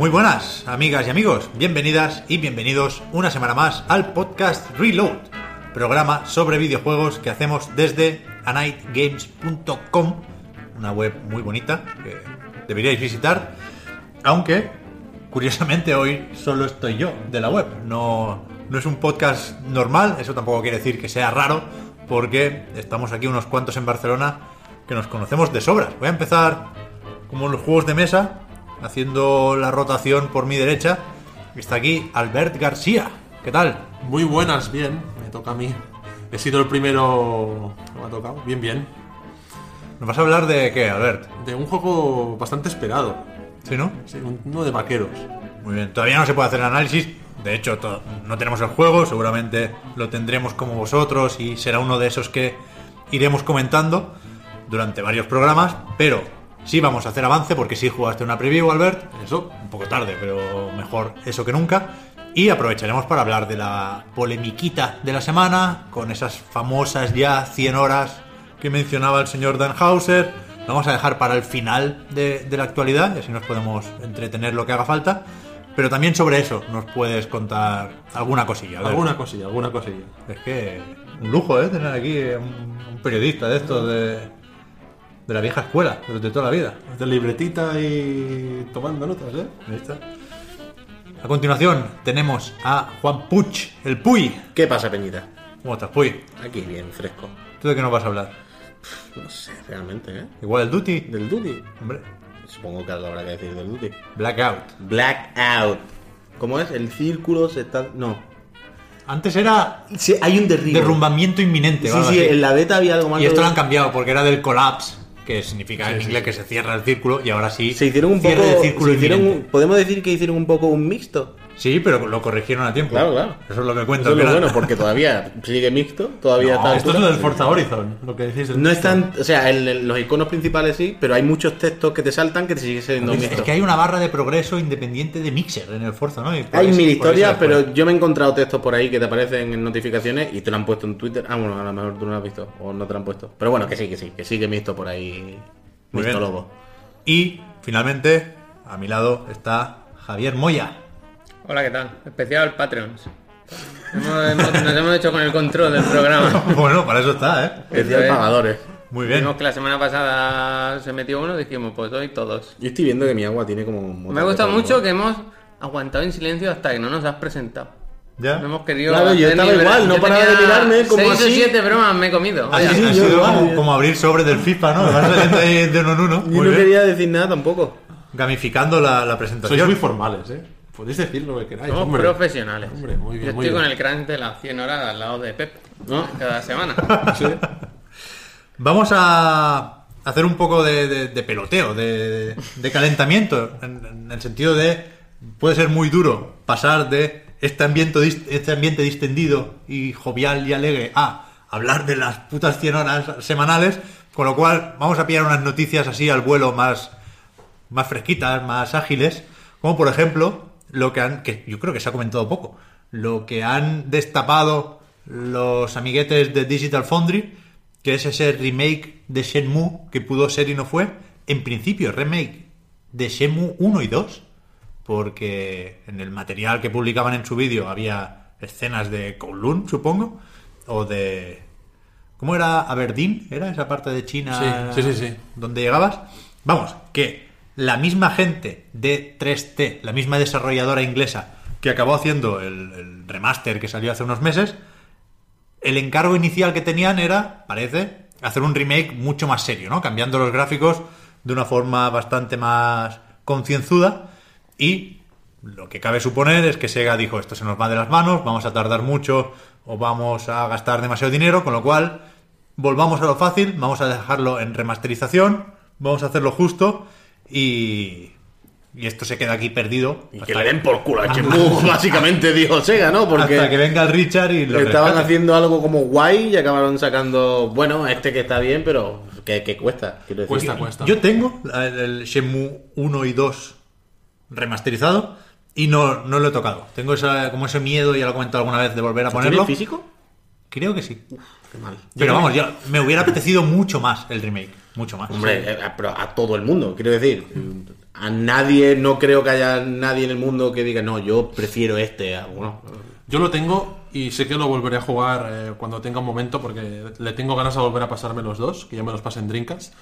Muy buenas, amigas y amigos, bienvenidas y bienvenidos una semana más al podcast Reload, programa sobre videojuegos que hacemos desde anightgames.com, una web muy bonita que deberíais visitar, aunque curiosamente hoy solo estoy yo de la web, no, no es un podcast normal, eso tampoco quiere decir que sea raro, porque estamos aquí unos cuantos en Barcelona que nos conocemos de sobras. Voy a empezar como los juegos de mesa, haciendo la rotación por mi derecha. Está aquí Albert García. ¿Qué tal? Muy buenas, bien. Me toca a mí. He sido el primero que me ha tocado. Bien, bien. ¿Nos vas a hablar de qué, Albert? De un juego bastante esperado. ¿Sí, no? Sí, un- uno de vaqueros. Muy bien. Todavía no se puede hacer análisis. De hecho, no tenemos el juego. Seguramente lo tendremos como vosotros y será uno de esos que iremos comentando durante varios programas. Pero sí vamos a hacer avance porque sí jugaste una preview, Albert. Eso. un poco tarde, pero mejor eso que nunca. Y aprovecharemos para hablar de la polemiquita de la semana, con esas famosas ya 100 horas que mencionaba el señor Dan Hauser. Lo vamos a dejar para el final de, de la actualidad, y así nos podemos entretener lo que haga falta. Pero también sobre eso nos puedes contar alguna cosilla. Albert. Alguna cosilla, alguna cosilla. Es que un lujo, ¿eh? Tener aquí un, un periodista de estos de, de la vieja escuela, de los de toda la vida. De libretita y tomando notas, ¿eh? Ahí está. A continuación tenemos a Juan Puch, el Puy. ¿Qué pasa, Peñita? ¿Cómo estás, Puy? Aquí bien, fresco. ¿Tú de qué nos vas a hablar? No sé, realmente, ¿eh? Igual el Duty. Del Duty. Hombre, Supongo que algo habrá que decir del Duty. Blackout. Blackout. ¿Cómo es? El círculo se está... No. Antes era Sí, hay un derribo. derrumbamiento inminente. Sí, sí, así. en la beta había algo más... Y esto de- lo han cambiado porque era del collapse, que significa en inglés que se cierra el círculo, y ahora sí. Se hicieron un poco... de círculo hicieron un- Podemos decir que hicieron un poco un mixto. Sí, pero lo corrigieron a tiempo. Claro, claro. Eso es lo que cuento. Eso es lo bueno, porque todavía sigue mixto. Todavía No, está... Esto es lo del Forza Horizon, lo que decís No están... O sea, el- los iconos principales sí, pero hay muchos textos que te saltan que te sigue siendo Es mixto. que hay una barra de progreso independiente de Mixer en el Forza, ¿no? Hay mil historias, pero yo me he encontrado textos por ahí que te aparecen en notificaciones y te lo han puesto en Twitter. Ah, bueno, a lo mejor tú no lo has visto o no te lo han puesto. Pero bueno, que sí, que sí, que he visto por ahí. Bien. lobo. Y finalmente, a mi lado está Javier Moya. Hola, ¿qué tal? Especial Patreons. Hemos- hemos- nos hemos hecho con el control del programa. bueno, para eso está, ¿eh? Especial es. pagadores. Muy bien. Vimos que la semana pasada se metió uno, dijimos, pues hoy todos. Yo estoy viendo que mi agua tiene como. un Me ha gustado mucho que hemos aguantado en silencio hasta que no nos has presentado. ¿Ya? No hemos querido. Claro, yo hacer estaba igual, no yo paraba de tenía mirarme como seis o siete bromas me he comido. Ha, Vaya. sí, ha yo sido igual. como, como abrir sobre del FIFA, ¿no? Vas saliendo ahí de uno en uno. Yo Muy no bien. quería decir nada tampoco. Gamificando la, la Sois presentación. muy formales, ¿eh? Podéis decir lo que queráis, Somos hombre. profesionales. Hombre, muy bien, Yo muy estoy con bien. el crunch de las 100 horas al lado de Pep. ¿No? Cada semana. Sí. Vamos a hacer un poco de, de- de peloteo, de, de calentamiento, en, en el sentido de puede ser muy duro pasar de este ambiente, este ambiente distendido y jovial y alegre a hablar de las putas 100 horas semanales, con lo cual vamos a pillar unas noticias así al vuelo más, más fresquitas, más ágiles, como por ejemplo lo que han, que yo creo que se ha comentado poco, lo que han destapado los amiguetes de Digital Foundry, que es ese remake de Shenmue que pudo ser y no fue, en principio remake de Shenmue 1 y 2, porque en el material que publicaban en su vídeo había escenas de Kowloon, supongo, o de... ¿Cómo era Aberdeen? ¿Era esa parte de China Sí, sí, sí, sí. donde llegabas? Vamos, que la misma gente de 3T, la misma desarrolladora inglesa que acabó haciendo el, el remaster que salió hace unos meses, el encargo inicial que tenían era, parece, hacer un remake mucho más serio, ¿no? Cambiando los gráficos de una forma bastante más concienzuda y lo que cabe suponer es que Sega dijo esto se nos va de las manos, vamos a tardar mucho o vamos a gastar demasiado dinero, con lo cual volvamos a lo fácil, vamos a dejarlo en remasterización, vamos a hacerlo justo y, y esto se queda aquí perdido. Y que le den por culo a Shenmue, básicamente dijo Sega, ¿no? Porque hasta que venga el Richard y lo estaban rescate. haciendo algo como guay y acabaron sacando, bueno, este que está bien, pero que, que cuesta. Quiero decir. Cuesta, cuesta. Yo tengo el, Shenmue 1 y 2 remasterizado y no, no lo he tocado. Tengo esa, como ese miedo, ya lo he comentado alguna vez, de volver a ¿Lo ponerlo. tiene físico? Creo que sí. Qué mal. Pero vamos, ya me hubiera apetecido mucho más el remake. Mucho más. Hombre, eh, pero a todo el mundo, quiero decir. A nadie, no creo que haya nadie en el mundo que diga, no, yo prefiero este. a uno. Yo lo tengo y sé que lo volveré a jugar eh, cuando tenga un momento porque le tengo ganas de volver a pasarme los dos, que ya me los pasé en Drinkas.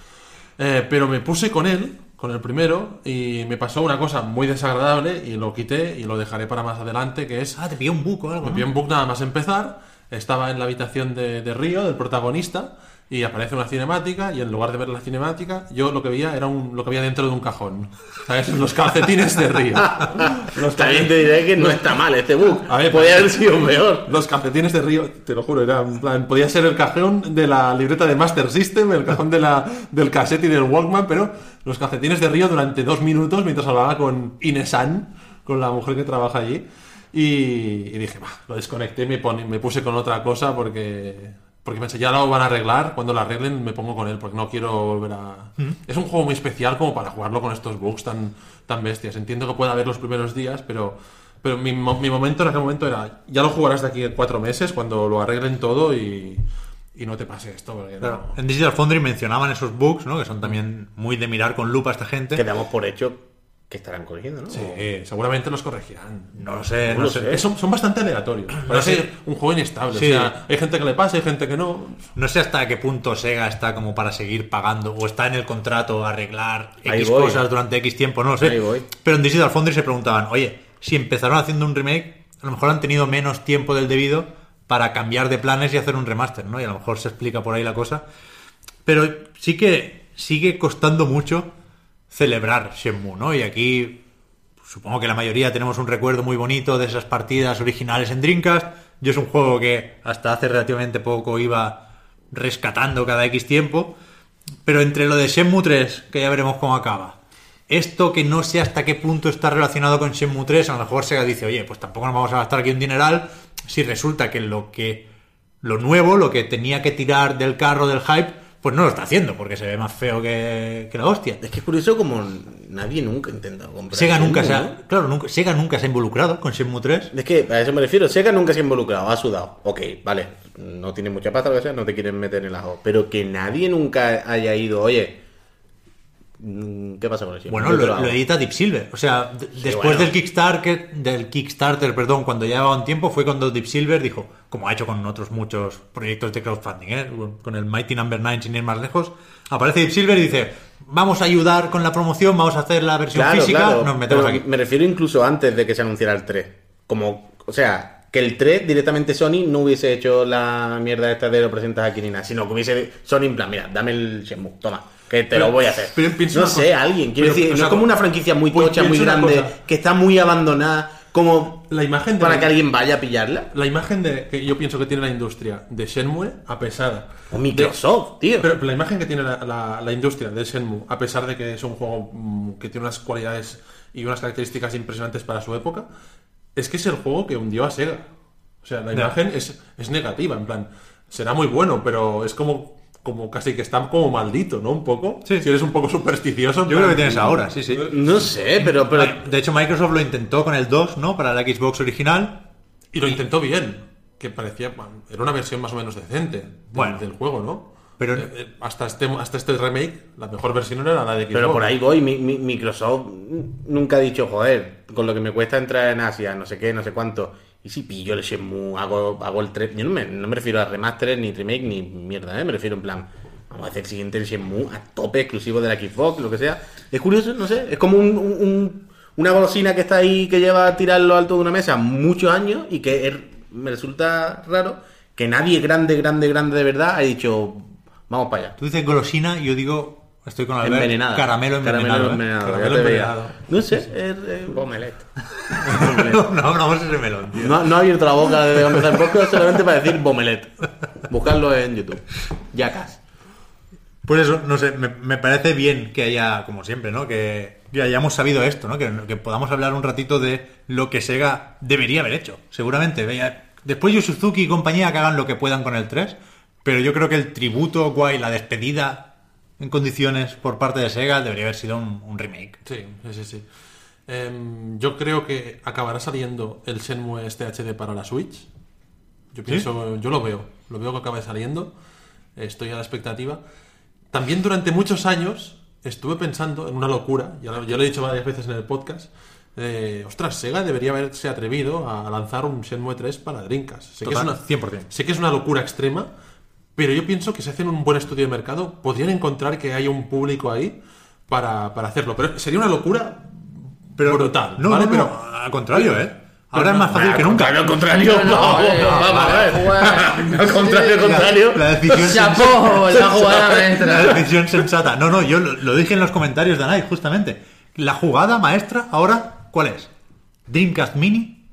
Eh, pero me puse con él, con el primero, y me pasó una cosa muy desagradable y lo quité y lo dejaré para más adelante, que es... Ah, te pilló un buco o algo. Me pilló un bug nada más empezar, estaba en la habitación de, de Río, del protagonista, y aparece una cinemática, y en lugar de ver la cinemática, yo lo que veía era un, lo que había dentro de un cajón. ¿Sabes? Los calcetines de Río. Los También te diré que no está mal este bug. A ver, Podría pero- haber sido peor. Los calcetines de Río, te lo juro, era en plan, podía ser el cajón de la libreta de Master System, el cajón de la, del cassette y del Walkman, pero los calcetines de Río durante dos minutos mientras hablaba con Inesan, con la mujer que trabaja allí, y, y dije, va, lo desconecté y me, pon- me puse con otra cosa porque... Porque pensé, ya lo van a arreglar, cuando lo arreglen me pongo con él, porque no quiero volver a... Es un juego muy especial como para jugarlo con estos bugs tan, tan bestias. Entiendo que pueda haber los primeros días, pero pero mi, mi momento en aquel momento era, ya lo jugarás de aquí a cuatro meses cuando lo arreglen todo y, y no te pase esto. no- Claro. En Digital Foundry mencionaban esos bugs, ¿no? Que son también muy de mirar con lupa a esta gente. Que damos por hecho que estarán corrigiendo, ¿no? Sí, seguramente los corregirán. No lo sé, No no, lo sé. sé. Eh, Son, son bastante aleatorios. Parece un juego inestable. Sí. O sea, hay gente que le pasa, hay gente que no. No sé hasta qué punto Sega está como para seguir pagando o está en el contrato arreglar Ahí X voy. cosas durante X tiempo, no lo sé. Ahí voy. Pero en Digital Foundry se preguntaban, oye, si empezaron haciendo un remake, a lo mejor han tenido menos tiempo del debido para cambiar de planes y hacer un remaster, ¿no? Y a lo mejor se explica por ahí la cosa. Pero sí que sigue costando mucho celebrar Shenmue, ¿no? Y aquí supongo que la mayoría tenemos un recuerdo muy bonito de esas partidas originales en Dreamcast. Yo es un juego que hasta hace relativamente poco iba rescatando cada X tiempo. Pero entre lo de Shenmue 3, que ya veremos cómo acaba, esto que no sé hasta qué punto está relacionado con Shenmue 3, a lo mejor Sega dice, oye, pues tampoco nos vamos a gastar aquí un dineral si resulta que lo que lo nuevo, lo que tenía que tirar del carro del hype, pues no lo está haciendo, porque se ve más feo que, que la hostia. Es que es curioso como nadie nunca ha intentado comprar. Sega nunca se ha, claro, nunca, Sega nunca se ha involucrado con Shenmue 3. Es que a eso me refiero. Sega nunca se ha involucrado, ha sudado. Ok, vale. No tiene mucha pasta, lo que sea, no te quieren meter en el ajo. Pero que nadie nunca haya ido, oye. Mm, ¿Qué pasa con eso? Bueno, lo, edita Deep Silver. O sea, después bueno. del Kickstarter, del Kickstarter, perdón, cuando llevaba un tiempo, fue cuando Deep Silver dijo, como ha hecho con otros muchos proyectos de crowdfunding, ¿eh? con el Mighty Number 9 sin ir más lejos, aparece Deep Silver y dice, vamos a ayudar con la promoción, vamos a hacer la versión Claro, física, claro, nos metemos pero aquí. Me refiero incluso antes de que se anunciara el 3. Como, o sea, que el 3 directamente Sony no hubiese hecho la mierda esta de lo presentas aquí ni nada, sino que hubiese Sony en plan, mira, dame el Shenmue, toma, que te Pero- lo voy a hacer. pero no sé, cosa. alguien, quiero Pero, decir, no sea, es como una franquicia muy pues tocha, muy grande, que está muy abandonada, como La imagen de para que alguien vaya a pillarla. La imagen de, que yo pienso que tiene la industria de Shenmue, a pesar. O Microsoft, tío. Pero, pero la imagen que tiene la, la- la industria de Shenmue, a pesar de que es un juego mm, que tiene unas cualidades y unas características impresionantes para su época, es que es el juego que hundió a Sega. O sea, la imagen es, es negativa, en plan, será muy bueno, pero es como, como casi que está como maldito, ¿no? Un poco. Sí. Si eres un poco supersticioso. Yo creo que tienes ahora, sí, sí. No sé, pero, pero De hecho, Microsoft lo intentó con el 2, ¿no? Para la Xbox original. Y lo intentó bien, que parecía, era una versión más o menos decente del, Bueno. del juego, ¿no? Pero- Eh, eh, hasta, este, hasta este remake, la mejor versión era la de Xbox. Pero por ahí voy, mi- mi- Microsoft nunca ha dicho, joder, con lo que me cuesta entrar en Asia, no sé qué, no sé cuánto. Y si pillo el Shenmue, hago, hago el 3. Yo no me, no me refiero a remaster, ni remake, ni mierda, ¿eh? Me refiero en plan, vamos a hacer el siguiente el Shenmue a tope, exclusivo de la Xbox, lo que sea. Es curioso, no sé, es como un- un- un- una golosina que está ahí, que lleva a tirar lo alto de una mesa muchos años y que me resulta raro que nadie grande, grande, grande de verdad ha dicho, vamos para allá. Tú dices golosina yo digo Estoy con Albert. Envenenada. Caramelo envenenado. ¿eh? envenenado, Caramelo envenenado. No sé. es- es- Bomelet. no, no hablamos ese melón, tío. No, no ha abierto la boca desde que empezó el podcast solamente para decir Bomelet. Buscarlo en YouTube. Yacas. Pues eso, no sé, me, me parece bien que haya, como siempre, ¿no? Que, que hayamos sabido esto, ¿no? Que, que podamos hablar un ratito de lo que Sega debería haber hecho, seguramente. Veía- Después Yu Suzuki y compañía que hagan lo que puedan con el 3, pero yo creo que el tributo, guay, la despedida en condiciones por parte de Sega debería haber sido un, un remake. Sí, sí, sí. sí. Em, yo creo que acabará saliendo el Shenmue este HD para la Switch. Yo pienso, yo lo veo, lo veo que acabe saliendo. Estoy a la expectativa. También durante muchos años estuve pensando en una locura, ya lo, ya lo he dicho varias veces en el podcast. eh, ostras, Sega debería haberse atrevido a lanzar un Shenmue 3 para Dreamcast. Sé, Total, que es una, 100%. sé que es una locura extrema, pero yo pienso que si hacen un buen estudio de mercado, podrían encontrar que hay un público ahí para, para hacerlo. Pero sería una locura brutal. No, ¿vale? no, pero al contrario, ¿eh? Ahora es más fácil que nunca. Al contrario, No, vamos, vamos a ver. Al contrario, al contrario. La decisión Chapó, la jugada La maestra. decisión sensata. No, no, yo lo, lo dije en los comentarios de Anai, justamente. La jugada maestra ahora, ¿cuál es? Dreamcast Mini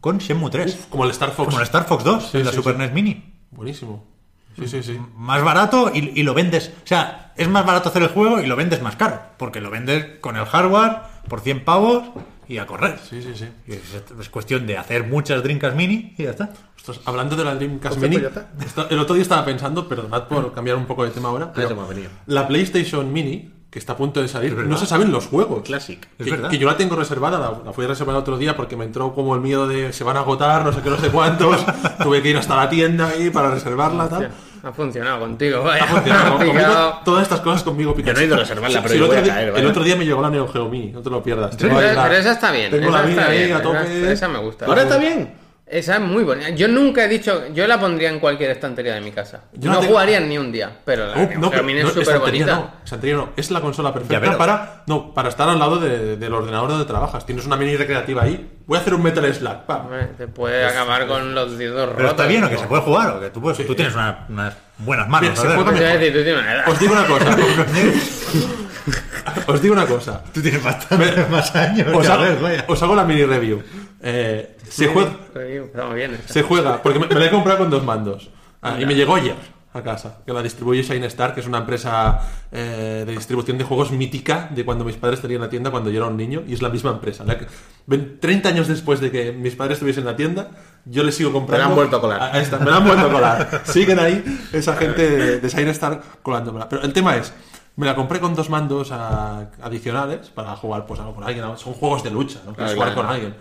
con Shenmue 3. como el Star Fox. Como el Star Fox 2, Sí, la sí, Super sí. NES Mini. Buenísimo. Sí, sí, sí. Más barato y, y lo vendes. O sea, es más barato hacer el juego y lo vendes más caro. Porque lo vendes con el hardware por 100 pavos y a correr. Sí, sí, sí. Y Es, es cuestión de hacer muchas Dreamcast Mini y ya está. Ostras, hablando de la Dreamcast Mini, pues esta- el otro día estaba pensando, perdonad por cambiar un poco de tema ahora, pero ha venido. la PlayStation Mini, que está a punto de salir, no se saben los juegos. Classic. Es que, verdad. que yo la tengo reservada, la, la fui a reservar el otro día porque me entró como el miedo de se van a agotar, no sé qué, no sé cuántos. Tuve que ir hasta la tienda ahí para reservarla, tal. Ha funcionado contigo, vaya. Ha funcionado. Conmigo, todas estas cosas conmigo Pikachu. no he ido a reservarla, pero el, yo otro voy a día, caer, el vaya. otro día me llegó la Neo Geo Mini, no te lo pierdas. Tengo Pero, la- pero esa está bien. Tengo esa la ahí a esa- tope. Esa, me gusta. Ahora está bien. Esa es muy bonita. Yo nunca he dicho, yo la pondría en cualquier estantería de mi casa. Yo no tengo- jugaría ni un día, pero la Uh, Neo no, pero- Mini no, es súper bonita. no, estantería no, es la consola perfecta para no para estar al lado de- del ordenador donde trabajas. Tienes una mini recreativa ahí. Voy a hacer un Metal Slug. pam. Te puede acabar con los dedos rotos. Pero está bien o que se puede jugar o que tú, puedes- Sí. tú tienes una- unas buenas manos. Bien, se Pues a decir, tú tienes una edad. Os digo una cosa. os digo una cosa. Tú tienes bastante más años. Os hago, vaya. os hago la mini review. Eh, se juega Estamos bien. se juega porque me, me la he comprado con dos mandos Ah, y me llegó ayer a casa que la distribuye Shine Star que es una empresa eh, de distribución de juegos mítica de cuando mis padres tenían la tienda cuando yo era un niño y es la misma empresa La que- ven- 30 años después de que mis padres estuviesen en la tienda yo les sigo comprando Te la han vuelto a colar. Ahí está, me la han vuelto a colar siguen ahí esa gente de, de Shine Star colándomela pero el tema es me la compré con dos mandos ah, adicionales para jugar pues algo con alguien son juegos de lucha no quieres Claro, jugar claro. con alguien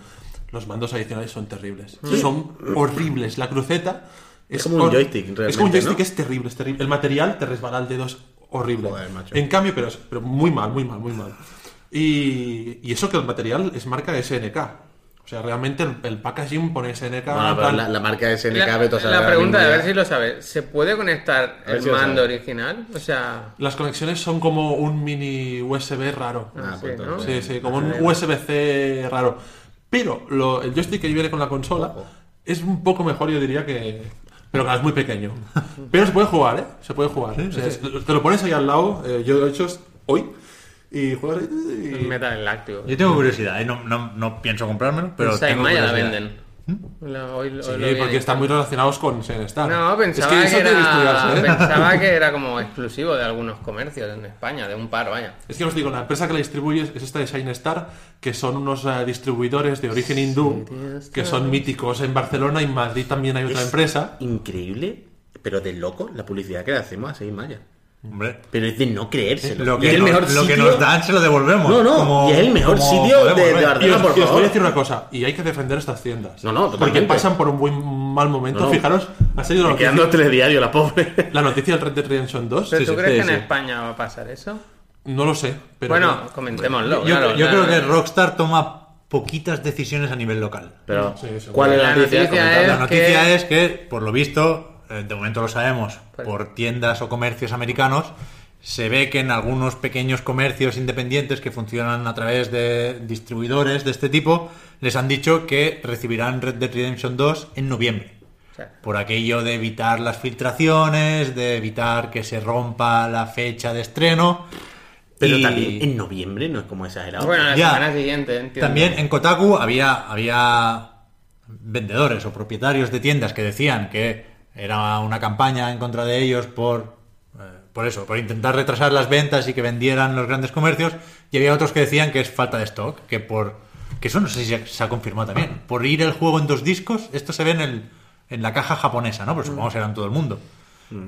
los mandos adicionales son terribles. Son horribles. La cruceta Es como un joystick, Es como un realmente, joystick, ¿no? es terrible, es terrible. El material te resbala el dedo, es horrible. Joder, macho. En cambio, pero, es- pero muy mal, muy mal, muy mal. Y, y eso que el material es marca SNK. O sea, realmente el, el packaging pone SNK. Bueno, pero la, la marca de SNK, La, la pregunta, a ver si lo sabes, ¿se puede conectar el si mando original? O sea, Las conexiones son como un mini USB raro. Ah, sí, pues ¿no? entonces- Sí, sí, como un USB-C raro. Pero lo- el joystick que viene con la consola es un poco mejor, yo diría que. Pero claro, es muy pequeño. Pero se puede jugar, ¿eh? Se puede jugar. O sea, es- Te lo pones ahí al lado. eh, yo lo he hecho hoy. Y juegas ahí y- metal lácteo. Yo tengo curiosidad, ¿eh? no, no, no pienso comprármelo, pero. en tengo la venden. La- hoy- hoy Sí, porque están muy relacionados con Star. No, pensaba es que, que era, ¿eh? pensaba que era como exclusivo de algunos comercios en España, de un par, vaya. Es que os digo, la empresa que la distribuye es esta de Shine Star, que son unos eh, distribuidores de origen hindú, que son míticos en Barcelona y en Madrid también hay otra Es empresa. Increíble, pero de loco la publicidad que le hacemos a Seis Maya. Hombre, Pero es de no creérselo. lo Y que, es el nos, mejor lo que nos dan se lo devolvemos. No, no, como- y es el mejor sitio podemos, de- de. Barcelona. Por y os voy a favor. decir una cosa, y hay que defender estas tiendas. No, no, Porque totalmente. pasan por un muy mal momento. No, no. Fijaros, ha salido la noticia, dos telediarios, la pobre. la noticia del Red Dead Redemption 2. ¿Pero Sí, tú sí, crees sí, que en. España va a pasar eso? No lo sé, pero bueno, comentémoslo. Yo, claro, yo claro. creo que Rockstar toma poquitas decisiones a nivel local. Pero. ¿cuál es la noticia? La Es noticia que- es que, por lo visto, de momento lo sabemos, Pues- por tiendas o comercios americanos, se ve que en algunos pequeños comercios independientes que funcionan a través de distribuidores de este tipo, les han dicho que recibirán Red Dead Redemption 2 en noviembre. O sea, Por aquello de evitar las filtraciones, de evitar que se rompa la fecha de estreno. Pero Y- también en noviembre no es como exagerado. Bueno, la Ya. semana siguiente, entiendo. También en Kotaku había, había vendedores o propietarios de tiendas que decían que era una campaña en contra de ellos por, eh, por eso, por intentar retrasar las ventas y que vendieran los grandes comercios. Y había otros que decían que es falta de stock, que por que eso no sé si se, ha confirmado también. Por ir el juego en dos discos, esto se ve en, el, en la caja japonesa, ¿no? Pero supongo que será en todo el mundo.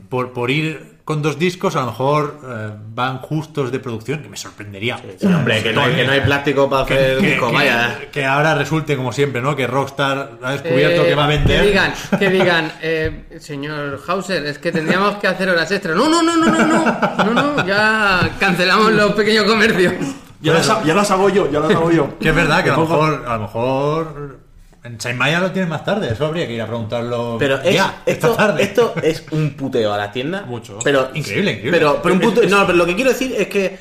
Por, por ir con dos discos, a lo mejor eh, van justos de producción, que me sorprendería. Sí, hombre, que no, hay, que no hay plástico para hacer Que, disco, que- vaya. que ahora resulte como siempre, ¿no? Que Rockstar ha descubierto Eh, que va a vender. Que digan, que digan eh, señor Hauser, es que tendríamos que hacer horas extras. No, no, no, no, no, no, no, no, ya cancelamos los pequeños comercios. Ya las, ya las hago yo, ya las hago yo. Que es verdad que a lo Me pongo- mejor, a lo mejor en lo tienen más tarde. Eso habría que ir a preguntarlo. Pero es, ya, esta esto, tarde. esto es un puteo a la tienda. Mucho. Pero, Increíble, increíble. Pero, pero un puteo. No, pero lo que quiero decir es que,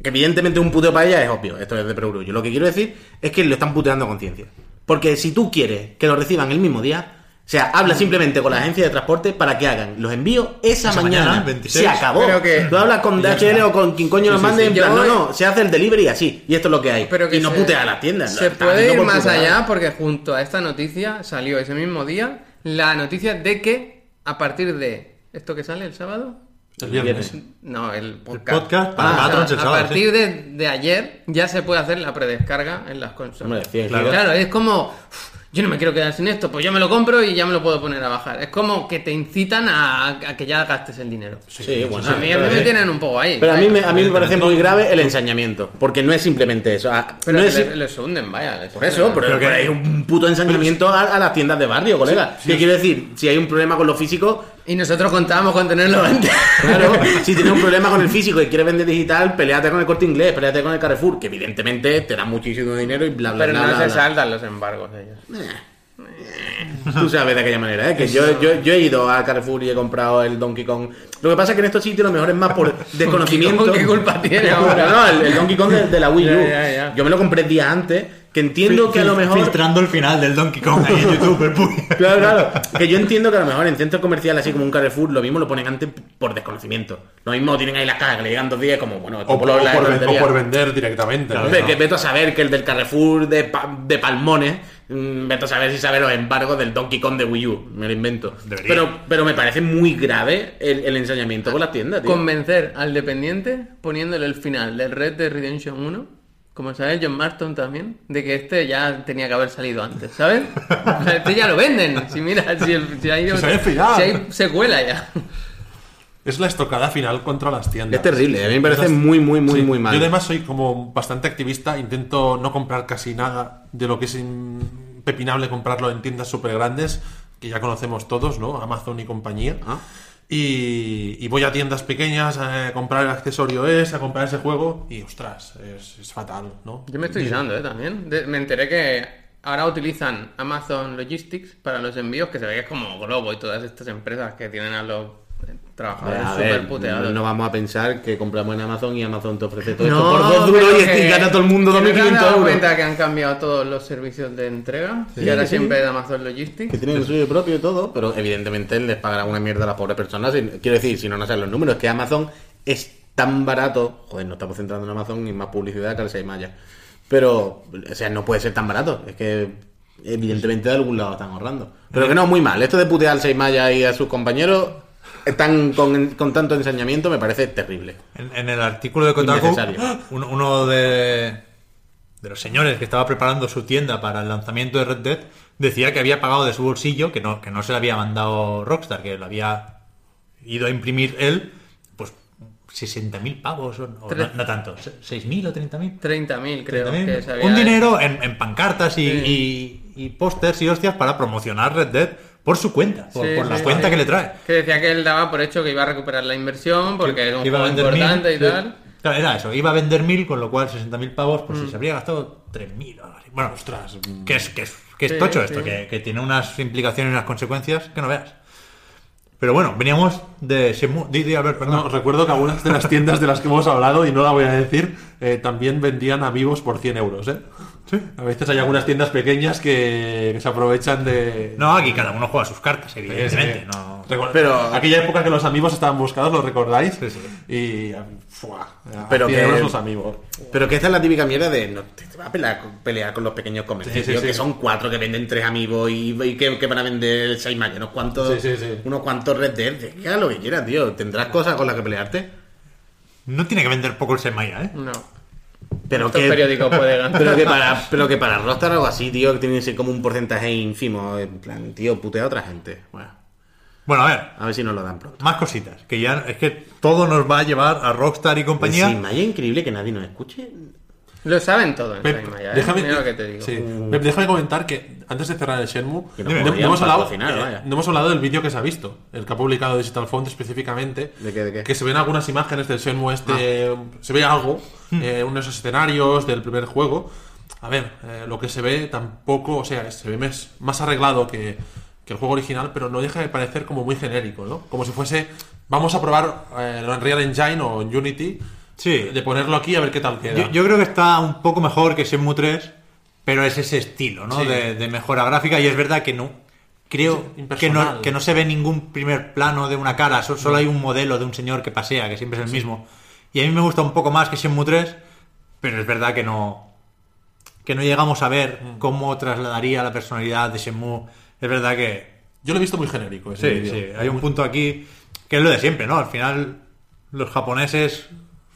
que evidentemente un puteo para ella es obvio. Esto es de perogrullo. Lo que quiero decir es que lo están puteando a conciencia. Porque si tú quieres que lo reciban el mismo día, o sea, habla simplemente con la agencia de transporte para que hagan los envíos esa, Esa mañana. mañana, 26. Se acabó. Pero que- Tú hablas con DHL o con quien coño nos mande sí. en plan, no, voy- no, se hace el delivery así. Y esto es lo que hay. Pero que y no se- putea a las tiendas. Se puede ir más putear. allá porque junto a esta noticia salió ese mismo día la noticia de que a partir de esto que sale el sábado, El viernes. no, el podcast, podcast para Ah, Patrons el a sábado, partir de, de ayer ya se puede hacer la predescarga en las consolas. Hombre, sí, claro. claro. es como "Uf, yo no me quiero quedar sin esto, pues yo me lo compro y ya me lo puedo poner a bajar. Es como que te incitan a, a que ya gastes el dinero. Sí, bueno. a mí, a mí me tienen un poco ahí. Pero a mí, me, a mí me parece muy grave el ensañamiento, porque no es simplemente eso. ah, Pero no que es, le- les hunden, vaya. les por eso, hunden. pero, Pero que- hay un puto ensañamiento a, a las tiendas de barrio, colega. ¿Qué quiero decir? Si hay un problema con lo físico, Y nosotros contábamos con tenerlo antes. claro, si tienes un problema con el físico y quieres vender digital, peleate con el corte inglés, peleate con el Carrefour, que evidentemente te da muchísimo dinero y bla, bla, Pero bla. no bla, se bla. saltan los embargos ellos. Tú sabes de aquella manera, ¿eh? Que yo, yo, yo he ido a Carrefour y he comprado el Donkey Kong. Lo que pasa es que en estos sitios lo mejor es más por desconocimiento. ¿qué culpa tiene No, ahora? No, el, el Donkey Kong de, de la Wii U. Ya, ya, ya. Yo me lo compré días antes, que entiendo que a lo mejor... Filtrando el final del Donkey Kong ahí en YouTube. Claro, claro. Que yo entiendo que a lo mejor en centros comerciales así como un Carrefour lo mismo lo ponen antes por desconocimiento. Lo mismo tienen ahí las cajas que le llegan dos días como, bueno, O, por- lo- o la por, ven- o estantería. por vender directamente. ¿no? Hombre, que veto a saber que el del Carrefour de, Pa- de Palmones, mm, veto a saber si sabe los embargos del Donkey Kong de Wii U, me lo invento. Debería. Pero, pero me parece muy grave el, el ensañamiento con las tiendas, tío. Convencer al dependiente poniéndole el final del Red Dead Redemption 1, como sabe John Marston también, de que este ya tenía que haber salido antes, ¿sabes? Este ya lo venden. Si mira, si, el- si hay, Si si hay secuela ya. Es la estocada final contra las tiendas. Es terrible, a mí me parece muy, muy, muy, Sí, muy mal. Yo además soy como bastante activista, intento no comprar casi nada de lo que es impepinable comprarlo en tiendas súper grandes, que ya conocemos todos, ¿no? Amazon y compañía. Ah. Y, y voy a tiendas pequeñas a comprar el accesorio ese, a comprar ese juego, y ostras, es, es fatal, ¿no? Yo me estoy usando, ¿eh? También. De- me enteré que ahora utilizan Amazon Logistics para los envíos, que se ve que es como Globo y todas estas empresas que tienen a los eh, trabajadores súper puteados. no vamos a pensar que compramos en Amazon y Amazon te ofrece todo No, esto por dos duros y, que- gana todo el mundo que no te has 2.500 dado euros. cuenta que han cambiado todos los servicios de entrega y ahora sí. siempre es Amazon Logistics. Que tienen el suyo propio y todo, pero evidentemente les pagará una mierda a las pobres personas. Quiero decir, si no nos salen los números, que Amazon es tan barato. Joder, no estamos centrando en Amazon y más publicidad que al 6 Maya. Pero, o sea, no puede ser tan barato. Es que, evidentemente, de algún lado están ahorrando. Pero que no, muy mal. Esto de putear al 6 Maya y a sus compañeros, están con, con tanto ensañamiento, me parece terrible. En, en el artículo de Kotaku, Innecesario. uno, uno de, de los señores que estaba preparando su tienda para el lanzamiento de Red Dead decía que había pagado de su bolsillo, que no, que no se le había mandado Rockstar, que lo había ido a imprimir él, pues 60.000 pavos, o, o no, no tanto, 6.000 o 30.000. 30.000 creo 30.000. que se había Un dinero en, en pancartas y, Sí. y, y pósters y hostias para promocionar Red Dead por su cuenta, por, Sí, por la sí, cuenta sí. que le trae. Que decía que él daba por hecho que iba a recuperar la inversión porque era un Iba a juego vender importante mil, y sí. tal. Claro, era eso, iba a vender mil, con lo cual 60.000 pavos, pues Mm. si se habría gastado 3.000 o algo así. Bueno, Ostras, que es, que es, que es Sí, tocho sí. esto, que, que tiene unas implicaciones y unas consecuencias que no veas. Pero bueno, veníamos de Shenmue. Di, di, Albert, perdón. No, recuerdo que algunas de las tiendas de las que hemos hablado, y no la voy a decir, eh, también vendían amigos por 100 euros, ¿eh? A veces hay algunas tiendas pequeñas que, que se aprovechan de... No, aquí cada uno juega sus cartas, evidentemente. Sí. No... Recuerda- Pero- aquella época que los amigos estaban buscados, ¿lo recordáis? Sí, sí. Y ¡fua! a Pero 100 que- los amigos. Pero que esta es la típica mierda de no te, vas a pelear, pelear con los pequeños comercios, Sí, sí, tío, sí. que son cuatro que venden tres amigos y, y que, que van a vender seis más, unos cuantos, Sí, sí, sí. unos cuantos Red Dead, de que hagas lo que quieras, tío. Tendrás cosas con las que pelearte. No tiene que vender poco el Semaya, ¿eh? No. Pero que, periódicos puede ganar. pero que para, pero que para Rockstar o algo así, tío, que tiene que ser como un porcentaje ínfimo. En plan, tío, putea a otra gente. Bueno, Bueno, a ver, a ver si nos lo dan pronto. más cositas. Que ya es que todo nos va a llevar a Rockstar y compañía. Sí, Maya, increíble que nadie nos escuche. Lo saben todo en Pep, Saimaya, ¿eh? déjame, Mira lo que te digo. sí. Pep, déjame comentar que antes de cerrar el Shenmue, no, no hemos hablado, patrocinar, eh, no hemos hablado del vídeo que se ha visto, el que ha publicado Digital Font específicamente. ¿De qué, de qué? Que se ven algunas imágenes del Shenmue este, Ah. se ve algo, Hmm. eh, unos escenarios del primer juego. A ver, eh, lo que se ve tampoco, o sea, se ve más, más arreglado que, que el juego original, pero no deja de parecer como muy genérico, ¿no? Como si fuese, vamos a probar eh, en Unreal Engine o Unity, Sí. de ponerlo aquí a ver qué tal queda. Yo, yo creo que está un poco mejor que Shenmue 3, pero es ese estilo, ¿no? Sí. De, de mejora gráfica y es verdad que no. Creo Sí, que no, que no se ve ningún primer plano de una cara, so- solo hay un modelo de un señor que pasea, que siempre es el mismo. Y a mí me gusta un poco más que Shenmue 3, pero es verdad que no que no llegamos a ver Mm. cómo trasladaría la personalidad de Shenmue. Es verdad que Yo lo he visto muy genérico. ese Sí, vídeo. sí, hay un punto aquí que es lo de siempre, ¿no? Al final los japoneses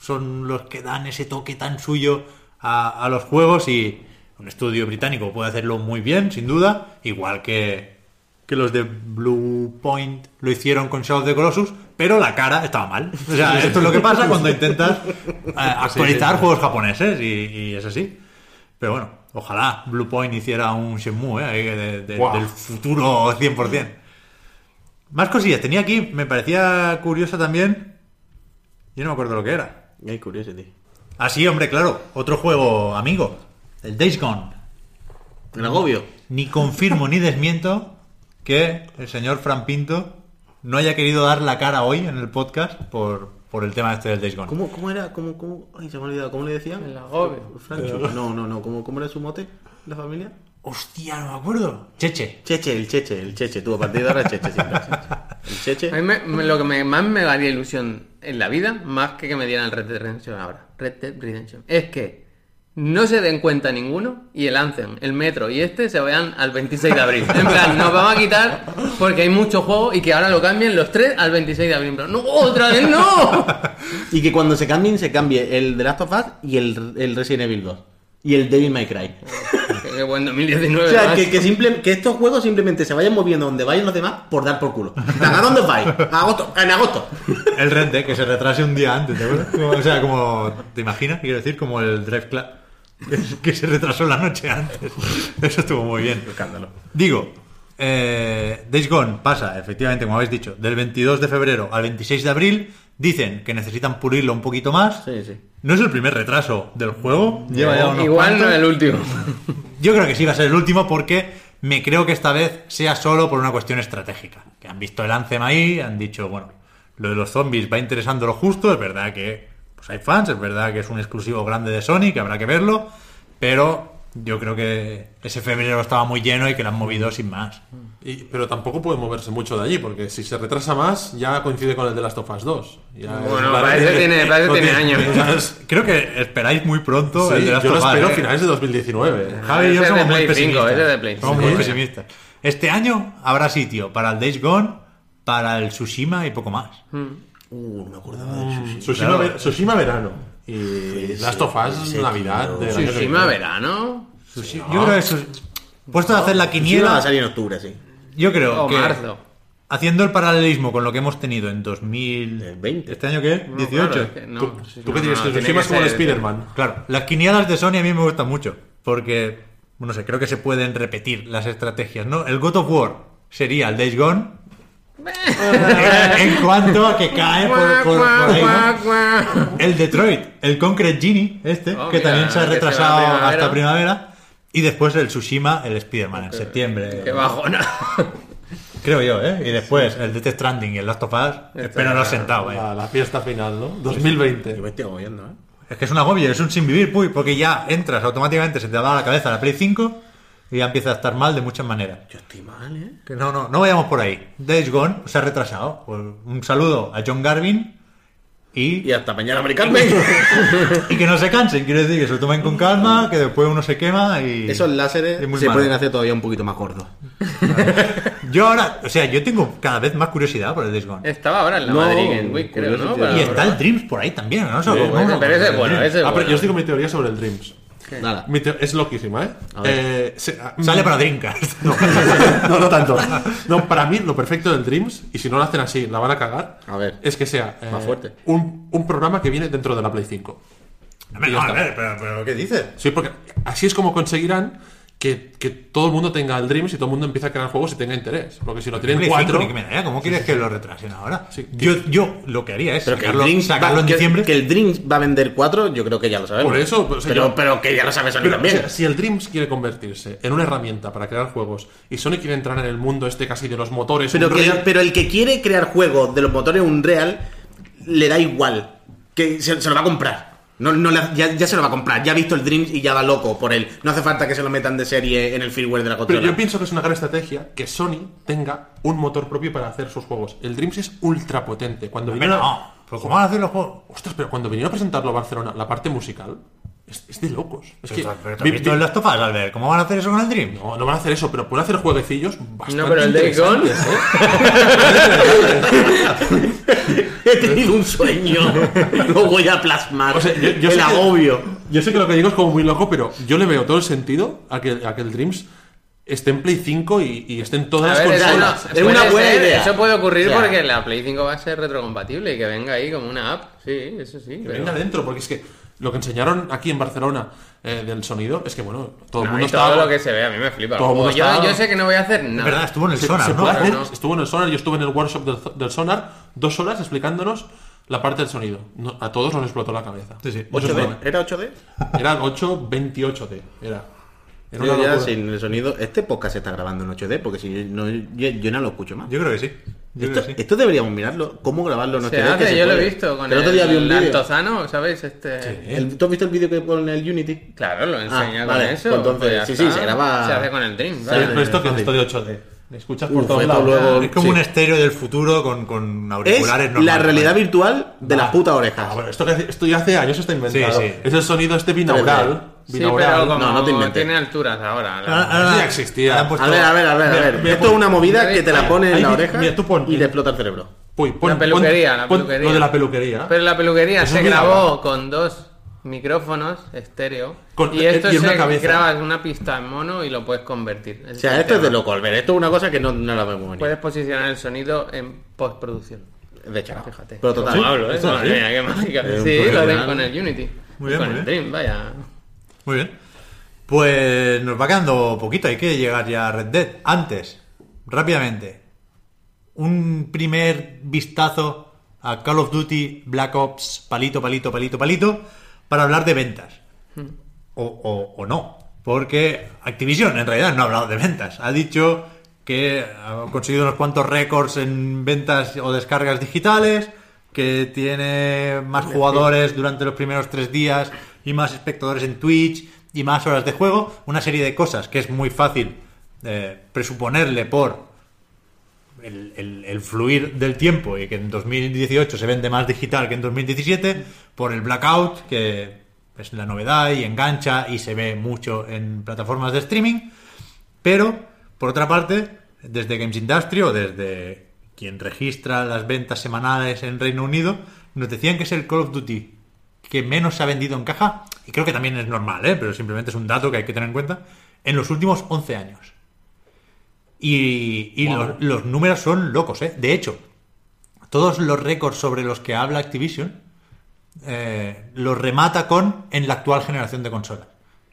son los que dan ese toque tan suyo a, a los juegos y un estudio británico puede hacerlo muy bien, sin duda, igual que, que los de Blue Point lo hicieron con Shadow of the Colossus, pero la cara estaba mal. O sea, esto es lo que pasa cuando intentas eh, actualizar juegos japoneses y, y es así. Pero bueno, ojalá Blue Point hiciera un Shenmue, ¿eh? De- de- del futuro 100%. Más cosillas. Tenía aquí, me parecía curiosa también. Yo no me acuerdo lo que era. Ay, curioso, tío. Ah, sí, hombre, claro. Otro juego amigo. El Days Gone. El agobio. Ni confirmo ni desmiento que el señor Fran Pinto no haya querido dar la cara hoy en el podcast por, por el tema este del Days Gone. ¿Cómo, cómo era? ¿Cómo, cómo? Ay, se me ha olvidado. ¿Cómo le decían? El agobio. Francho. No, no, no. ¿Cómo, ¿Cómo era su mote? ¿La familia? Hostia, no me acuerdo. Cheche. Cheche, el cheche, el cheche. Tú, a partir de ahora, cheche siempre. El cheche. A mí me- me- lo que me- más me daría ilusión en la vida, más que que me dieran el Red Dead Redemption ahora, Red Dead Redemption, es que no se den cuenta ninguno y el Anthem, el Metro y este se vayan al 26 de abril. En plan, nos vamos a quitar porque hay mucho juego y que ahora lo cambien los tres al 26 de abril. En ¡No, otra vez no! Y que cuando se cambien, se cambie el The Last of Us y el Resident Evil 2. Y el Devil May Cry. Qué, qué buen 2019. O sea, que, que, simple- que estos juegos simplemente se vayan moviendo donde vayan los demás por dar por culo. ¿A dónde vais? A agosto, en agosto. El Red Dead, que se retrase un día antes, ¿te acuerdas? Como- O sea, como. ¿Te imaginas? Quiero decir, como el Drive Club. Que, que se retrasó la noche antes. Eso estuvo muy bien. Escándalo. Digo, eh, Days Gone pasa, efectivamente, como habéis dicho, del 22 de febrero al 26 de abril. Dicen que necesitan pulirlo un poquito más. Sí, sí. No es el primer retraso del juego. Lleva ya unos Igual no cuantos. es el último. Yo creo que sí va a ser el último porque me creo que esta vez sea solo por una cuestión estratégica. Que han visto el Anthem ahí, han dicho, bueno, lo de los zombies va interesando lo justo, es verdad que pues hay fans, es verdad que es un exclusivo grande de Sony, que habrá que verlo, pero yo creo que ese febrero estaba muy lleno y que lo han movido sin más. Y- pero tampoco puede moverse mucho de allí, porque si se retrasa más, ya coincide con el de Last of Us 2. Ya Bueno, es- parece que tiene- tiene años. Creo que esperáis muy pronto sí, el de las yo lo Us, espero ¿eh? a finales de 2019. Javi y yo es somos muy pesimistas. Somos muy pesimistas. Este año habrá sitio para el Days Gone, para el Tsushima y poco más. Uh, no me acordaba de Sushi. Tsushima, Claro. Tsushima verano. Y Last of Us sí, Navidad. que Tsushima verano. Yo creo que eso. Puesto a hacer la Sushi va a quiniela, salir en octubre, sí. yo creo O que marzo. haciendo el paralelismo con lo que hemos tenido en 2000. El 20. ¿Este año qué? No, 18. claro, es que no, ¿Tú, sí, tú no, qué tienes? no, que tiene Tsushima es como el Spider-Man. Claro, las quinielas de Sony a mí me gustan mucho. Porque, no sé, creo que se pueden repetir las estrategias, ¿no? El God of War sería el Days Gone. En cuanto a que cae por, por- por ahí, ¿no? El Detroit, el Concrete Genie, este, Oh, que mira, también se ha va retrasado primavera. hasta primavera. Y después el Tsushima, el Spider-Man, en septiembre. Qué bajona. Creo yo, ¿eh? Y después el Death Stranding y el Last of Us. Espero no sentado, La, ¿eh? la fiesta final, ¿no? Yo 2020. me estoy agobiando, ¿eh? Es que es un agobio, es un sin vivir, puy, porque ya entras automáticamente, se te da a la cabeza la Play 5 y ya empieza a estar mal de muchas maneras. Yo estoy mal, ¿eh? Que no, no, no vayamos por ahí. Days Gone se ha retrasado. Pues un saludo a John Garvin y, Y hasta mañana, Mari Carmen. y que no se cansen. Quiero decir que se lo tomen con calma, que después uno se quema y... Esos láseres es se malo. pueden hacer todavía un poquito más gordos. Yo ahora, o sea, yo tengo cada vez más curiosidad por el Days Gone. Estaba ahora en la No, Madrid Game Week, creo, ¿no? Y está el Dreams por ahí también, ¿no? Sí, ¿cómo Bueno, no? pero ese es bueno, ese es Ah, pero bueno. yo estoy con mi teoría sobre el Dreams. Nada. Mi teo- es loquísima, ¿eh? A ver. Eh, se- ah, Sale para Dreamcast. No, no, no tanto. No, para mí lo perfecto del Dreams, y si no lo hacen así, la van a cagar, A ver. es que sea eh, Más fuerte. Un, un programa que viene dentro de la Play 5. Hombre, Y no, ya a ver, pero, pero ¿qué dices? Sí, porque así es como conseguirán que, que todo el mundo tenga el Dreams y todo el mundo empiece a crear juegos y tenga interés. Porque si lo tienen Play cuatro... 5 ni que me da. ¿Cómo quieres que lo retrasen ahora? Sí. Yo, yo lo que haría es Pero que el sacarlo, Dreams, sacarlo va, en que- diciembre. que el Dreams va a vender 4, yo creo que ya lo sabemos. Por eso, pues, pero, yo- pero que ya lo sabes Sony Pero, también. o sea, si el Dreams quiere convertirse en una herramienta para crear juegos y Sony quiere entrar en el mundo este casi de los motores, Pero, que, pero el que quiere crear juegos de los motores Unreal le da igual. Que se, se lo va a comprar. No, no le- ya, ya se lo va a comprar. Ya ha visto el Dreams y ya va loco por él. No hace falta que se lo metan de serie en el firmware de la Pero consola. yo pienso que es una gran estrategia que Sony tenga un motor propio para hacer sus juegos. El Dreams es ultra potente. Cuando vinieron no, pero ¿cómo van a hacer los juegos? Ostras, pero cuando vinieron a presentarlo a Barcelona, la parte musical es, es de locos. Es que Pero, pero ¿tú vi- vi- el Last of Us, Albert? ¿Cómo van a hacer eso con el Dream? no, no van a hacer eso, pero pueden hacer jueguecillos bastante No, pero el Days Gone. He tenido un sueño. lo voy a plasmar. O sea, yo- yo el que- agobio. Yo sé que lo que digo es como muy loco, pero yo le veo todo el sentido a que, a que el Dreams esté en Play 5 y, y esté en todas A las ver, eso, consolas. no- es una buena ser, idea. Eso puede ocurrir O sea- porque la Play 5 va a ser retrocompatible y que venga ahí como una app. Sí, eso sí. Que pero- venga dentro, porque es que lo que enseñaron aquí en Barcelona eh, del sonido es que, bueno, todo el No, mundo y todo estaba... lo que se ve, a mí me flipa. Todo el mundo yo, estaba- yo sé que no voy a hacer nada. verdad, estuvo en el Se- Sonar, se ¿no? puede hacer- no. Estuvo en el Sonar, yo estuve en el workshop del, del Sonar dos horas explicándonos la parte del sonido. No- a todos nos explotó la cabeza. Sí, sí. Eso 8D. fue- ¿Era 8D? Era 828D. Era. Era Yo una ya locura. sin el sonido. Este podcast se está grabando en 8D porque si yo no, yo, yo no lo escucho más. Yo creo que sí. Esto, sí. deberíamos mirarlo. ¿Cómo grabarlo en 8D? Se que yo lo he visto con el otro día vi un el vídeo. Altozano, ¿sabéis? Este... El- ¿Tú has visto el vídeo que pone el Unity? Claro, lo enseña Ah, con vale, eso. pues entonces, ya sí, está. sí, se graba- Se hace con el Dream. Sí, ¿vale? pero esto que es esto de 8D. Me escuchas por todos lados. luego- Es como Sí. un estéreo del futuro con, con Es auriculares la normales. realidad virtual de las putas orejas. Ah, bueno, esto, esto ya hace años está inventado. Sí, sí. Es el sonido este binaural. Sí, pero como No, no te inventes. tiene alturas ahora. la- Ahora- ahora- Eso ya existía. ahora han puesto- A ver, a ver, a ver, a Mira, ver. mira, Esto es una movida que te la pone en ahí la oreja mira, tú pon- y te explota el cerebro. Uy, pon- La peluquería, pon- la pon peluquería. Lo de la peluquería. Pero la peluquería Eso se muy grabó con dos micrófonos estéreo Con- y esto y en se una cabeza. graba en una pista en mono y lo puedes convertir. O sea, esto es de loco, Albert. Esto es una cosa que no, no la vemos venir. Puedes posicionar el sonido en postproducción. De chaval. Fíjate. Pero total. ¿Cómo hablo, eh? Esto Madre sí. mía, qué mágica. Es un Sí, lo profesional. den con el Unity. Muy bien, con muy el bien. Dream, vaya. Muy bien. Pues nos va quedando poquito, hay que llegar ya a Red Dead. Antes, rápidamente, un primer vistazo a Call of Duty Black Ops, palito, palito, palito, palito, para hablar de ventas. O, o- o no, porque Activision en realidad no ha hablado de ventas. Ha dicho que ha conseguido unos cuantos récords en ventas o descargas digitales, que tiene más jugadores durante los primeros tres días y más espectadores en Twitch y más horas de juego, una serie de cosas que es muy fácil eh, presuponerle por el, el- el fluir del tiempo y que en 2018 se vende más digital que en 2017, por el blackout, que es la novedad y engancha y se ve mucho en plataformas de streaming, pero por otra parte, desde Games Industry o desde quien registra las ventas semanales en Reino Unido, nos decían que es el Call of Duty que menos se ha vendido en caja, y creo que también es normal, ¿eh? pero simplemente es un dato que hay que tener en cuenta, en los últimos 11 años. Y, y Wow. los, los números son locos, ¿eh? De hecho, todos los récords sobre los que habla Activision eh, los remata con en la actual generación de consolas.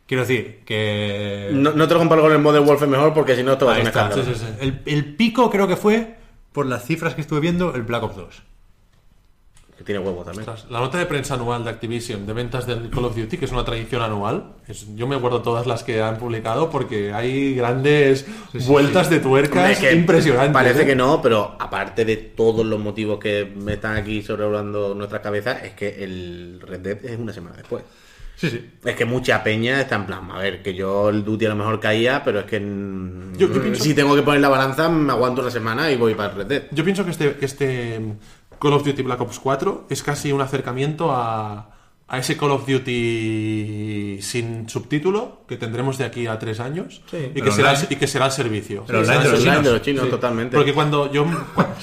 Quiero decir que... No, no te lo comparo con el Modern Warfare mejor porque si no te va a sí. El, el pico creo que fue, por las cifras que estuve viendo, el Black Ops 2. Que tiene huevos también. Ostras, La nota de prensa anual de Activision de ventas del Call of Duty, que es una tradición anual, es- yo me acuerdo todas las que han publicado porque hay grandes vueltas de tuercas Hombre, es que impresionantes. Parece ¿eh? que no, pero aparte de todos los motivos que me están aquí sobrevolando nuestras cabezas, es que el Red Dead es una semana después. Sí, sí. Es que mucha peña está en plan, a ver, que yo el Duty a lo mejor caía, pero es que Yo- yo pienso- si tengo que poner la balanza, me aguanto una semana y voy para el Red Dead. Yo pienso que este, que este Call of Duty Black Ops 4 es casi un acercamiento a, a ese Call of Duty sin subtítulo que tendremos de aquí a tres años y, que será, online- y que será el servicio. Pero Sí, online de el los servicio. Online de los chinos, Sí. totalmente. Porque cuando yo...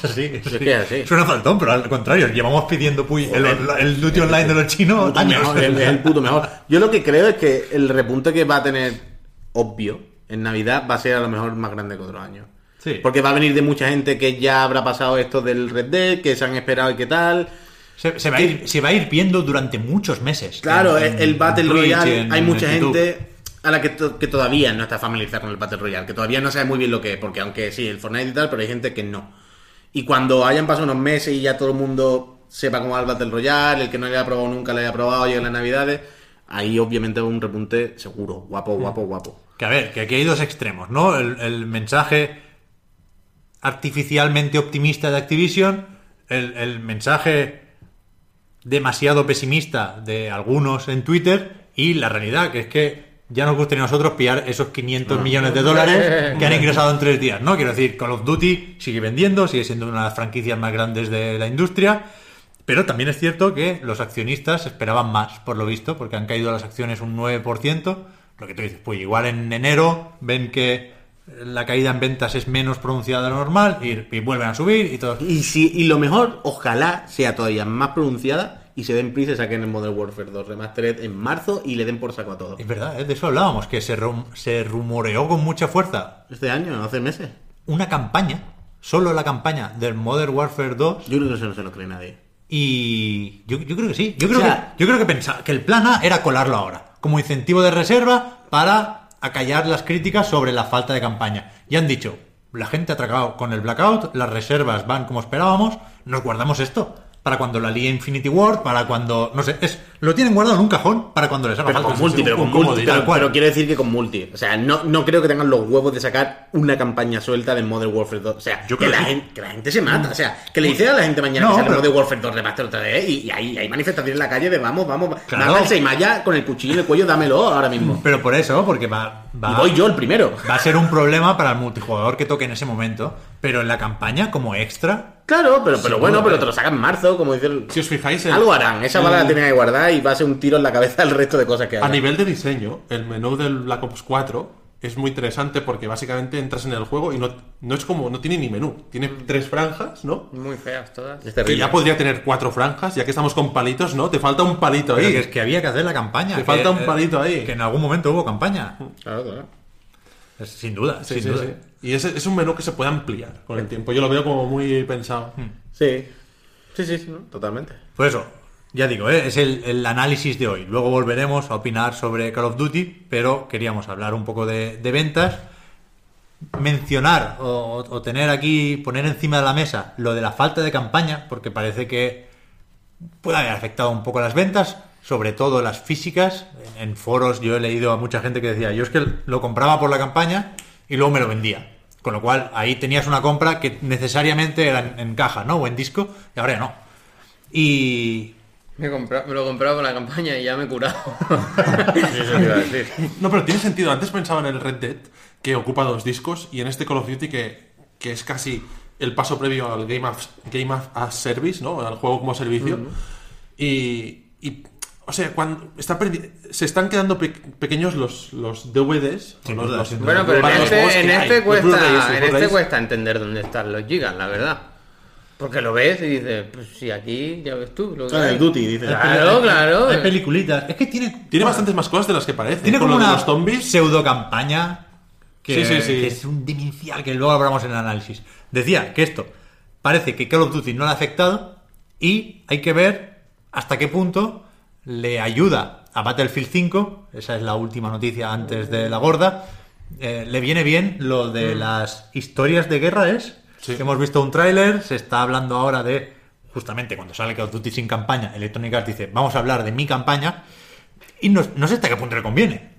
Sí, Es que así. Suena faltón, pero al contrario, llevamos pidiendo puy, el, el duty online de los chinos Puto años. mejor, es, es el puto mejor. Yo lo que creo es que el repunte que va a tener obvio en Navidad va a ser a lo mejor más grande que otros años. Sí. Porque va a venir de mucha gente que ya habrá pasado esto del Red Dead, que se han esperado y qué tal. Se, se va a ir, se va a ir viendo durante muchos meses. Claro, En- el Battle Royale, hay mucha gente a la que, to- que todavía no está familiarizada con el Battle Royale, que todavía no sabe muy bien lo que es, porque aunque sí, el Fortnite y tal, pero hay gente que no. Y cuando hayan pasado unos meses y ya todo el mundo sepa cómo va el Battle Royale, el que no lo haya probado nunca lo haya probado, llega las navidades, ahí obviamente va un repunte seguro, guapo, guapo, guapo. Que a ver, que aquí hay dos extremos, ¿no? El, el mensaje artificialmente optimista de Activision, el, el mensaje demasiado pesimista de algunos en Twitter y la realidad, que es que ya nos gustaría a nosotros pillar esos 500 millones de dólares que han ingresado en tres días, ¿no? Quiero decir, Call of Duty sigue vendiendo, sigue siendo una de las franquicias más grandes de la industria, pero también es cierto que los accionistas esperaban más, por lo visto, porque han caído las acciones un 9%. Lo que tú dices, pues igual en enero ven que la caída en ventas es menos pronunciada de lo normal y, y vuelven a subir y todo. Y, si, y lo mejor, ojalá sea todavía más pronunciada y se den prisa y saquen el Modern Warfare 2 Remastered en marzo y le den por saco a todo. Es verdad, ¿eh? de eso hablábamos, que se, rum- se rumoreó con mucha fuerza Este año, hace meses. una campaña, solo la campaña del Modern Warfare 2 Yo creo que eso no se lo cree nadie. Y yo, yo creo que sí. Yo creo, O sea- que, yo creo que pensaba que el plan A era colarlo ahora, como incentivo de reserva para acallar las críticas sobre la falta de campaña. Y han dicho, la gente ha tragado con el blackout, las reservas van como esperábamos, nos guardamos esto. Para cuando la lía Infinity Ward, para cuando. No sé, es lo tienen guardado en un cajón para cuando les haga Pero falta. con multi, pero con multi. comodín, Pero, quiero decir que con multi. O sea, no, no creo que tengan los huevos de sacar una campaña suelta de Modern Warfare 2. O sea, Yo que, la que- gente, que la gente se mata. O sea, que le dice a la gente mañana No, que sale pero- Modern Warfare 2 Remaster otra vez y, y hay, hay manifestaciones en la calle de vamos, vamos, Claro. el Seimaya con el cuchillo en el cuello, dámelo ahora mismo. Pero por eso, porque va, va, Y voy yo el primero. va a ser un problema para el multijugador que toque en ese momento. Pero en la campaña, como extra, Claro, pero, pero bueno, pero pero- te lo sacan en marzo, como dice el... Si os fijáis, el- Algo harán, esa el- bala la tienen que guardar y va a ser un tiro en la cabeza el resto de cosas que A hagan. nivel de diseño, el menú del Black Ops 4 es muy interesante porque básicamente entras en el juego y no, no es como, no tiene ni menú. Tiene tres franjas, ¿no? Muy feas todas. Es Que terrible. ya podría tener cuatro franjas, ya que estamos con palitos, ¿no? Te falta un palito Pero ahí. que es que había que hacer la campaña. Te que- falta un eh, palito ahí. Que en algún momento hubo campaña. Claro, claro. Sin duda, Sí, sin sí, duda. sí. Y es, es un menú que se puede ampliar con el tiempo. Yo lo veo como muy pensado. Sí. Sí, sí, sí, ¿no? totalmente. Pues eso, ya digo, ¿eh? es el, el análisis de hoy. Luego volveremos a opinar sobre Call of Duty, pero queríamos hablar un poco de, de ventas. Mencionar o, o tener aquí, poner encima de la mesa lo de la falta de campaña, porque parece que puede haber afectado un poco las ventas, sobre todo las físicas. En, en foros yo he leído a mucha gente que decía, yo es que lo compraba por la campaña y luego me lo vendía. Con lo cual ahí tenías una compra que necesariamente era en, en caja, ¿no? O en disco, y ahora ya no. Y Me, lo he comprado con la campaña y ya me he curado. Eso te iba a decir. No, pero tiene sentido. Antes pensaba en el Red Dead, que ocupa dos discos, y en este Call of Duty, que, que es casi el paso previo al Game of, Game of as Service, ¿no? Al juego como servicio. y, y, o sea, cuando está se están quedando pe- pequeños los, los DVDs. Sin los- los- bueno, pero en este, en este hay, cuesta, en este cuesta entender dónde están los gigas, la verdad. Porque lo ves y dices, pues si aquí ya ves tú. Lo hay. el Duty, dices. Claro, claro. Hay peliculitas. Es que tiene. Tiene bueno, bastantes más cosas de las que parece. Tiene Con como una los zombies. pseudo campaña que, Sí, sí, sí. que es un demencial que luego hablamos en el análisis. Decía que esto parece que Call of Duty no le ha afectado y hay que ver hasta qué punto le ayuda a Battlefield 5, esa es la última noticia antes de la gorda, eh, le viene bien lo de las historias de guerra, ¿es? Sí. Que hemos visto un tráiler, se está hablando ahora de justamente cuando sale Call of Duty sin campaña, Electronic Arts dice, vamos a hablar de mi campaña, y no, no sé hasta qué punto le conviene.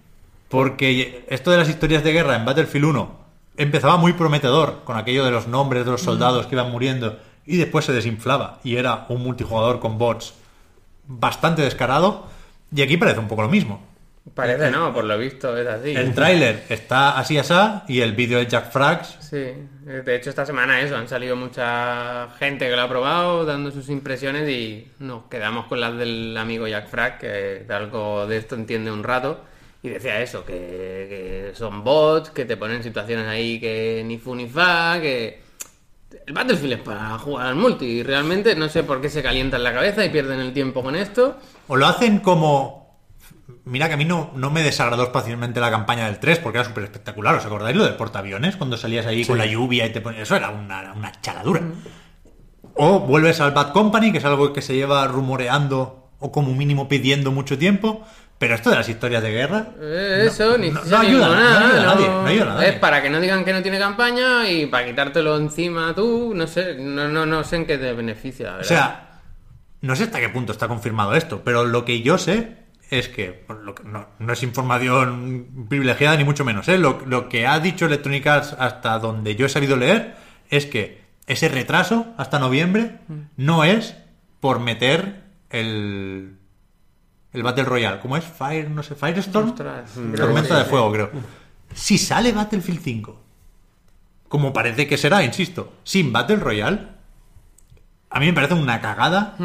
Porque esto de las historias de guerra en Battlefield 1 empezaba muy prometedor, con aquello de los nombres de los soldados que iban muriendo, y después se desinflaba, y era un multijugador con bots bastante descarado, y aquí parece un poco lo mismo. Parece, ¿no? Por lo visto es así. El tráiler está así asá y el vídeo de Jack Frags Sí, de hecho esta semana eso, han salido mucha gente que lo ha probado dando sus impresiones y nos quedamos con las del amigo Jack Frag, que de algo de esto entiende un rato, y decía eso, que, que son bots, que te ponen situaciones ahí que ni fu ni fa, que el Battlefield es para jugar al multi, y realmente no sé por qué se calientan la cabeza y pierden el tiempo con esto. O lo hacen como. Mira que a mí no, no me desagradó especialmente la campaña del 3 porque era súper espectacular. ¿Os acordáis lo del portaaviones? Cuando salías ahí con la lluvia y te ponías. Eso era una, una chaladura. O vuelves al Bad Company, que es algo que se lleva rumoreando o como mínimo pidiendo mucho tiempo. Pero esto de las historias de guerra. Eh, Eso, ni no- sí, no ni ayuda, nada, no ayuda a nadie, no ayuda a nadie. Es para que no digan que no tiene campaña y para quitártelo encima tú, no sé, no, no, no sé en qué te beneficia, O sea, no sé hasta qué punto está confirmado esto, pero lo que yo sé es que, por lo que no, no es información privilegiada ni mucho menos, ¿eh? lo, lo que ha dicho Electronic Arts hasta donde yo he sabido leer es que ese retraso hasta noviembre no es por meter el, el Battle Royale. ¿Cómo es? Fire, no sé, Firestorm. Ostras. Tormenta de fuego, creo. Si sale Battlefield 5, como parece que será, insisto, sin Battle Royale, a mí me parece una cagada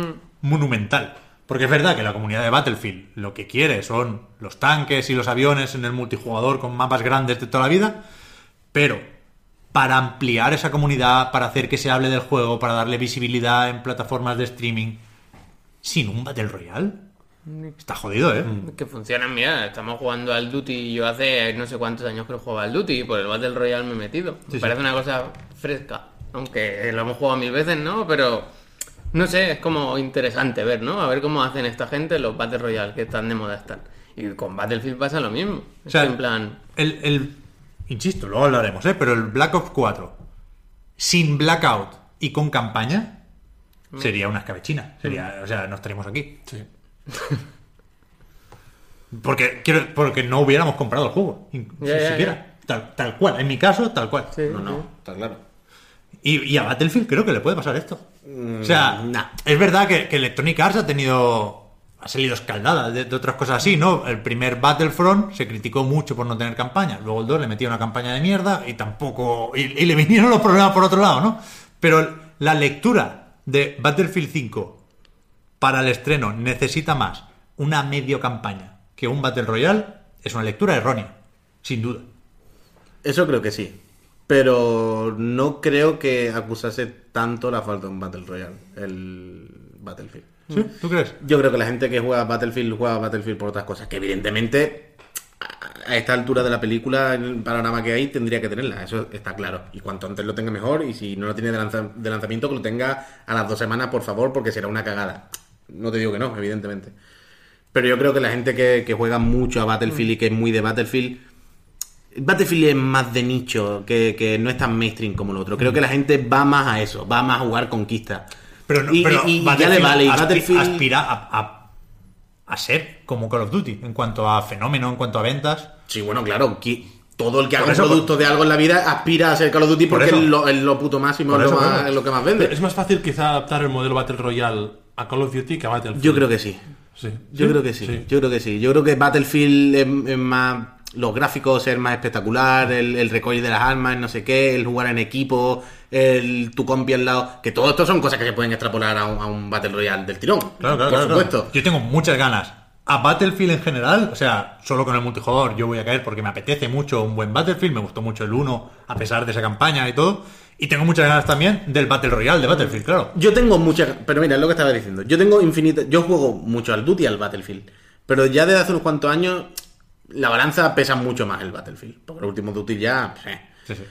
monumental. Porque es verdad que la comunidad de Battlefield lo que quiere son los tanques y los aviones en el multijugador con mapas grandes de toda la vida, pero para ampliar esa comunidad, para hacer que se hable del juego, para darle visibilidad en plataformas de streaming, sin un Battle Royale, está jodido, ¿eh? Que funcionan, mira, estamos jugando al Duty y yo hace no sé cuántos años que no jugaba al Duty y por el Battle Royale me he metido. Me sí. parece una cosa fresca, aunque lo hemos jugado mil veces, ¿no? Pero no sé, es como interesante ver, ¿no? A ver cómo hacen esta gente los Battle Royale que están de moda están. Y con Battlefield pasa lo mismo. O sea, Es en plan, el, el- insisto, luego hablaremos, ¿eh? Pero el Black Ops 4 sin Blackout y con campaña sería una escabechina. Sería, o sea, no estaríamos aquí. Sí. Porque, quiero, porque no hubiéramos comprado el juego, ya, siquiera. Tal, tal cual, en mi caso, tal cual. sí, No, no, sí. está claro. Y, y a Battlefield creo que le puede pasar esto. o sea, nah. es verdad que, que Electronic Arts ha tenido. Ha salido escaldada de, de otras cosas así, ¿no? El primer Battlefront se criticó mucho por no tener campaña. Luego el 2 le metía una campaña de mierda y tampoco. Y, y le vinieron los problemas por otro lado, ¿no? Pero la lectura de Battlefield 5 para el estreno necesita más una medio campaña que un Battle Royale es una lectura errónea, sin duda. Eso creo que sí. Pero no creo que acusase tanto la falta de un Battle Royale, el Battlefield. ¿Sí? ¿Tú crees? Yo creo que la gente que juega Battlefield juega Battlefield por otras cosas, que evidentemente a esta altura de la película, en el panorama que hay, tendría que tenerla, eso está claro. Y cuanto antes lo tenga mejor, y si no lo tiene de lanzamiento, que lo tenga a las dos semanas, por favor, porque será una cagada. No te digo que no, evidentemente. Pero yo creo que la gente que, que juega mucho a Battlefield y que es muy de Battlefield, Battlefield es más de nicho, que, que no es tan mainstream como el otro. Creo que la gente va más a eso, va más a jugar conquista. Pero, no, y, pero y- y ya le vale. Y aspi- Battlefield... aspira a, a- a ser como Call of Duty en cuanto a fenómeno, en cuanto a ventas. Sí, bueno, claro, que todo el que Por haga eso, un producto de algo en la vida aspira a ser Call of Duty Por porque es lo, es lo puto máximo, es lo, más- es lo que más Pero vende. es más fácil quizá adaptar el modelo Battle Royale a Call of Duty que a Battlefield. Yo creo que sí. Sí. Yo ¿Sí? creo que sí. Yo creo que sí. Yo creo que Battlefield es, es más. Los gráficos es más espectacular, el, el recoil de las armas, no sé qué, el jugar en equipo, el tu compi al lado. Que todo esto son cosas que se pueden extrapolar a un, a un Battle Royale del tirón. por supuesto. Yo tengo muchas ganas. A Battlefield en general, o sea, solo con el multijugador yo voy a caer porque me apetece mucho un buen Battlefield, me gustó mucho el 1 a pesar de esa campaña y todo. Y tengo muchas ganas también del Battle Royale de Battlefield, claro. Yo tengo muchas. Pero mira, es lo que estaba diciendo. Yo tengo infinita. Yo juego mucho al Duty y al Battlefield. Pero ya desde hace unos cuantos años. La balanza pesa mucho más el Battlefield. Porque el último Duty ya. eh. Sí, sí.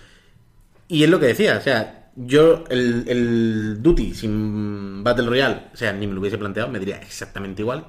Y es lo que decía, o sea, yo el, el Duty sin Battle Royale, o sea, ni me lo hubiese planteado, me diría exactamente igual.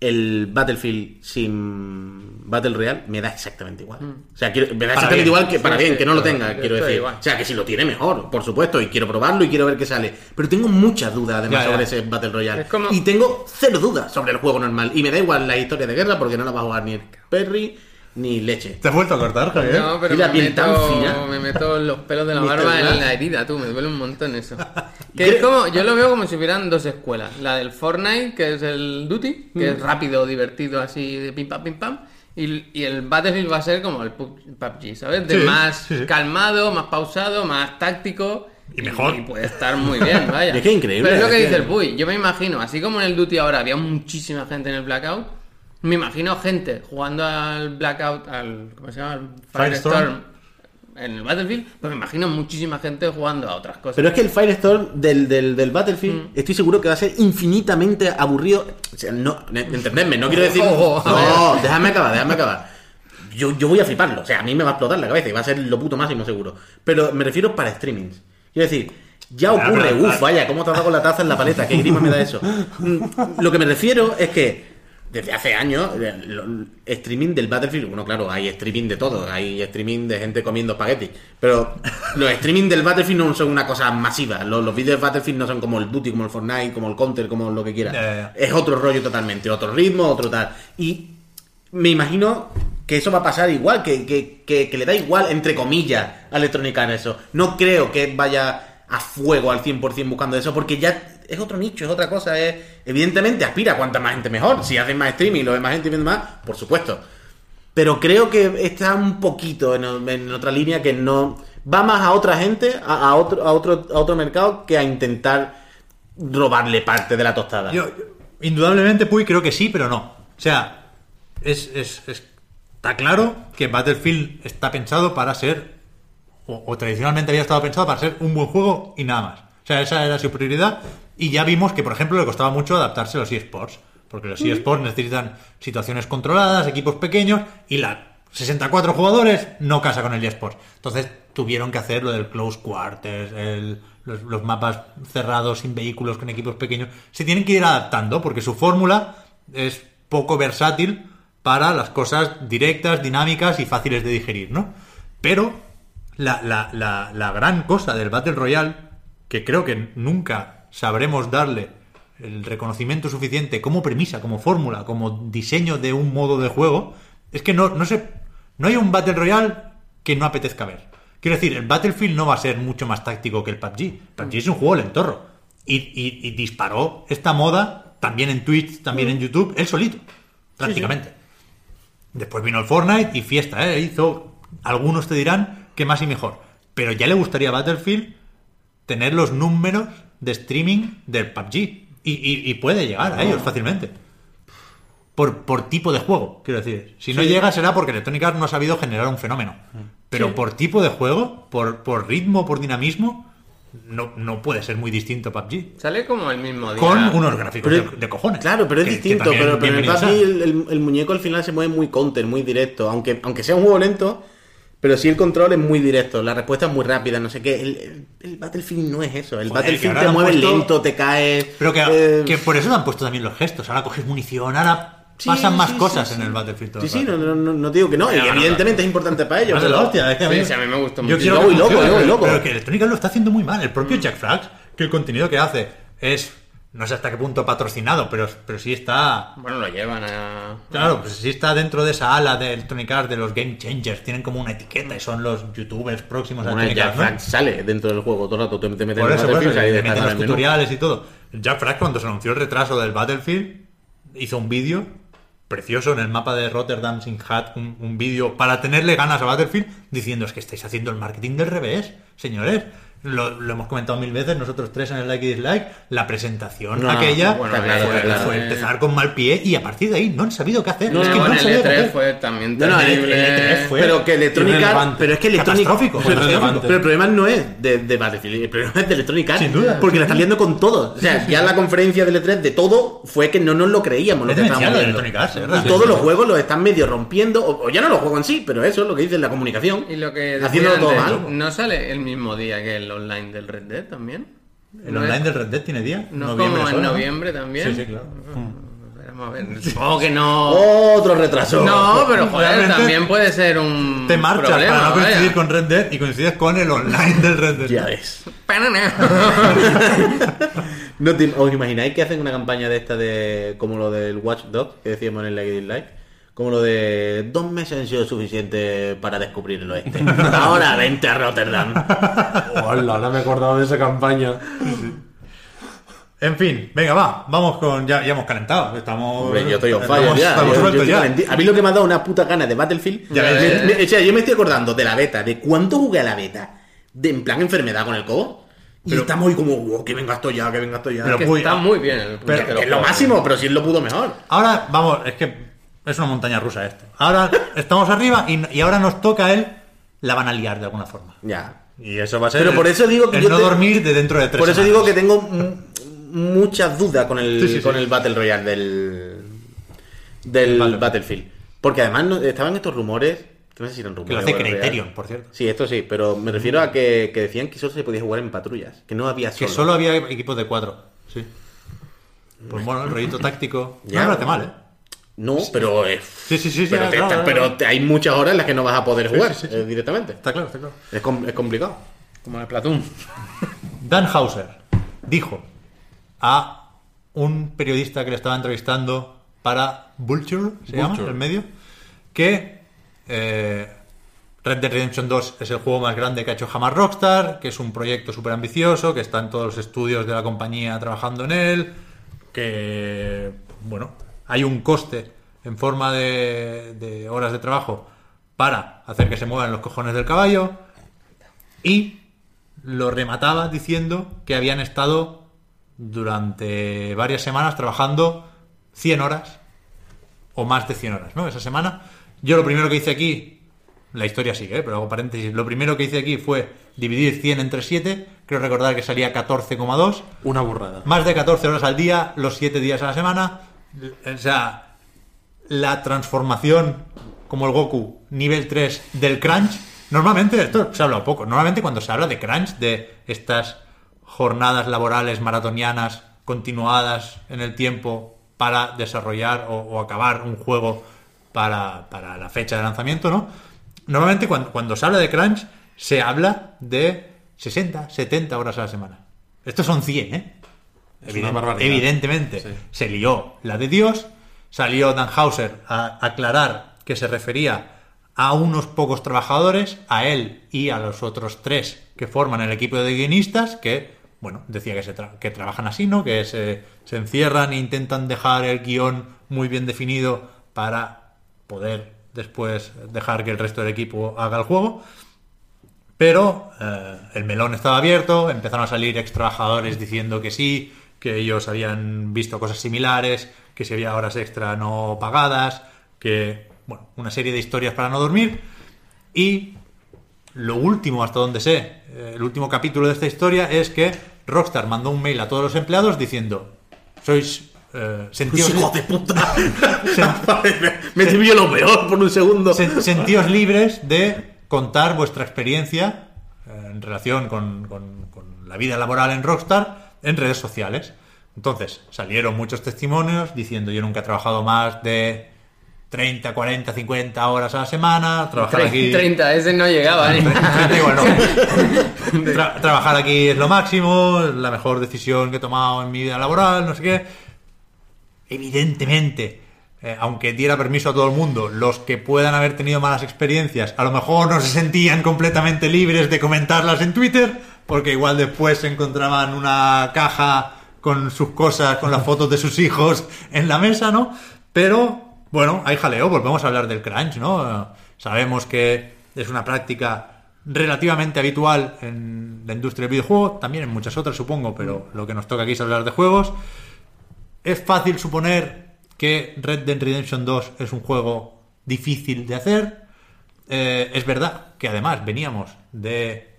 El Battlefield sin Battle Royale me da exactamente igual. O sea, quiero- me da Para exactamente bien. igual que para Mm. Sí, bien, que no lo tenga, quiero decir. igual. O sea, que si lo tiene mejor, por supuesto, y quiero probarlo y quiero ver qué sale. Pero tengo muchas dudas además Ya, ya. sobre ese Battle Royale. Es como- Y tengo cero dudas sobre el juego normal. Y me da igual la historia de guerra porque no la va a jugar ni el Perry ni leche. ¿Te has vuelto a cortar, Javier? No, pero Y la me piel tan meto, fina. me meto los pelos de la barba en la herida, tú, me duele un montón eso. Que ¿Qué? es como, yo lo veo como si hubieran dos escuelas. La del Fortnite, que es el Duty, que Mm. es rápido, divertido, así de pim pam pim pam. Y, y el Battlefield va a ser como el Pub- PUBG, ¿sabes? De Sí, más sí, calmado, más pausado, más táctico. Y mejor. Y, puede estar muy bien, vaya. Es que es increíble, Pero es lo es que que- dice el Puy. Yo me imagino, así como en el Duty ahora había muchísima gente en el Blackout, me imagino gente jugando al Blackout, al. ¿Cómo se llama? Al Firestorm. Firestorm. En el Battlefield, pues me imagino muchísima gente jugando a otras cosas. Pero es que el Firestorm del, del, del Battlefield Mm. estoy seguro que va a ser infinitamente aburrido. O sea, no, entendedme, no quiero decir. Ojo, a no, déjame acabar, déjame acabar. Yo, yo voy a fliparlo, o sea, a mí me va a explotar la cabeza y va a ser lo puto máximo seguro. Pero me refiero para streamings. Quiero decir, ya ocurre, pero- uff, vaya, cómo te has dado con la taza en la paleta, qué grima me da eso. Mm, Lo que me refiero es que desde hace años, streaming del Battlefield, bueno, claro, hay streaming de todo, hay streaming de gente comiendo espagueti, pero los streaming del Battlefield no son una cosa masiva, los, los vídeos de Battlefield no son como el Duty, como el Fortnite, como el Counter, como lo que quieras. Es otro rollo totalmente, otro ritmo, otro tal. Y me imagino que eso va a pasar igual, que, que, que, que le da igual, entre comillas, a Electronic Arts eso. No creo que vaya a fuego al 100% buscando eso, porque ya es otro nicho, es otra cosa. Es, evidentemente aspira a cuanta más gente mejor. Si hacen más streaming y lo ve más gente viendo más, por supuesto. Pero creo que está un poquito en, otra línea que no va más a otra gente, a, otro, a, otro, a otro mercado, que a intentar robarle parte de la tostada. Indudablemente, Puy, creo que sí, pero no. O sea, es, es- es- está claro que Battlefield está pensado para ser, o, o tradicionalmente había estado pensado para ser un buen juego y nada más. O sea, esa era su prioridad. Y ya vimos que, por ejemplo, le costaba mucho adaptarse a los eSports. Porque los eSports necesitan situaciones controladas, equipos pequeños, y la 64 jugadores no casa con el eSports. Entonces tuvieron que hacer lo del close quarters, el- los, los mapas cerrados sin vehículos con equipos pequeños. Se tienen que ir adaptando porque su fórmula es poco versátil para las cosas directas, dinámicas y fáciles de digerir, ¿no? Pero la, la- la- la gran cosa del Battle Royale, que creo que nunca sabremos darle el reconocimiento suficiente como premisa, como fórmula, como diseño de un modo de juego, es que no, no, se, no hay un Battle Royale que no apetezca ver. Quiero decir, el Battlefield no va a ser mucho más táctico que el PUBG. PUBG es un juego lentorro. Y, y- y disparó esta moda también en Twitch, también en YouTube, él solito, prácticamente. Después vino el Fortnite y fiesta, ¿eh? Hizo, algunos te dirán que más y mejor. Pero ya le gustaría a Battlefield tener los números de streaming del PUBG. Y, y- y puede llegar a ellos fácilmente. Por, por tipo de juego, quiero decir. Si no llega será porque Electronic Arts no ha sabido generar un fenómeno. Pero por tipo de juego, por, por ritmo, por dinamismo, no, no puede ser muy distinto a PUBG. Sale como el mismo día. Con unos gráficos Pero- de, de cojones. Claro, pero es Que- distinto. pero, pero en PUBG el, el- el muñeco al final se mueve muy counter, muy directo. Aunque, aunque sea un juego lento, pero sí el control es muy directo. La respuesta es muy rápida, no sé qué. El, el- el Battlefield no es eso. El Joder, Battlefield te mueve puesto- lento, te caes. Pero que, eh, que por eso le han puesto también los gestos. Ahora coges munición, ahora sí, pasan más sí, cosas sí, en sí. el Battlefield. todo Sí, el sí, no, no, no, no digo que no. y Pero bueno, evidentemente es importante para ellos. Más de la pero- hostia, es que a mí- sí, a mí me gusta Yo mucho. quiero Yo voy loco, funcione, yo voy loco. Pero que Electronic lo está haciendo muy mal. El propio Jack Flags, que el contenido que hace es, no sé hasta qué punto patrocinado, pero, pero sí está... Bueno, lo llevan a. Claro, pues sí está dentro de esa ala de Electronic Arts, de los Game Changers. Tienen como una etiqueta y son los youtubers próximos a Electronic Jack. Frank sale dentro del juego todo el rato. Te, Por eso, por eso, meten en los menú. tutoriales y todo. Jack Flash, cuando se anunció el retraso del Battlefield, hizo un vídeo precioso en el mapa de Rotterdam sin hat, un, un vídeo para tenerle ganas a Battlefield, diciendo es que estáis haciendo el marketing del revés, señores. Lo, lo hemos comentado mil veces, nosotros tres en el like y dislike, la presentación No, aquella bueno, fue, claro, fue empezar con mal pie y a partir de ahí no han sabido qué hacer. No, es no, que no bueno, han el sabido qué E3 hacer. fue también No, no, el terrible. E3 fue- Pero que Electronic Arts. Pero es que Electronic Catastrófico, pero, catastrófico. pero el problema no es de, de Battlefield, el problema es de Electronic Arts. Sin duda, Porque la están liando con todo. O sea, ya la conferencia del E3 de todo fue que no nos lo creíamos lo Es que estábamos demencial viendo. Electronic Arts. Y todos los juegos los están medio rompiendo, o, o ya no los juegos en sí, pero eso es lo que dice la comunicación. Y lo que decía Haciéndolo todo mal. ¿No sale el mismo día que el online del Red Dead también? ¿El ¿No online es- del Red Dead tiene día? No Noviembre como en solo, ¿no? noviembre también. Sí, sí, claro. Vamos a ver, supongo que no. Otro retraso. No, pero joder, Realmente también puede ser un. Te marchas problema, para no vaya. coincidir con Red Dead y coincides con el online del Red Dead. Ya ves. ¿No te- ¿Os imagináis que hacen una campaña de esta de. como lo del Watch Dogs que decíamos en el Like Like? Como lo de dos meses han sido suficientes para descubrir el oeste. Ahora vente a Rotterdam. Hola, no me he acordado de esa campaña. En fin, venga, va, vamos con. Ya, ya hemos calentado. Estamos. Hombre, yo estoy on fire estamos- ya. estamos yo- ya. A mí lo que me ha dado una puta gana de Battlefield. Ya me- ves. me- o sea, yo me estoy acordando de la beta, de cuánto jugué a la beta. De en plan enfermedad con el cobo. Y Pero- estamos hoy como, wow, que venga esto ya, que venga esto ya. Pero que está muy bien el Pero- puñetero es lo máximo, pero si él lo pudo mejor. Ahora, vamos, es que es una montaña rusa esto. Ahora estamos arriba y, y ahora nos toca a él. La van a liar de alguna forma. Ya. Y eso va a ser. Pero por eso digo que el yo no te- dormir de dentro de tres Por eso semanas. digo que tengo muchas dudas con el, Sí, sí, sí. con el Battle Royale del, del. Battlefield. Porque además no- estaban estos rumores, que no sé si eran rumores. Que lo hace. Criterion, por cierto. Sí, esto sí, pero me refiero a que, que decían que solo se podía jugar en patrullas, que no había Que solo. solo había equipos de cuatro. Sí. Pues bueno, el rollito táctico. Ya, no me parece bueno. mal, ¿eh? No, pero es- Sí, sí, sí, sí, pero, ya, te- claro, te- claro, pero claro. te- hay muchas horas en las que no vas a poder jugar sí, sí, sí. eh, directamente. Está claro, está claro. Es, com- es complicado. Como en el Platoon. Dan Hauser dijo a un periodista que le estaba entrevistando para Vulture, se llama, Vulture. el medio, que eh, Red Dead Redemption 2 es el juego más grande que ha hecho jamás Rockstar, que es un proyecto súper ambicioso, que están todos los estudios de la compañía trabajando en él, que, bueno, hay un coste en forma de, de horas de trabajo para hacer que se muevan los cojones del caballo, y lo remataba diciendo que habían estado durante varias semanas trabajando 100 horas o más de 100 horas, ¿no? Esa semana. Yo lo primero que hice aquí, la historia sigue, ¿eh? pero hago paréntesis, lo primero que hice aquí fue dividir 100 entre 7, creo recordar que salía 14,2, Una burrada. más de 14 horas al día, los 7 días a la semana. O sea, la transformación como el Goku nivel 3 del crunch. Normalmente, esto se habla poco, normalmente cuando se habla de crunch, de estas jornadas laborales maratonianas continuadas en el tiempo para desarrollar o, acabar un juego para, para la fecha de lanzamiento, ¿no? Normalmente cuando, cuando se habla de crunch se habla de 60, 70 horas a la semana. Estos son 100, ¿eh? Evident- evidentemente. Sí. Se lió la de Dios, salió Dan Hauser a aclarar que se refería a unos pocos trabajadores, a él y a los otros tres que forman el equipo de guionistas, que, bueno, decía que, se tra- que trabajan así, ¿no? Que se, se encierran e intentan dejar el guion muy bien definido para poder después dejar que el resto del equipo haga el juego. Pero eh, el melón estaba abierto, empezaron a salir ex trabajadores diciendo que sí, que ellos habían visto cosas similares, que si había horas extra no pagadas, que, bueno, una serie de historias para no dormir. Y lo último, hasta donde sé, eh, el último capítulo de esta historia es que Rockstar mandó un mail a todos los empleados diciendo: Sois. Eh, sentíos, ¡Hijo de puta! sen- me lo peor por un segundo. Sen- sentíos libres de contar vuestra experiencia eh, en relación con, con- con la vida laboral en Rockstar en redes sociales. Entonces, salieron muchos testimonios diciendo yo nunca he trabajado más de 30, 40, 50 horas a la semana, trabajar aquí... 30, ese no llegaba. ¿eh? 30 igual no. Tra- trabajar aquí es lo máximo, es la mejor decisión que he tomado en mi vida laboral, no sé qué. Evidentemente, eh, aunque diera permiso a todo el mundo, los que puedan haber tenido malas experiencias, a lo mejor no se sentían completamente libres de comentarlas en Twitter, porque igual después se encontraban una caja con sus cosas, con las fotos de sus hijos en la mesa, ¿no? Pero, bueno, hay jaleo, volvemos a hablar del crunch, ¿no? Eh, Sabemos que es una práctica relativamente habitual en la industria del videojuego, también en muchas otras supongo, pero lo que nos toca aquí es hablar de juegos. Es fácil suponer que Red Dead Redemption 2 es un juego difícil de hacer. Eh, es verdad que además veníamos de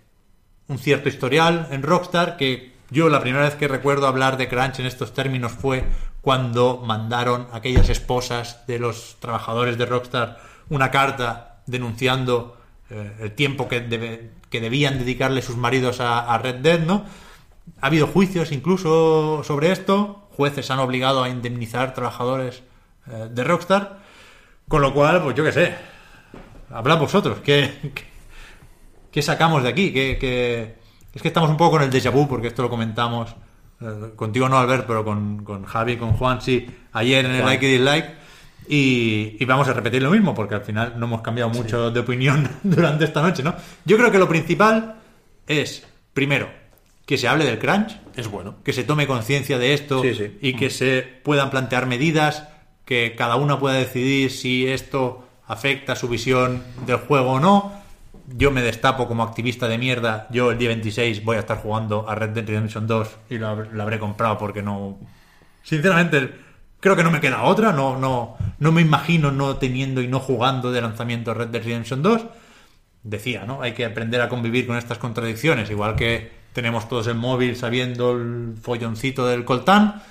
un cierto historial en Rockstar que yo la primera vez que recuerdo hablar de crunch en estos términos fue cuando mandaron a aquellas esposas de los trabajadores de Rockstar una carta denunciando eh, el tiempo que, que debían dedicarle sus maridos a, a Red Dead, ¿no? Ha habido juicios incluso sobre esto, jueces han obligado a indemnizar trabajadores eh, de Rockstar. Con lo cual, pues yo qué sé. Hablad vosotros. ¿Qué, qué, qué sacamos de aquí? ¿Qué, qué- Es que estamos un poco con el déjà vu, porque esto lo comentamos eh, contigo no, Albert, pero con, con Javi, con Juan, sí, ayer en el Like y Dislike. Y, y vamos a repetir lo mismo, porque al final no hemos cambiado mucho de opinión durante esta noche, ¿no? Yo creo que lo principal es, primero, que se hable del crunch, Es bueno. que se tome conciencia de esto Sí, sí. y que se puedan plantear medidas, que cada uno pueda decidir si esto afecta su visión del juego o no. Yo me destapo como activista de mierda. Yo el día 26 voy a estar jugando a Red Dead Redemption 2 y lo, lo habré comprado porque no... Sinceramente, creo que no me queda otra. No, no, no me imagino no teniendo y no jugando de lanzamiento Red Dead Redemption 2 decía, ¿no? Hay que aprender a convivir con estas contradicciones, igual que tenemos todos el móvil sabiendo el folloncito del coltán.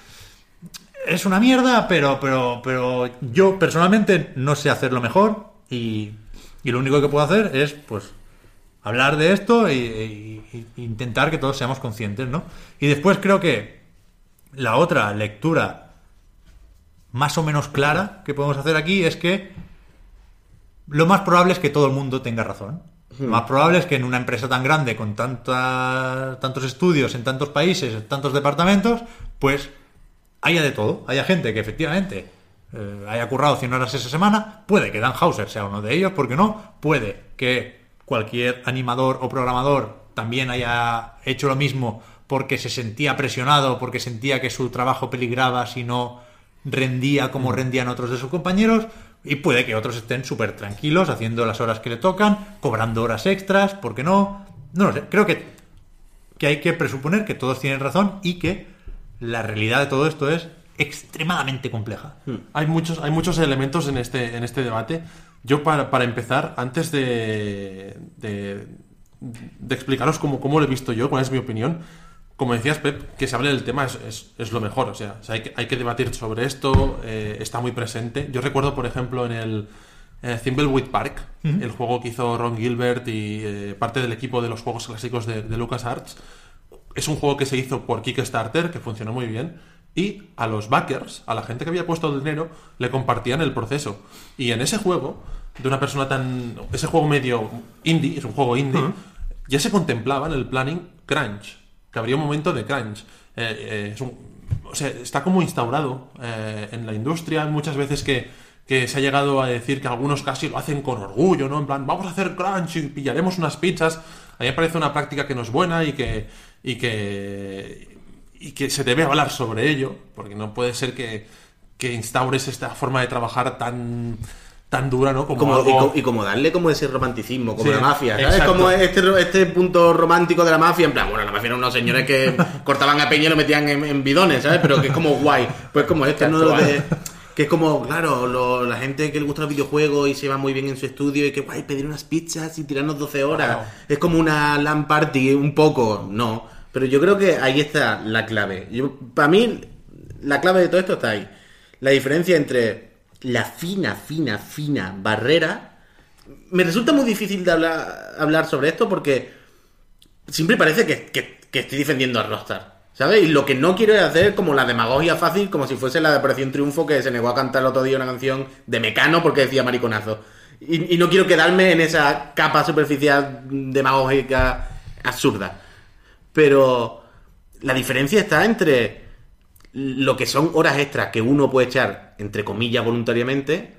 Es una mierda, pero, pero, pero yo personalmente no sé hacerlo mejor y, y lo único que puedo hacer es, pues, hablar de esto y intentar que todos seamos conscientes, ¿no? Y después creo que la otra lectura más o menos clara que podemos hacer aquí es que lo más probable es que todo el mundo tenga razón. Lo más probable es que en una empresa tan grande, con tanta- tantos estudios en tantos países, en tantos departamentos, pues haya de todo. Haya gente que efectivamente eh, haya currado 100 horas esa semana. Puede que Dan Hauser sea uno de ellos, ¿por qué no? Puede que cualquier animador o programador también haya hecho lo mismo porque se sentía presionado, porque sentía que su trabajo peligraba si no rendía como rendían otros de sus compañeros. Y puede que otros estén súper tranquilos, haciendo las horas que le tocan, cobrando horas extras, ¿por qué no? No lo sé. Creo que, que hay que presuponer que todos tienen razón y que la realidad de todo esto es extremadamente compleja. Hay muchos, hay muchos elementos en este, en este debate. Yo, para, para empezar, antes de, de, de explicaros cómo, cómo lo he visto yo, cuál es mi opinión, como decías, Pep, que se hable del tema es, es- es lo mejor. O sea, o sea, hay, que, hay que debatir sobre esto, eh, está muy presente. Yo recuerdo, por ejemplo, en el eh, Thimbleweed Park, el juego que hizo Ron Gilbert y eh, parte del equipo de los juegos clásicos de, de LucasArts, es un juego que se hizo por Kickstarter, que funcionó muy bien, y a los backers, a la gente que había puesto dinero, le compartían el proceso. Y en ese juego, de una persona tan... Ese juego medio indie, es un juego indie, ya se contemplaba en el planning crunch, que habría un momento de crunch. Eh, eh, o sea, está como instaurado eh, en la industria, muchas veces que, que se ha llegado a decir que algunos casi lo hacen con orgullo, ¿no? En plan, vamos a hacer crunch y pillaremos unas pizzas. A mí me parece una práctica que no es buena y que, y que, y que se debe hablar sobre ello, porque no puede ser que, que instaures esta forma de trabajar tan, tan dura, ¿no? Como, Como, y, como darle como ese romanticismo, como Sí, la mafia, ¿sabes? exacto. Como este, este punto romántico de la mafia, en plan, bueno, la mafia eran unos señores que cortaban a peña y lo metían en, en bidones, ¿sabes? Pero que es como guay. Pues como este, ¿no? De- que es como, claro, lo- la gente que le gusta los videojuegos y se va muy bien en su estudio y que guay, pedir unas pizzas y tirarnos 12 horas. Es como una LAN party, un poco, no. Pero yo creo que ahí está la clave. Yo, para mí, la clave de todo esto está ahí. La diferencia entre la fina, fina, fina barrera. Me resulta muy difícil de hablar, hablar sobre esto porque siempre parece que, que- estoy defendiendo a Rockstar. ¿Sabes? Y lo que no quiero es hacer como la demagogia fácil, como si fuese la de Operación Triunfo que se negó a cantar el otro día una canción de Mecano porque decía mariconazo. Y no quiero quedarme en esa capa superficial demagógica absurda. Pero la diferencia está entre lo que son horas extras que uno puede echar, entre comillas, voluntariamente,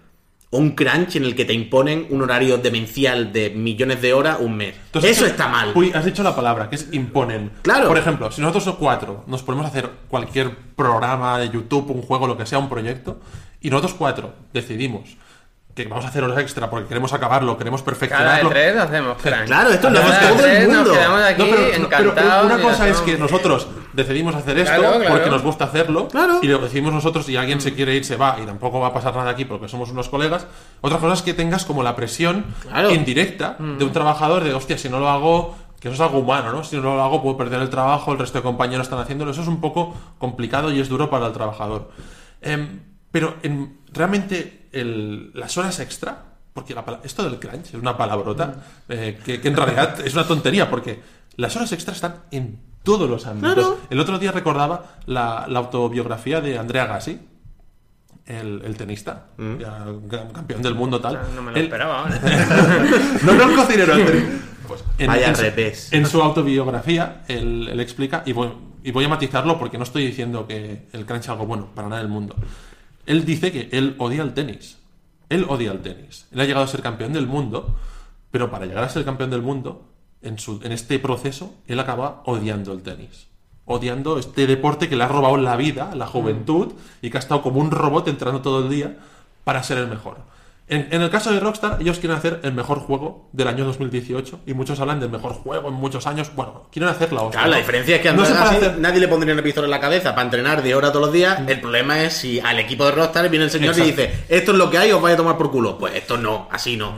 o un crunch en el que te imponen un horario demencial de millones de horas un mes. Eso está mal. Uy, has dicho la palabra, que es imponen. Claro. Por ejemplo, si nosotros cuatro nos ponemos a hacer cualquier programa de YouTube, un juego, lo que sea, un proyecto, y nosotros cuatro decidimos que vamos a hacer horas extra porque queremos acabarlo, queremos Cada perfeccionarlo. tres hacemos crunch. Claro, esto lo Cada hace de todo el mundo. Nos quedamos aquí No, pero, encantados. una cosa es hacemos- que nosotros decidimos hacer esto Claro, claro. porque nos gusta hacerlo Claro. y lo decimos nosotros y alguien se quiere ir se va y tampoco va a pasar nada aquí porque somos unos colegas. Otra cosa es que tengas como la presión Claro. indirecta de un trabajador de hostia, si no lo hago, que eso es algo humano, ¿no? Si no lo hago puedo perder el trabajo, el resto de compañeros están haciéndolo. Eso es un poco complicado y es duro para el trabajador. Em, pero en- realmente el- las horas extra, porque la esto del crunch es una palabrota eh, que, que en realidad es una tontería, porque las horas extras están en todos los ámbitos. Claro. El otro día recordaba la, la autobiografía de Andrea Gassi, el, el tenista, ya, ca- campeón del mundo tal. No me lo esperaba ahora. no, no el cocinero, el. Pues en, Vaya en su- en su autobiografía, él, él explica, y voy, y voy a matizarlo porque no estoy diciendo que el crunch es algo bueno, para nada del mundo. Él dice que él odia el tenis. Él odia el tenis. Él ha llegado a ser campeón del mundo, pero para llegar a ser campeón del mundo, en, su, en este proceso, él acaba odiando el tenis. Odiando este deporte que le ha robado la vida, la juventud, y que ha estado como un robot entrando todo el día para ser el mejor. En, en el caso de Rockstar, ellos quieren hacer el mejor juego del año 2018, y muchos hablan del mejor juego en muchos años. Bueno, quieren hacer la hostia. Claro, la diferencia es que no nadie, hacer- nadie le pondría una pistola en la cabeza para entrenar de hora todos los días. El problema es si al equipo de Rockstar viene el señor y dice, esto es lo que hay, os vais a tomar por culo. Pues esto no, así no.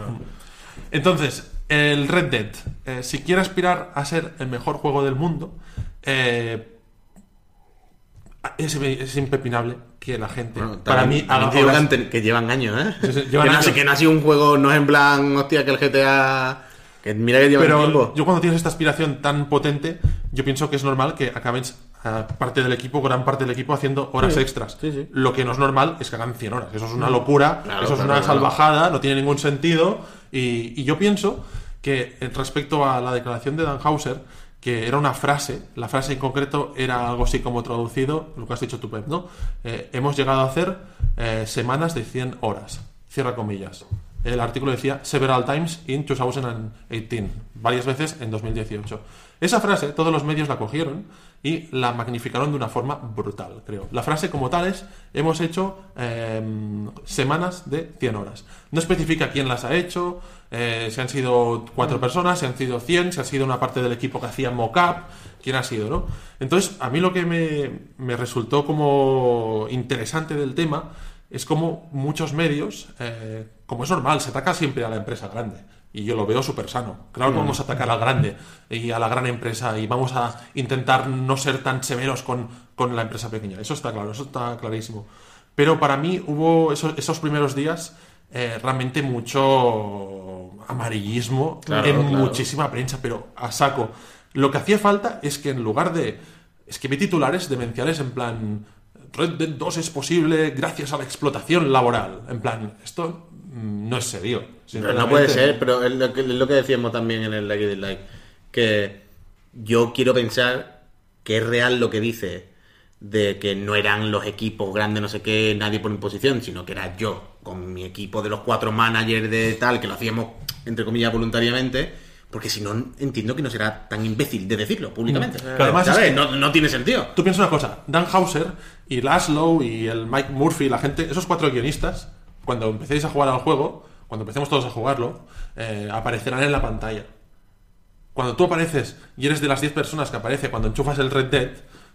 Entonces, el Red Dead, eh, si quiere aspirar a ser el mejor juego del mundo, eh, es, es impepinable que la gente, Bueno, para mí, haga digo que, llevan años, ¿eh? Sí, sí, llevan que, no, años. que no ha sido un juego, no es en plan, hostia, que el GTA... Que mira que lleva Pero tiempo. yo cuando tienes esta aspiración tan potente, yo pienso que es normal que acaben eh, parte del equipo, gran parte del equipo, haciendo horas extras. sí, sí. Lo que no es normal es que hagan 100 horas. Eso es una locura, Claro, eso es una claro. salvajada, no tiene ningún sentido. Y, y yo pienso que eh, respecto a la declaración de Dan Hauser, que era una frase, la frase en concreto era algo así como traducido, lo que has dicho tú, Pep, ¿no? Eh, hemos llegado a hacer eh, semanas de 100 horas, cierra comillas. El artículo decía several times in 2018, varias veces en 2018. Esa frase todos los medios la cogieron y la magnificaron de una forma brutal, creo. La frase como tal es, hemos hecho eh, semanas de 100 horas. No especifica quién las ha hecho, eh, si han sido cuatro personas, si han sido 100, si ha sido una parte del equipo que hacía mock-up, quién ha sido, ¿no? Entonces, a mí lo que me, me resultó como interesante del tema es como muchos medios, eh, como es normal, se ataca siempre a la empresa grande. Y yo lo veo súper sano. Claro que vamos a atacar al grande y a la gran empresa y vamos a intentar no ser tan severos con, con la empresa pequeña. Eso está claro, eso está clarísimo. Pero para mí hubo esos, esos primeros días eh, realmente mucho amarillismo Claro, en claro. muchísima prensa, pero a saco. Lo que hacía falta es que en lugar de... Es que vi titulares demenciales en plan... Red Dead 2 es posible gracias a la explotación laboral. En plan, esto mm, no es serio. Pero no puede ser, pero es lo que, es lo que decíamos también en el like y dislike. Que yo quiero pensar que es real lo que dice de que no eran los equipos grandes, no sé qué, nadie por imposición, sino que era yo con mi equipo de los cuatro managers de tal, que lo hacíamos entre comillas voluntariamente, porque si no entiendo que no será tan imbécil de decirlo públicamente. Pero además es ¿Sabes? que- no, no tiene sentido. Tú piensas una cosa, Dan Hauser y Laszlo y el Mike Murphy, la gente, esos cuatro guionistas, cuando empecéis a jugar al juego, cuando empecemos todos a jugarlo, eh, aparecerán en la pantalla. Cuando tú apareces y eres de las 10 personas que aparece cuando enchufas el Red Dead,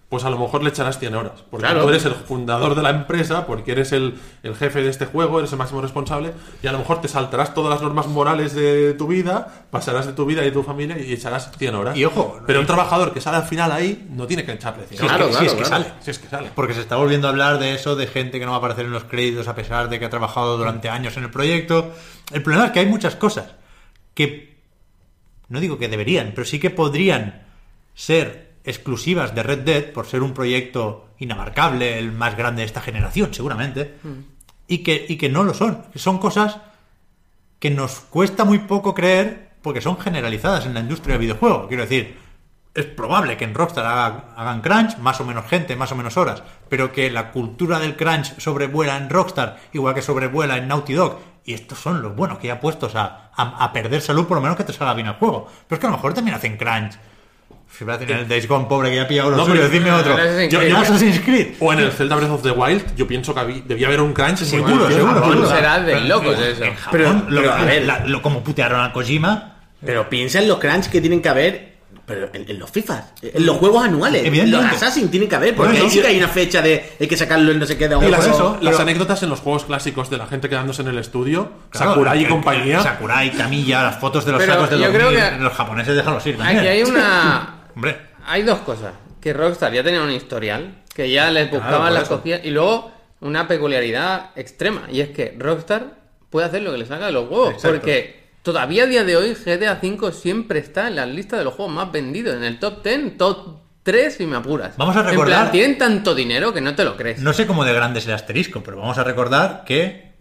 pues a lo mejor le echarás 100 horas. Porque Claro. tú eres el fundador de la empresa, porque eres el, el jefe de este juego, eres el máximo responsable, y a lo mejor te saltarás todas las normas morales de tu vida, pasarás de tu vida y de tu familia y echarás 100 horas. Y ojo, Pero un trabajador que sale al final ahí no tiene que echarle 100 Si es Claro, si claro, es que sale. Si es que sale. Porque se está volviendo a hablar de eso, de gente que no va a aparecer en los créditos a pesar de que ha trabajado durante años en el proyecto. El problema es que hay muchas cosas que no digo que deberían, pero sí que podrían ser exclusivas de Red Dead por ser un proyecto inabarcable, el más grande de esta generación, seguramente, y, que, y que no lo son. Son cosas que nos cuesta muy poco creer porque son generalizadas en la industria del videojuego. Quiero decir, es probable que en Rockstar haga- hagan crunch, más o menos gente, más o menos horas, pero que la cultura del crunch sobrevuela en Rockstar, igual que sobrevuela en Naughty Dog, y estos son los buenos que ya puestos a, a- a perder salud, por lo menos que te salga bien el juego. Pero es que a lo mejor también hacen crunch. Si va a tener el Days Gone pobre que ya ha pillado lo No, suyo, pero- decidme otro. Yo- Creed. el Assassin's Creed. O en el Zelda Breath of the Wild, yo pienso que habí- debía haber un crunch. Seguro, seguro, será de locos pero- eso. En Japón, Pero- lo, pero, a ver. la- lo- como putearon a Kojima, Pero piensa en los crunch que tienen que haber. Pero en, en los FIFA, en los juegos anuales, los. Assassin tienen que haber, Por porque eso. ahí sí que hay una fecha de hay que sacarlo en no de Y un las, juego. las pero- anécdotas en los juegos clásicos de la gente quedándose en el estudio, Claro, Sakurai y compañía. Sakurai, Camilla, las fotos de los Pero sacos de yo los, creo que- los japoneses déjalos ir también. Aquí hay una. Hombre, Hay dos cosas. Que Rockstar ya tenía un historial, que ya les buscaban por las cosillas. Y luego una peculiaridad extrema. Y es que Rockstar puede hacer lo que le salga de los huevos. Exacto. Porque todavía a día de hoy GTA V siempre está en la lista de los juegos más vendidos. En el top 10, top Tres si me apuras. Vamos a En recordar- plan, tienen tanto dinero que no te lo crees. No sé cómo de grande es el asterisco, pero vamos a recordar que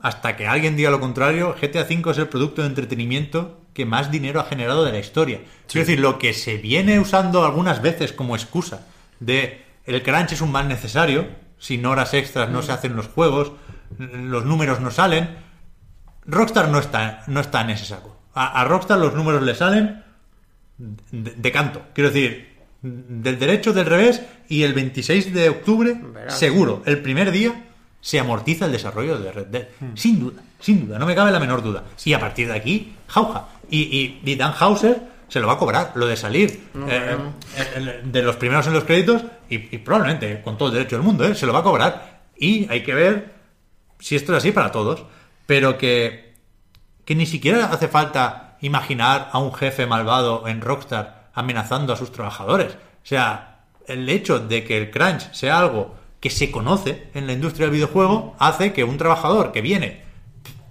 hasta que alguien diga lo contrario, GTA V es el producto de entretenimiento que más dinero ha generado de la historia. Quiero decir, lo que se viene usando algunas veces como excusa de el crunch es un mal necesario, sin horas extras no se hacen los juegos, los números no salen. Rockstar no está, no está en ese saco. A, a Rockstar los números le salen de, de canto. Quiero decir, del derecho, del revés, y el 26 de octubre, Verás. seguro, el primer día, se amortiza el desarrollo de Red Dead. Sin duda, sin duda, no me cabe la menor duda. Y a partir de aquí, jauja. Y, y, y Dan Hauser se lo va a cobrar, lo de salir eh, eh, de los primeros en los créditos, y, y probablemente con todo el derecho del mundo, ¿eh? se lo va a cobrar. Y hay que ver si esto es así para todos, pero que, que ni siquiera hace falta imaginar a un jefe malvado en Rockstar amenazando a sus trabajadores. O sea, el hecho de que el crunch sea algo que se conoce en la industria del videojuego hace que un trabajador que viene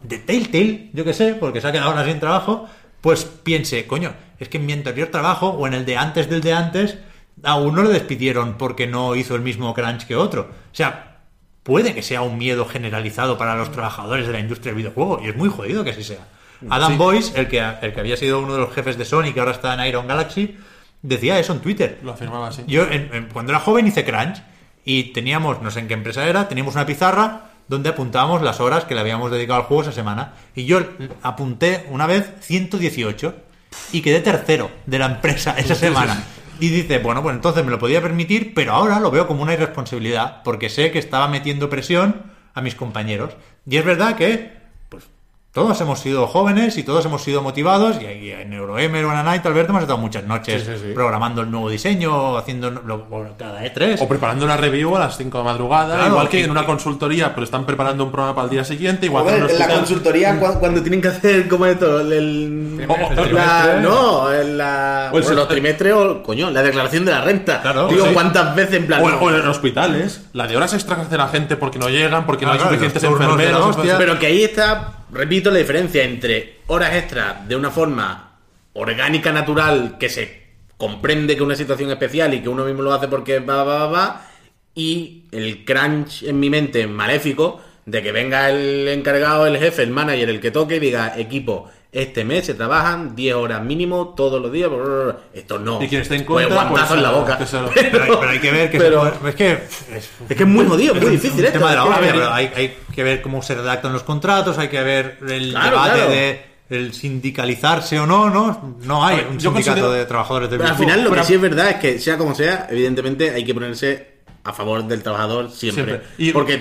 de Telltale, yo que sé, porque se ha quedado ahora sin trabajo, pues piense, coño, es que en mi anterior trabajo o en el de antes del de antes, a uno le despidieron porque no hizo el mismo crunch que otro. O sea, puede que sea un miedo generalizado para los trabajadores de la industria del videojuego, y es muy jodido que así sea. Adam Sí. Boyce, el que, el que había sido uno de los jefes de Sony, que ahora está en Iron Galaxy, decía eso en Twitter. Lo afirmaba así. Yo, en- en- cuando era joven, hice crunch y teníamos, no sé en qué empresa era, teníamos una pizarra donde apuntábamos las horas que le habíamos dedicado al juego esa semana. Y yo apunté una vez 118 y quedé tercero de la empresa esa semana. Y dice, bueno, pues entonces me lo podía permitir, pero ahora lo veo como una irresponsabilidad, porque sé que estaba metiendo presión a mis compañeros. Y es verdad que, todos hemos sido jóvenes y todos hemos sido motivados, y ahí en Euroemer o en Night, Alberto, hemos estado muchas noches Sí, sí, sí. programando el nuevo diseño, haciendo lo- lo- cada E E3. O preparando una review a las 5 de madrugada, Claro, igual que en una consultoría, pero están preparando un programa para el día siguiente, igual que en la consultoría cuando, cuando tienen que hacer como esto, el, el- O- o- la- trimestre. no, en la, O el bueno, se- los trimestres o coño, la declaración de la renta. Claro, Digo, sí. ¿cuántas veces en plan? O, en hospitales, la de horas extras que hace la gente porque no llegan, porque no Ah, hay claro, suficientes enfermeros. Pero que ahí está, repito, la diferencia entre horas extras de una forma orgánica, natural, que se comprende que una situación especial y que uno mismo lo hace porque va, va, va, va, y el crunch en mi mente maléfico de que venga el encargado, el jefe, el manager, el que toque y diga, equipo, este mes se trabajan 10 horas mínimo todos los días. Esto no. Y quien esté en contra, pues, en la boca. Pero hay, pero hay que ver que Pero- se es que es, Es que es muy jodido, muy difícil esto. tema de la que- hostia, pero hay, hay que ver cómo se redactan los contratos, hay que ver el Claro, debate claro. de el sindicalizarse o no, no, no hay ver, un sindicato considero- de trabajadores del Pero al final lo Pero- que sí es verdad es que, sea como sea, evidentemente hay que ponerse a favor del trabajador siempre. Siempre. Y- Porque.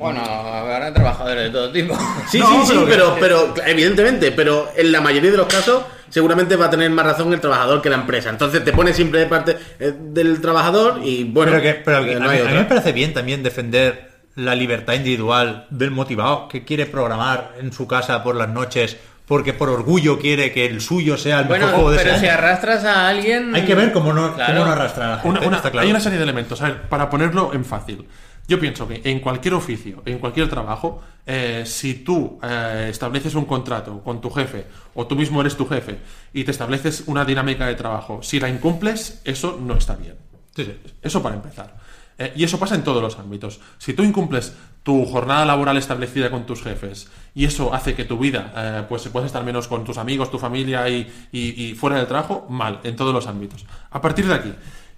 Bueno, habrá trabajadores de todo tipo. Sí, No, sí, sí, pero pero, que- pero, evidentemente, pero en la mayoría de los casos seguramente va a tener más razón el trabajador que la empresa. Entonces te pones siempre de parte eh, del trabajador y bueno. pero que, pero que eh, a, mí, a me parece bien también defender la libertad individual del motivado que quiere programar en su casa por las noches porque por orgullo quiere que el suyo sea el Bueno, mejor juego de pero ese si año. arrastras a alguien. Hay que ver cómo no, Claro. cómo no arrastrar a la gente. Una- una- está claro. Hay una serie de elementos. A ver, para ponerlo en fácil. Yo pienso que en cualquier oficio, en cualquier trabajo, eh, si tú eh, estableces un contrato con tu jefe, o tú mismo eres tu jefe, y te estableces una dinámica de trabajo, si la incumples, eso no está bien. Sí, sí. Eso para empezar. Eh, y eso pasa en todos los ámbitos. Si tú incumples tu jornada laboral establecida con tus jefes y eso hace que tu vida, eh, pues puedes estar menos con tus amigos, tu familia y, y- y fuera del trabajo, mal, en todos los ámbitos. A partir de aquí,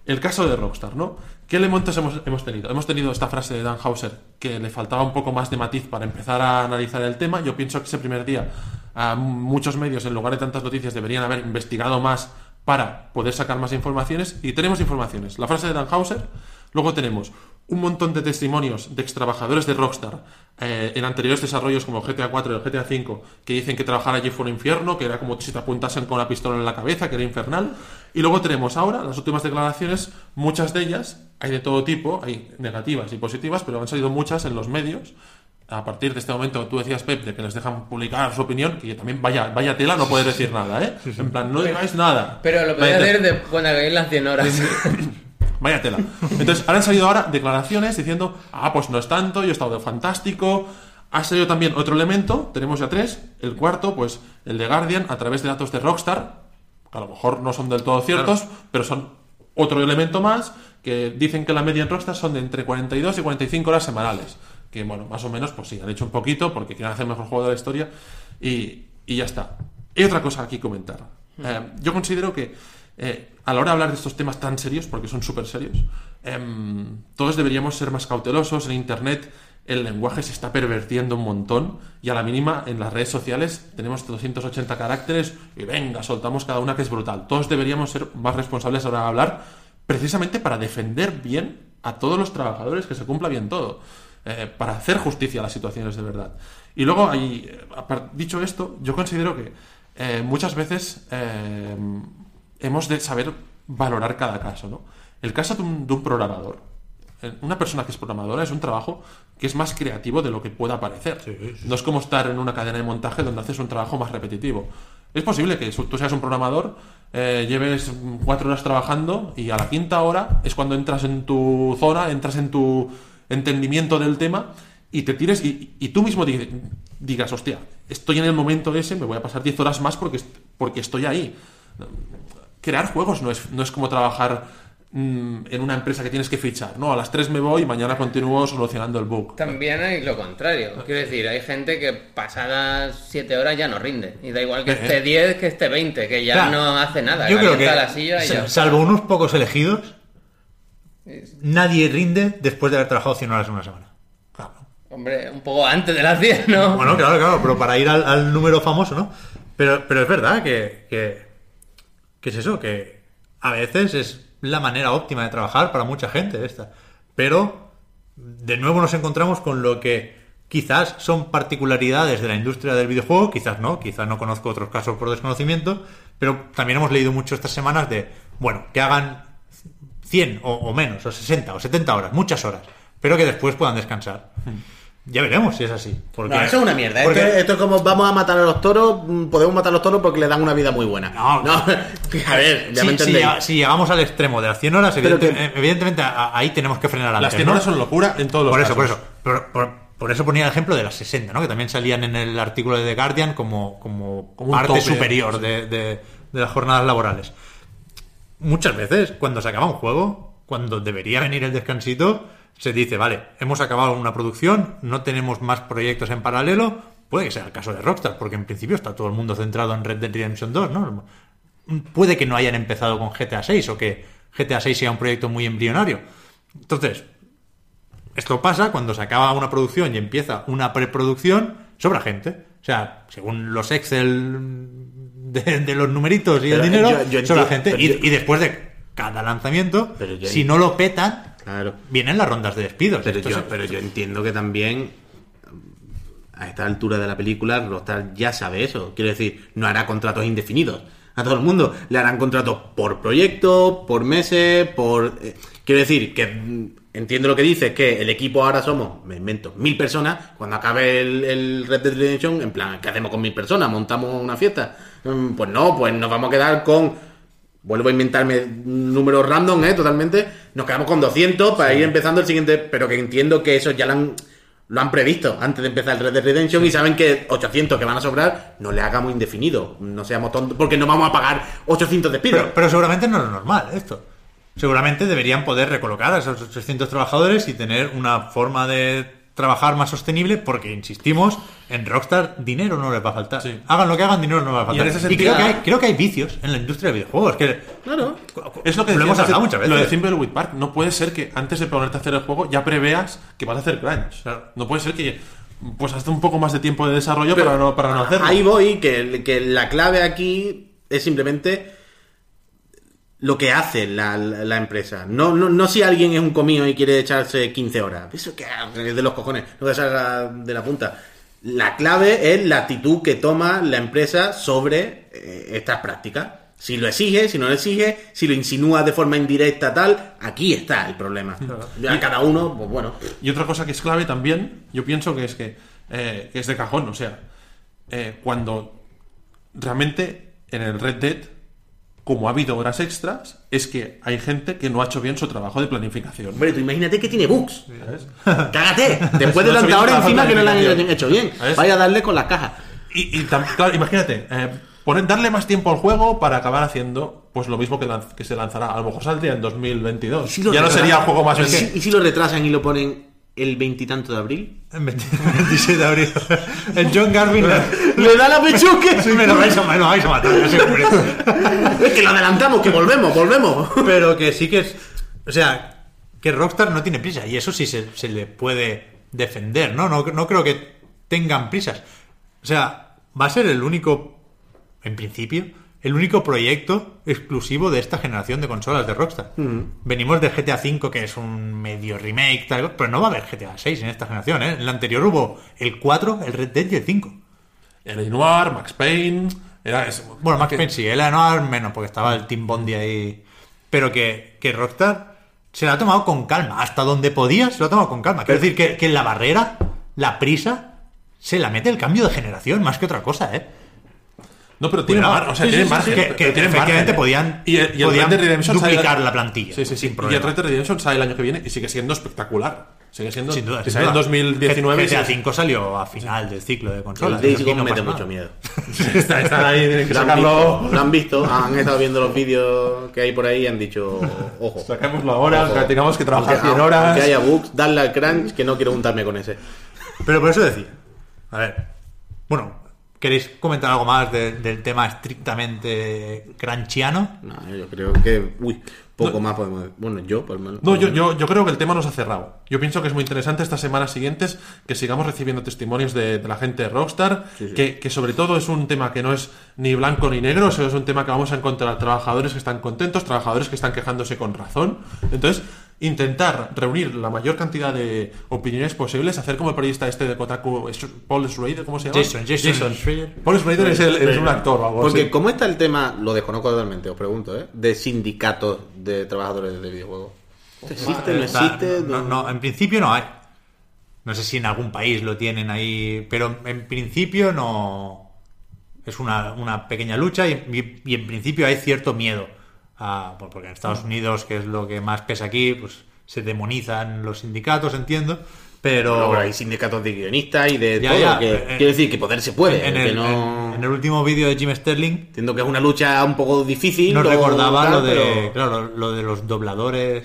el caso de Rockstar, ¿no? ¿Qué elementos hemos, hemos tenido? Hemos tenido esta frase de Dan Hauser que le faltaba un poco más de matiz para empezar a analizar el tema. Yo pienso que ese primer día a muchos medios, en lugar de tantas noticias, deberían haber investigado más para poder sacar más informaciones. Y tenemos informaciones. La frase de Dan Hauser. Luego tenemos un montón de testimonios de extrabajadores de Rockstar eh, en anteriores desarrollos como GTA 4 y el GTA 5 que dicen que trabajar allí fue un infierno, que era como si te apuntasen con una pistola en la cabeza, que era infernal. Y luego tenemos ahora las últimas declaraciones, muchas de ellas, hay de todo tipo, hay negativas y positivas, pero han salido muchas en los medios. A partir de este momento, tú decías, Pep, de que les dejan publicar su opinión, que también vaya, vaya tela, no puedes decir nada, ¿eh? En plan, no digáis nada. Pero lo tela. hacer de cuando acabéis las 100 horas. Vaya tela. Entonces, ahora han salido ahora declaraciones diciendo, ah, pues no es tanto, yo he estado fantástico. Ha salido también otro elemento, tenemos ya tres. El cuarto, pues el de Guardian, a través de datos de Rockstar, que a lo mejor no son del todo ciertos, pero son otro elemento más, que dicen que la media en Rockstar son de entre 42 y 45 horas semanales. Que bueno, más o menos, pues sí, han hecho un poquito porque quieren hacer el mejor juego de la historia y, y ya está. Y otra cosa aquí comentar. Eh, yo considero que eh, a la hora de hablar de estos temas tan serios, porque son súper serios, em, todos deberíamos ser más cautelosos. En Internet el lenguaje se está pervertiendo un montón y a la mínima en las redes sociales tenemos 280 caracteres y venga, soltamos cada una que es brutal. Todos deberíamos ser más responsables a la hora de hablar precisamente para defender bien a todos los trabajadores, que se cumpla bien todo, eh, para hacer justicia a las situaciones de verdad. Y luego, ahí, eh, dicho esto, yo considero que eh, muchas veces hemos de saber valorar cada caso. ¿no? El caso de un programador. Eh, Una persona que es programadora es un trabajo que es más creativo de lo que pueda parecer. No es como estar en una cadena de montaje donde haces un trabajo más repetitivo. Es posible que tú seas un programador, eh, lleves cuatro horas trabajando y a la quinta hora es cuando entras en tu zona, entras en tu entendimiento del tema y te tires y, y tú mismo di- digas, hostia, estoy en el momento ese, me voy a pasar 10 horas más porque, porque estoy ahí. Crear juegos no es, no es como trabajar en una empresa que tienes que fichar, ¿no? A las 3 me voy y mañana continúo solucionando el bug. También hay lo contrario. Quiero decir, hay gente que pasadas 7 horas ya no rinde. Y da igual que Eh, esté eh. 10 que esté 20, que ya Claro. no hace nada. Yo creo que, calienta la silla y sa- ya. salvo unos pocos elegidos, nadie rinde después de haber trabajado 100 horas en una semana. Claro. Hombre, un poco antes de las 10, ¿no? Bueno, claro, claro, pero para ir al, al número famoso, ¿no? Pero, pero es verdad que, que, que es eso, que a veces es la manera óptima de trabajar para mucha gente esta. Pero de nuevo nos encontramos con lo que quizás son particularidades de la industria del videojuego, quizás no, quizás no conozco otros casos por desconocimiento, pero también hemos leído mucho estas semanas de, bueno, que hagan 100 o, menos, o 60 o 70 horas, muchas horas, pero que después puedan descansar. Ya veremos si es así. Porque, No, eso es una mierda. Esto, porque- es- esto es como vamos a matar a los toros, mm, podemos matar a los toros porque le dan una vida muy buena. No. a ver, ya si, me entendéis. llega- si llegamos al extremo de las 100 horas, que- evidentemente a- ahí tenemos que frenar antes. Las 100 ¿no? horas son locura en todos los Por eso, por eso. Por, por- por eso ponía el ejemplo de las 60, ¿no? Que también salían en el artículo de The Guardian como, como, Como parte tope. superior de, de- de las jornadas laborales. Muchas veces, cuando se acaba un juego, cuando debería venir el descansito, se dice, vale, hemos acabado una producción, no tenemos más proyectos en paralelo. Puede que sea el caso de Rockstar, porque en principio está todo el mundo centrado en Red Dead Redemption 2, ¿no? Puede que no hayan empezado con GTA 6 o que GTA 6 sea un proyecto muy embrionario. Entonces, esto pasa cuando se acaba una producción y empieza una preproducción, sobra gente. O sea, según los Excel de, de los numeritos y Pero, el dinero, yo- yo sobra entiendo- gente. pero Y, yo- y después de cada lanzamiento, Pero yo si no lo petan, Claro. vienen las rondas de despidos. Pero yo, es- pero yo entiendo que también a esta altura de la película Rockstar ya sabe eso. Quiero decir, no hará contratos indefinidos a todo el mundo. Le harán contratos por proyecto, por meses, por... eh, quiero decir que mm, entiendo lo que dices, que el equipo ahora somos, me invento, mil personas. Cuando acabe el, el Red Dead Redemption, en plan, ¿qué hacemos con mil personas? ¿Montamos una fiesta? Mm, Pues no, pues nos vamos a quedar con vuelvo a inventarme números random, ¿eh? Totalmente. Nos quedamos con 200 para ir empezando el siguiente, pero que entiendo que eso ya lo han, lo han previsto antes de empezar el Red Dead Redemption y saben que 800 que van a sobrar no le hagamos indefinido. No seamos tontos, porque no vamos a pagar 800 despidos. pero, pero seguramente no es lo normal esto. Seguramente deberían poder recolocar a esos 800 trabajadores y tener una forma de trabajar más sostenible porque, insistimos, en Rockstar dinero no les va a faltar. Sí. Hagan lo que hagan, dinero no les va a faltar. Y en ese creo, que hay, creo que hay vicios en la industria de videojuegos. Que Claro. Es lo que lo hemos hablado muchas veces. Lo de Thimbleweed Park. No puede ser que antes de ponerte a hacer el juego ya preveas que vas a hacer crunch. No puede ser que pues hasta un poco más de tiempo de desarrollo Pero para no, para no hacerlo. Ahí voy, que, que la clave aquí es simplemente lo que hace la, la- la empresa. No, no, no si alguien es un comío y quiere echarse 15 horas. Eso que es de los cojones, no que salga de la punta. La clave es la actitud que toma la empresa sobre eh, estas prácticas. Si lo exige, si no lo exige, si lo insinúa de forma indirecta, tal, aquí está el problema. Ya cada uno, pues bueno. Y otra cosa que es clave también, yo pienso que es que, eh, que es de cajón, o sea, eh, cuando realmente en el Red Dead, como ha habido horas extras, es que hay gente que no ha hecho bien su trabajo de planificación. Hombre, tú imagínate que tiene bugs. ¿sabes? Cágate. Después de No tanta hora la encima que no la han hecho bien. ¿Sabes? Vaya a darle con las cajas. Y, claro, imagínate, eh, poner, darle más tiempo al juego para acabar haciendo pues lo mismo que, lanz- que se lanzará. A lo mejor saldría en 2022. Si ya no sería el juego más ¿Y si, y si lo retrasan y lo ponen el veintitanto de abril? El 26 de abril. El John Garvin. ¡Le da la pechuque! me, lo vais a, me lo vais a matar. Es que lo adelantamos, que volvemos, volvemos. Pero que sí que es. O sea, que Rockstar no tiene prisa. Y eso sí se, se le puede defender, ¿no? ¿no? No creo que tengan prisas. O sea, va a ser el único. En principio, el único proyecto exclusivo de esta generación de consolas de Rockstar. Venimos de GTA V, que es un medio remake, tal, pero no va a haber GTA 6 en esta generación, ¿eh? En la anterior hubo el 4, el Red Dead y el 5. El Noir, Max Payne. Era Bueno, Max que- Payne sí, el Noir menos, porque estaba el Team Bondi ahí. Pero que, que Rockstar se lo ha tomado con calma. Hasta donde podía, se lo ha tomado con calma. Quiero decir que, que la barrera, la prisa, se la mete el cambio de generación más que otra cosa, ¿eh? No, pero tiene margen. O sea, Sí, tiene sí, sí, margen. que- que pero tiene efectivamente margen, podían- y el, y el podían Red Dead Redemption duplicar la plantilla, Sí, sí, sí. sin Y el. Red Dead Redemption sale el año que viene y sigue siendo espectacular. Sigue siendo. Sin duda. Si sin sale en duda. 2019. GTA sí, 5 salió a final del ciclo de El consolas. Days Aquí Gone no mete pasa mucho miedo. está- están ahí, tienen que Lo han, sacarlo. visto, lo han visto, han estado viendo los vídeos que hay por ahí y han dicho, ojo. Saquémoslo ahora, Ojo. que tengamos que trabajar Aunque- 100 horas. Aunque haya bugs, darle al crunch que no quiero juntarme con ese. Pero por eso decía. A ver. Bueno, ¿queréis comentar algo más de- del tema estrictamente crunchiano? No, yo creo que, uy, poco más podemos. Bueno, yo, por lo menos. No, yo, yo, yo creo que el tema nos ha cerrado. Yo pienso que es muy interesante estas semanas siguientes que sigamos recibiendo testimonios de, de la gente de Rockstar, Que, que sobre todo es un tema que no es ni blanco ni negro, sino es un tema que vamos a encontrar trabajadores que están contentos, trabajadores que están quejándose con razón. Entonces, intentar reunir la mayor cantidad de opiniones posibles, hacer como el periodista este de Kotaku, Paul Schrader, ¿cómo se llama? Jason, Jason Schreier. Paul Schrader es, el- es un actor o algo Porque así. como está el tema, lo desconozco totalmente, os pregunto, ¿eh? De sindicatos de trabajadores de videojuegos. ¿Existe, no existe? no, no, en principio no hay. No sé si en algún país lo tienen ahí, pero en principio no. Es una, una pequeña lucha y, y- y en principio hay cierto miedo. A- porque en Estados Unidos, que es lo que más pesa aquí, pues se demonizan los sindicatos, entiendo. Pero, No, pero hay sindicatos de guionistas y de Ya, todo. ya, que, eh, quiero decir que poder se puede. en, el, no... en- en el último vídeo de Jim Sterling Entiendo que es una lucha un poco difícil. nos o recordaba tal, lo de, pero- claro, lo, lo de los dobladores,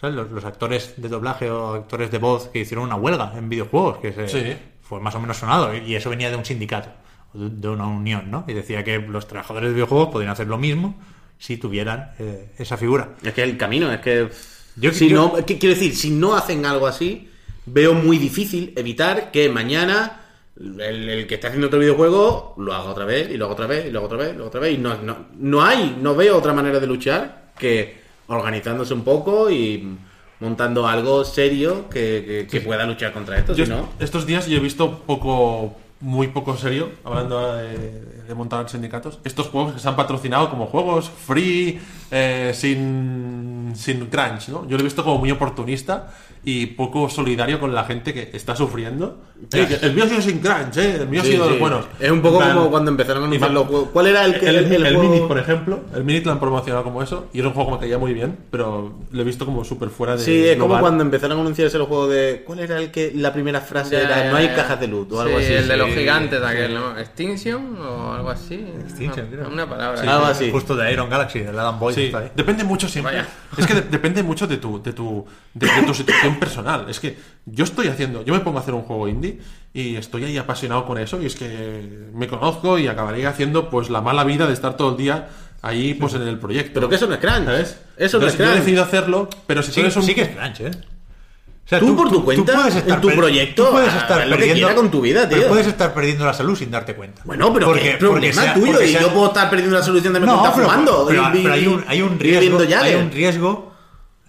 ¿sabes? Los, los actores de doblaje o actores de voz que hicieron una huelga en videojuegos, que se- Sí. fue más o menos sonado, y eso venía de un sindicato, de una unión, ¿no? Y decía que los trabajadores de videojuegos podían hacer lo mismo si tuvieran eh, esa figura. Es que el camino, es que. Yo- si yo- no, ¿qué quiero decir, si no hacen algo así, veo muy difícil evitar que mañana el, el que está haciendo otro videojuego lo haga otra vez, y lo haga otra vez, y lo haga otra vez, y lo haga otra vez. Y no, no, no hay, no veo otra manera de luchar que organizándose un poco y montando algo serio que, que- que pueda luchar contra esto. Yo si no, estos días yo he visto poco, muy poco serio, hablando de, de montar sindicatos, estos juegos que se han patrocinado como juegos free, eh, sin, sin crunch, ¿no? Yo lo he visto como muy oportunista y poco solidario con la gente que está sufriendo. Eh, que el mío ha sido sin crunch, ¿eh? El mío Sí, ha sido de sí. los buenos. Es un poco plan, como cuando empezaron a anunciar los juegos. ¿Cuál era el que el, el, el el juego- Minit, por ejemplo, el Minit lo han promocionado como eso y es un juego que me caía muy bien, pero lo he visto como súper fuera de Sí, es como global. cuando empezaron a anunciarse los juegos de. ¿Cuál era el que la primera frase Ya, era? ya, no hay ya. cajas de luz o algo Sí, así. el de los sí. gigantes, aquel, ¿no? Extinction o algo así. Extinction, una, una palabra. Algo así. Justo de Iron Galaxy, del Adam. Sí, ahí. depende mucho siempre. Vaya. Es que de- depende mucho de tu, de tu, de, de tu situación personal. Es que yo estoy haciendo, yo me pongo a hacer un juego indie y estoy ahí apasionado con eso y es que me conozco y acabaré haciendo pues la mala vida de estar todo el día ahí pues en el proyecto. Pero que eso no es crunch. ¿Sabes? Eso no es Entonces, yo he crunch. decidido hacerlo, pero si tú Sí, eres un... sí que es crunch, ¿eh? O sea, Tú por tu cuenta, puedes en tu proyecto, tú puedes estar lo perdiendo con tu vida, pero puedes estar perdiendo la salud sin darte cuenta. Bueno, pero Porque- ¿qué problema sea- tuyo? porque Y sea- yo puedo estar perdiendo la solución de me No, estar pero, fumando. pero- y- pero hay un, hay un riesgo, hay un riesgo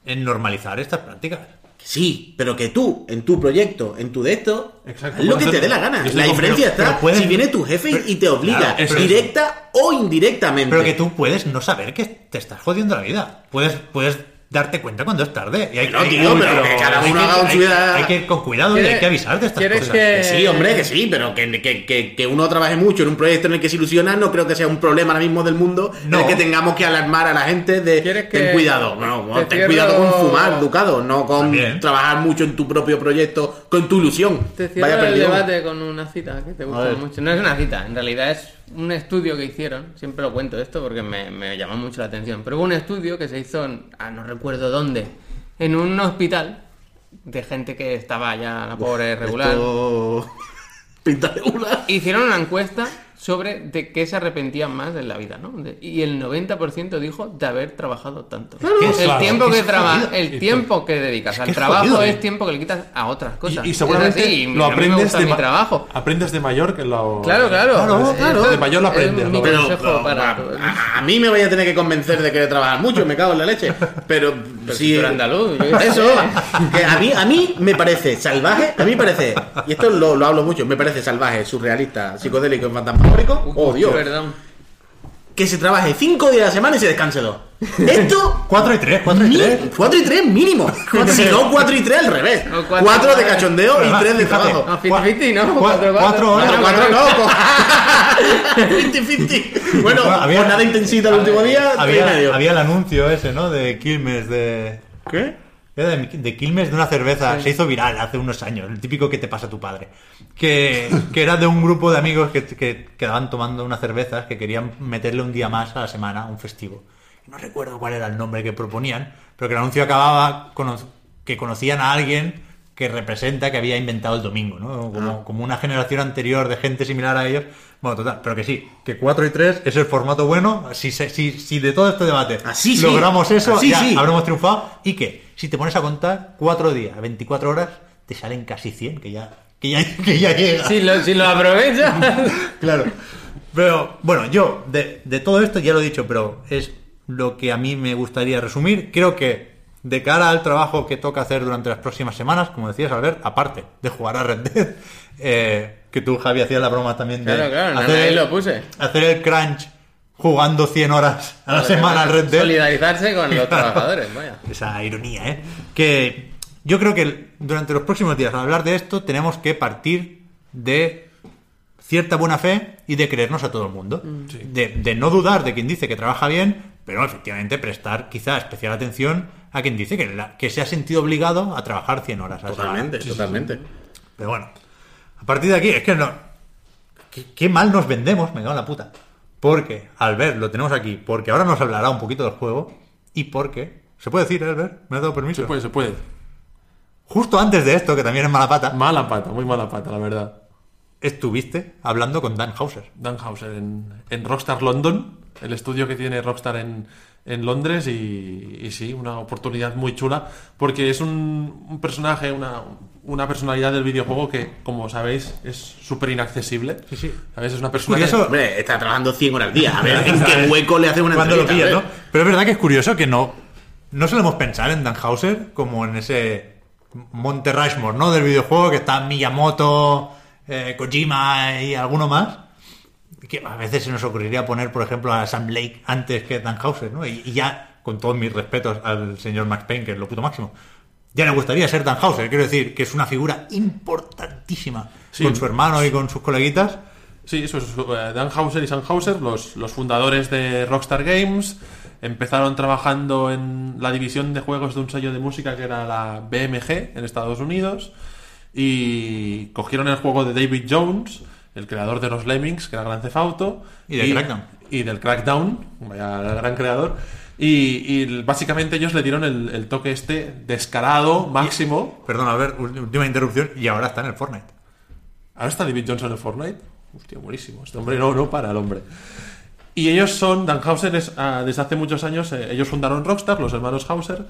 en normalizar estas prácticas. Sí, pero que tú, en tu proyecto, en tu de esto, Exacto, haz lo que te dé la gana. La diferencia pero- está pero si viene tu jefe y- y te obliga, Claro, directa o indirectamente. Pero que tú puedes no saber que te estás jodiendo la vida. Puedes, puedes darte cuenta cuando es tarde. Y hay, No, hay- tío, hay- pero que cada hay uno que- haga con su vida. Hay que ir con cuidado y hay que avisar de estas ¿Quieres cosas. que- Que sí, hombre, que sí, pero que, que, que, que uno trabaje mucho en un proyecto en el que se ilusiona, no creo que sea un problema ahora mismo del mundo en No. el que tengamos que alarmar a la gente de ¿Quieres que ten cuidado. No, te ten cierro- cuidado con fumar, Ducado, no con También. trabajar mucho en tu propio proyecto, con tu ilusión. Te cierro Vaya el perdido. debate con una cita que te gusta mucho. No es una cita, en realidad es un estudio que hicieron, siempre lo cuento esto porque me, me llamó mucho la atención, pero hubo un estudio que se hizo, en- ah, no recuerdo dónde, en un hospital de gente que estaba ya la pobre regular. Esto... Pinta regular. Hicieron una encuesta sobre de qué se arrepentían más en la vida, ¿no? De- y el 90% dijo de haber trabajado tanto. que el es- claro, tiempo es que que es traba- jodido. el tiempo que dedicas que al trabajo jodido, es ¿eh? tiempo que le quitas a otras cosas. Y, y seguramente Es así, y lo aprendes de mi trabajo. Aprendes de mayor que lo. Claro, claro. Claro, claro. De mayor lo Es aprendes, mi ¿no? Pero, consejo pero, para a, a- mí me vaya a tener que convencer de querer trabajar mucho, me cago en la leche. Pero, Pero si si tú eres andaluz, yo. Eso, que a mí, a mí me parece salvaje, a mí me parece, y esto lo, lo hablo mucho, me parece salvaje, surrealista, psicodélico fantasmagórico. Oh, Dios. Perdón. Que se trabaje cinco días a la semana y se descanse dos. Esto 4 y 3, 4 y 3. 4 y 3 mínimo. Si no, 4 y 3 al revés. O cuatro- 4 de cachondeo y Además, 3 de trabajo. No, 50-50, ¿no? Cua- Cuatro, cuatro horas. Cuatro, Bueno, cuatro, bueno, no. 50-50. Bueno, había- nada intensita el último día, 3 y Había, medio. había el anuncio ese, ¿no? De Quilmes de... ¿Qué? Era de, de Quilmes de una cerveza, se hizo viral hace unos años, el típico que te pasa a tu padre. Que, que era de un grupo de amigos que, que quedaban tomando unas cervezas que querían meterle un día más a la semana, un festivo. No recuerdo cuál era el nombre que proponían, pero que el anuncio acababa con que conocían a alguien que representa que había inventado el domingo, ¿no? Como, como una generación anterior de gente similar a ellos. Bueno, total, pero que sí, que 4 y 3 es el formato bueno. Si, si, si de todo este debate Así sí. logramos eso, Así ya sí. habremos triunfado. ¿Y que Si te pones a contar, 4 días, 24 horas, te salen casi 100, que ya, que ya, que ya llega. Si lo, si lo aprovechas. Claro. Pero bueno, yo de, de todo esto ya lo he dicho, pero es lo que a mí me gustaría resumir. Creo que de cara al trabajo que toca hacer durante las próximas semanas, como decías, Albert, aparte de jugar a Red Dead, eh, que tú, Javi, hacías la broma también de Claro, claro, nada, ahí lo puse. hacer el crunch jugando 100 horas a la semana al Red Dead. Solidarizarse con los trabajadores, vaya. Esa ironía, ¿eh? Que yo creo que durante los próximos días, al hablar de esto, tenemos que partir de cierta buena fe y de creernos a todo el mundo. De, de no dudar de quien dice que trabaja bien, pero efectivamente prestar quizá especial atención a quien dice que, la- que se ha sentido obligado a trabajar 100 horas. a la semana. Totalmente, totalmente. Pero bueno, a partir de aquí, es que no. Qué, qué mal nos vendemos, me cago en la puta. Porque Albert lo tenemos aquí, porque ahora nos hablará un poquito del juego y porque. ¿Se puede decir, eh, Albert? ¿Me has dado permiso? Se puede, se puede. Justo antes de esto, que también es mala pata, Mala pata, muy mala pata, la verdad. estuviste hablando con Dan Hauser. Dan Hauser en, en Rockstar London, el estudio que tiene Rockstar en, en Londres y, y sí, una oportunidad muy chula porque es un, un personaje, una, una personalidad del videojuego que, como sabéis, es súper inaccesible. Sí, sí. ¿Sabéis? Es una persona curioso. que- Hombre, está trabajando 100 horas al día. A ver en qué hueco le hace una Cuando lo ¿eh? ¿no? Pero es verdad que es curioso que no. No solemos pensar en Dan Hauser como en ese Monte Rushmore, ¿no? Del videojuego que está Miyamoto, eh, Kojima y alguno más. Que a veces se nos ocurriría poner, por ejemplo, a Sam Lake antes que Dan Hauser, ¿no? Y, y ya, con todos mis respetos al señor Max Payne, que es lo puto máximo. Ya le gustaría ser Dan Hauser, quiero decir, que es una figura importantísima Sí. con su hermano y con sus coleguitas. Sí, eso es eh, Dan Hauser y Sam Hauser, los, los fundadores de Rockstar Games. Empezaron trabajando en la división de juegos de un sello de música que era la BMG en Estados Unidos. Y cogieron el juego de David Jones, el creador de los Lemmings, que era Grand Theft Auto. Y de Crackdown. Y del Crackdown, vaya gran creador. Y, y básicamente ellos le dieron el, el toque este descarado, máximo. Perdón, a ver, última interrupción, y ahora está en el Fortnite. Ahora está David Johnson en Fortnite. Hostia, buenísimo. Este hombre no, no para el hombre. Y ellos son, Dan Hauser es, ah, desde hace muchos años, eh, ellos fundaron Rockstar, los hermanos Hauser.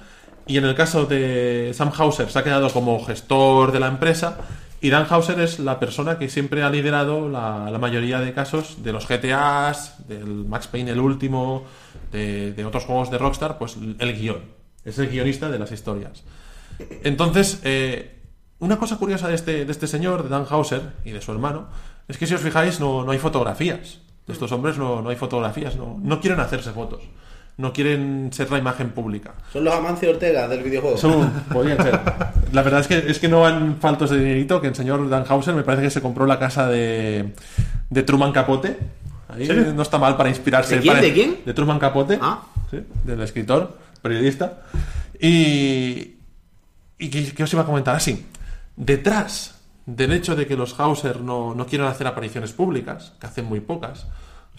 Y en el caso de Sam Hauser se ha quedado como gestor de la empresa. Y Dan Hauser es la persona que siempre ha liderado la, mayoría de casos de los GTAs, del Max Payne el último, de, de otros juegos de Rockstar, pues el guion. Es el guionista de las historias. Entonces, eh, una cosa curiosa de este, de este señor, de Dan Hauser y de su hermano, es que si os fijáis no, no hay fotografías. De estos hombres no, no hay fotografías, no, no quieren hacerse fotos. No quieren ser la imagen pública. Son los Amancio Ortega del videojuego. Son- podrían ser. La verdad es que, es que no van faltos de dinerito, que el señor Dan Hauser me parece que se compró la casa de, de Truman Capote. Ahí no está mal para inspirarse. ¿De quién? para- ¿De quién? De Truman Capote. Ah. Sí, del escritor, periodista. Y, ¿Y qué, qué os iba a comentar? Así, detrás del hecho de que los Hauser no, no quieran hacer apariciones públicas, que hacen muy pocas,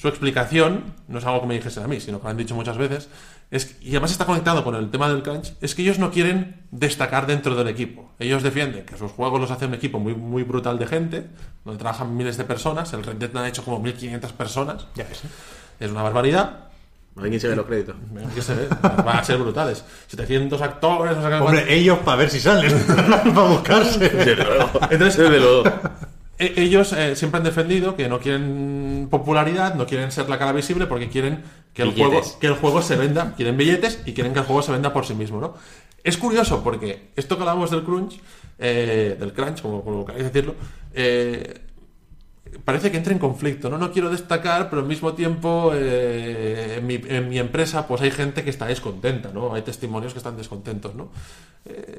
su explicación, no es algo que me dijesen a mí, sino que lo han dicho muchas veces, es, y además está conectado con el tema del crunch, es que ellos no quieren destacar dentro del equipo. Ellos defienden que sus juegos los hace un equipo muy, muy brutal de gente, donde trabajan miles de personas, el Red Dead lo han hecho como 1500 personas, Ya ves, ¿eh? es una barbaridad, A ver quién se ve los créditos. que se ve, van a ser brutales. 700 actores, no sé Hombre, ellos para ver si salen, para buscarse. Entonces. E- ellos eh, siempre han defendido que no quieren popularidad, no quieren ser la cara visible porque quieren que el, Billetes. juego, que el juego se venda, quieren billetes y quieren que el juego se venda por sí mismo, ¿no? Es curioso porque esto que hablamos del crunch, eh, del crunch, como, como queráis decirlo, eh, parece que entra en conflicto, ¿no? No quiero destacar, pero al mismo tiempo eh, en, mi, en mi empresa pues hay gente que está descontenta, ¿no? Hay testimonios que están descontentos, ¿no?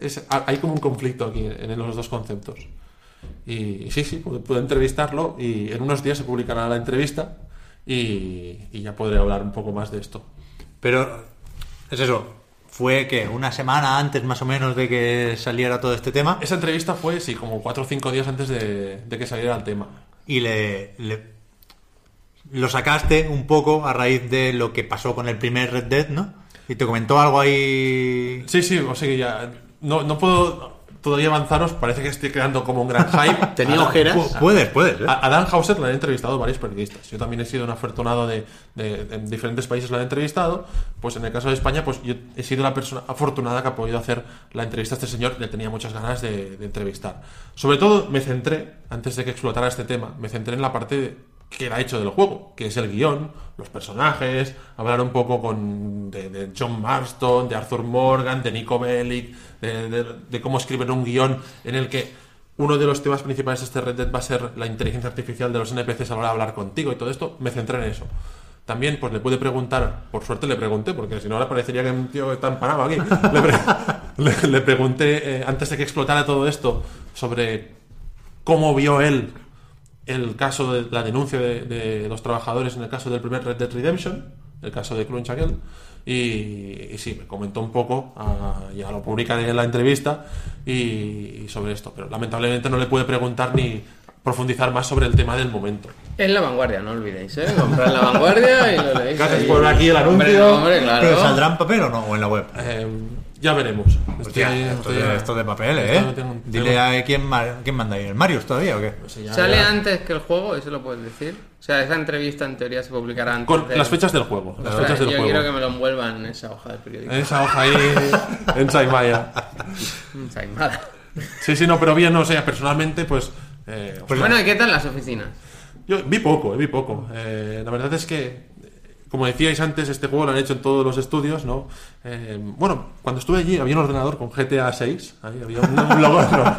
Es- hay como un conflicto aquí en los dos conceptos. Y sí, sí, pude, pude entrevistarlo y en unos días se publicará la entrevista y, y ya podré hablar un poco más de esto. Pero es eso, fue que una semana antes más o menos de que saliera todo este tema Esa entrevista fue, sí, como cuatro o cinco días antes de, de que saliera el tema. y le, le- lo sacaste un poco a raíz de lo que pasó con el primer Red Dead, ¿no? Y te comentó algo ahí. Sí, sí, o sea que ya no, no puedo todavía avanzaros, parece que estoy creando como un gran hype. Tenía ojeras. Pu- puedes, puedes. ¿eh? A, a Dan Hauser lo han entrevistado varios periodistas. Yo también he sido un afortunado de, de- en diferentes países lo han entrevistado. Pues en el caso de España, pues yo he sido la persona afortunada que ha podido hacer la entrevista a este señor. Le tenía muchas ganas de, de entrevistar. Sobre todo me centré, antes de que explotara este tema, me centré en la parte de- que era hecho del juego, que es el guion, los personajes, hablar un poco con de, John Marston, de Arthur Morgan, de Nico Bellic, de, cómo escriben un guion en el que uno de los temas principales de este Red Dead va a ser la inteligencia artificial de los NPCs a la hora de hablar contigo y todo esto, me centré en eso. También, pues le pude preguntar, por suerte le pregunté, porque si no ahora parecería que un tío está empanado aquí. Le pregunté, eh, antes de que explotara todo esto, sobre cómo vio él el caso de la denuncia de, de los trabajadores en el caso del primer Red Dead Redemption, el caso de Crunch aquel, y, y sí, me comentó un poco, ya lo publicaré en la entrevista, y, y sobre esto, pero lamentablemente no le pude preguntar ni profundizar más sobre el tema del momento. Es la vanguardia, no olvidéis, ¿eh? Comprad la vanguardia y lo leéis. Gracias por aquí el Hombre, anuncio. hombre, claro. ¿Pero saldrá en papel o no? ¿O en la web? Eh, ya veremos. Hostia, Estoy- esto, estoy- de, esto de papel, ¿eh? tengo- Dile a quién, quién manda ahí. ¿El Marius todavía o qué? Ya- ¿Sale ya. antes que el juego? ¿Eso lo puedes decir? O sea, esa entrevista en teoría se publicará antes. Con del- las fechas del juego. Las O sea, fechas del yo juego. quiero que me lo envuelvan en esa hoja de periódico. Esa hoja ahí en Saimaya. Ensaimada. Sí, sí, no, pero bien, no, o sea, personalmente, pues. eh, bueno, ¿y qué tal las oficinas? Yo vi poco, eh, vi poco. Eh, la verdad es que, como decíais antes, este juego lo han hecho en todos los estudios, ¿no? Eh, bueno, cuando estuve allí había un ordenador con GTA 6, ahí había un, un logo, ¿no?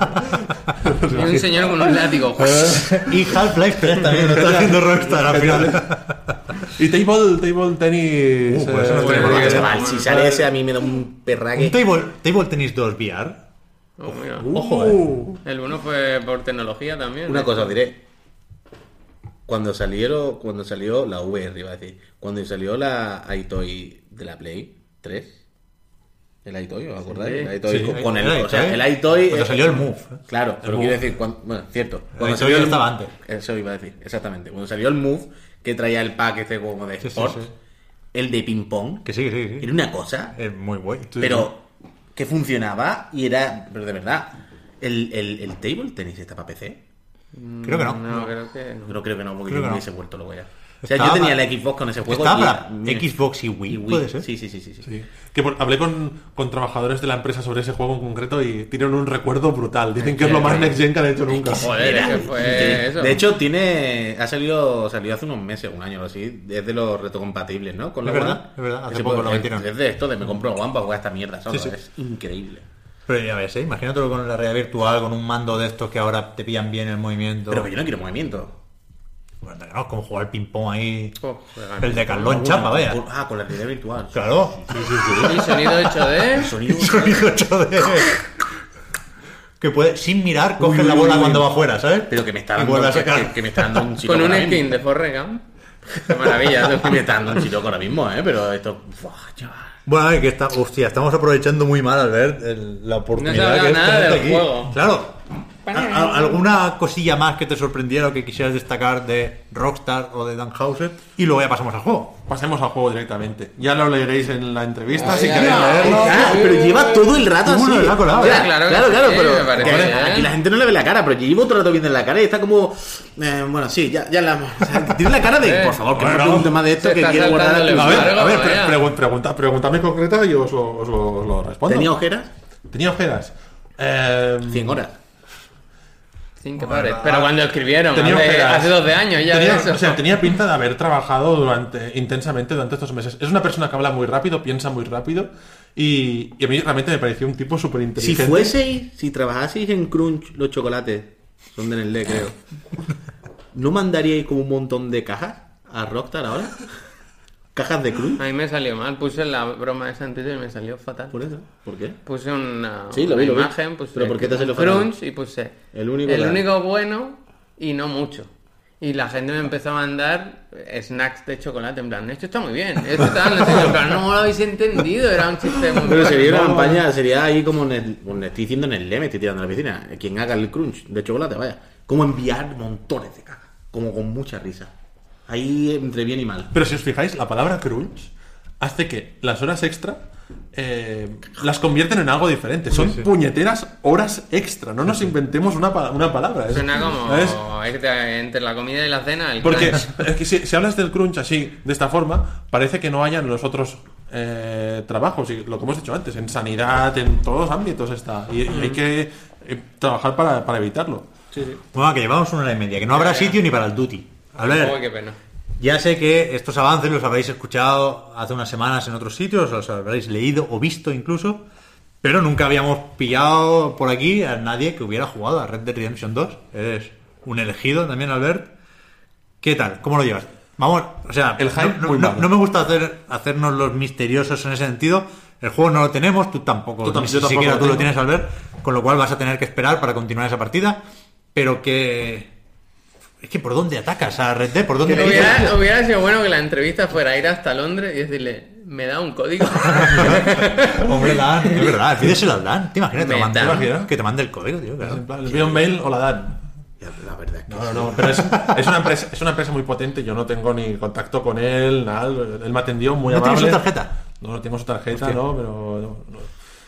Y un señor con un látigo. Y Half-Life 3 también lo está haciendo Rockstar al final. y table, table tenis. Uh, pues eso no eh, bueno. Chaval, si sale ese a mí me da un perraque. ¿Un table, table Tennis 2 VR? Oh. Ojo, eh. uh, El uno fue por tecnología también. Una ¿eh? cosa os diré. Cuando salieron, cuando salió la VR, iba a decir, cuando salió la iToy de la Play 3, el iToy, ¿os acordáis? Sí. el iToy Sí, con, con el, el o sea, iToy. el iToy Cuando eh, salió el Move, ¿eh? Claro, pero Move. quiero decir, cuando- bueno, cierto. Cuando el estaba antes. Eso iba a decir, exactamente. Cuando salió el Move, que traía el pack este como de Sí, sí, sport, sí. el de ping pong, Que sí, que sí, sí. era una cosa Es muy guay. pero que funcionaba y era, pero de verdad, el, el, el table tenis está para PC. Creo que no. No, creo que no. No creo que no, porque Creo yo me no. hubiese vuelto luego ya. O sea, Estaba yo tenía la Xbox con ese juego. Estaba y- para mira, Xbox y Wii, y Wii. ¿puede ser? Sí, sí, sí, sí. sí. Sí. Que por- hablé con, con trabajadores de la empresa sobre ese juego en concreto y tienen un recuerdo brutal. Dicen que es lo más next gen que han hecho nunca. Joder, es que fue increíble. eso. De hecho, tiene. Ha salido, salió hace unos meses, un año o así. Es de los retrocompatibles, ¿no? Con Es la verdad, One. es verdad, hace Ese poco lo es- metieron. Es de esto, de me compro One para jugar esta mierda, ¿sabes? Sí, sí. Es increíble. Pero ya ves, ¿eh? imagínatelo con la realidad virtual, con un mando de estos que ahora te pillan bien el movimiento. Pero que yo no quiero movimiento. Bueno, no, como jugar ping-pong ahí. Oh, el de Carlón Chapa, vaya. Con- Ah, con la realidad virtual. Claro. Sí, sonido 8D. Sonido. Sonido 8D. Que puede, sin mirar, coge la bola cuando va afuera, ¿sabes? Pero que me está Y dando, vuelve a que, sacar. que- que me está dando un chico Con un skin de Forrest Gump. Qué maravilla. Que me está dando un chico ahora mismo, ¿eh? Pero esto. Buah, chaval. Bueno, a ver, que está, hostia, estamos aprovechando muy mal al ver el- la oportunidad No que es nada tenerte del aquí. juego. Claro. ¿A- a- ¿Alguna cosilla más que te sorprendiera o que quisieras destacar de Rockstar o de Dan Houser? Y luego ya pasamos al juego. Pasemos al juego directamente. Ya lo leeréis en la entrevista Ah, si ya, queréis ya. leerlo. Pero lleva todo el rato así. Bueno, la ha colado. Ya, Claro claro, claro, sí, pero que aquí la gente no le ve la cara, pero yo llevo todo el rato viendo la cara y está como. eh, bueno, sí, ya, ya la. o sea, tiene la cara de. Eh, Por favor, que no bueno, pregunte más de esto que quiero guardar A ver, a Claro, ver, pre- vaya. pregun- pregunta, preguntadme concreta y os lo, os lo- os lo respondo. ¿Tenía ojeras? ¿Tenía ojeras? Eh, 100 horas. Cinco padres. Pero cuando escribieron, Tenía hace, hace 12 años ya tenía, eso. O sea, tenía pinta de haber trabajado durante intensamente durante estos meses. Es una persona que habla muy rápido, piensa muy rápido y, y a mí realmente me pareció un tipo súper Si inteligente. fueseis, si trabajaseis en Crunch los chocolates, son de Nestlé, creo, ¿no mandaríais como un montón de cajas a Rockstar ahora? ¿Cajas de Crunch? A mí me salió mal. Puse la broma de Santiago y me salió fatal. Por eso. ¿Por qué? Puse una, Sí, lo una vi, lo vi. imagen, puse ¿Pero por qué te salió fatal? Crunch y puse El único el único bueno y no mucho. Y la gente me empezó a mandar snacks de chocolate, en plan, esto está muy bien, esto está, no sé qué, en plan, no lo habéis entendido, era un chiste muy Pero sería una campaña, sería ahí como Net- bueno, le estoy diciendo Nestlé, me estoy tirando a la piscina. Quien haga el crunch de chocolate, vaya. Como enviar montones de cajas. Como con mucha risa. Ahí entre bien y mal. Pero si os fijáis, la palabra crunch hace que las horas extra eh, las convierten en algo diferente. Son puñeteras horas extra. No nos inventemos una, pa- una palabra. es- Suena como ¿sabes? entre, entre la comida y la cena, el Porque es que si, si hablas del crunch así, de esta forma, parece que no hayan los otros eh, trabajos, y lo que hemos dicho antes, en sanidad, en todos los ámbitos está. Y, y hay que eh, trabajar para, para evitarlo. Bueno, que llevamos una hora y media, que no habrá sitio ni para el duty. A ver, Uy, qué pena. ya sé que estos avances los habréis escuchado hace unas semanas en otros sitios, los habréis leído o visto incluso, pero nunca habíamos pillado por aquí a nadie que hubiera jugado a Red Dead Redemption 2. Eres un elegido también, Albert. ¿Qué tal? ¿Cómo lo llevas? Vamos, o sea, El hype no, me gusta hacer, hacernos los misteriosos en ese sentido. El juego no lo tenemos, tú tampoco, Tú ni yo tampoco siquiera lo tú lo tienes al ver, con lo cual vas a tener que esperar para continuar esa partida. Pero que. Es que ¿por dónde atacas a Red Dead? ¿Por dónde Que hubiera, hubiera sido bueno que la entrevista fuera ir hasta Londres y decirle, me da un código. Hombre, Dan, es verdad, pídeselo al Dan. ¿Te imaginas? Te manda- da. ¿te imaginas? que te mande el código, tío. claro. En plan, Les envío un mail o la dan. La verdad es que. No, no, no, pero es, es una empresa, es una empresa muy potente. Yo no tengo ni contacto con él, nada. Él me atendió muy ¿No amable. tienes su tarjeta? No, no tengo su tarjeta, Hostia. no, pero. no, no.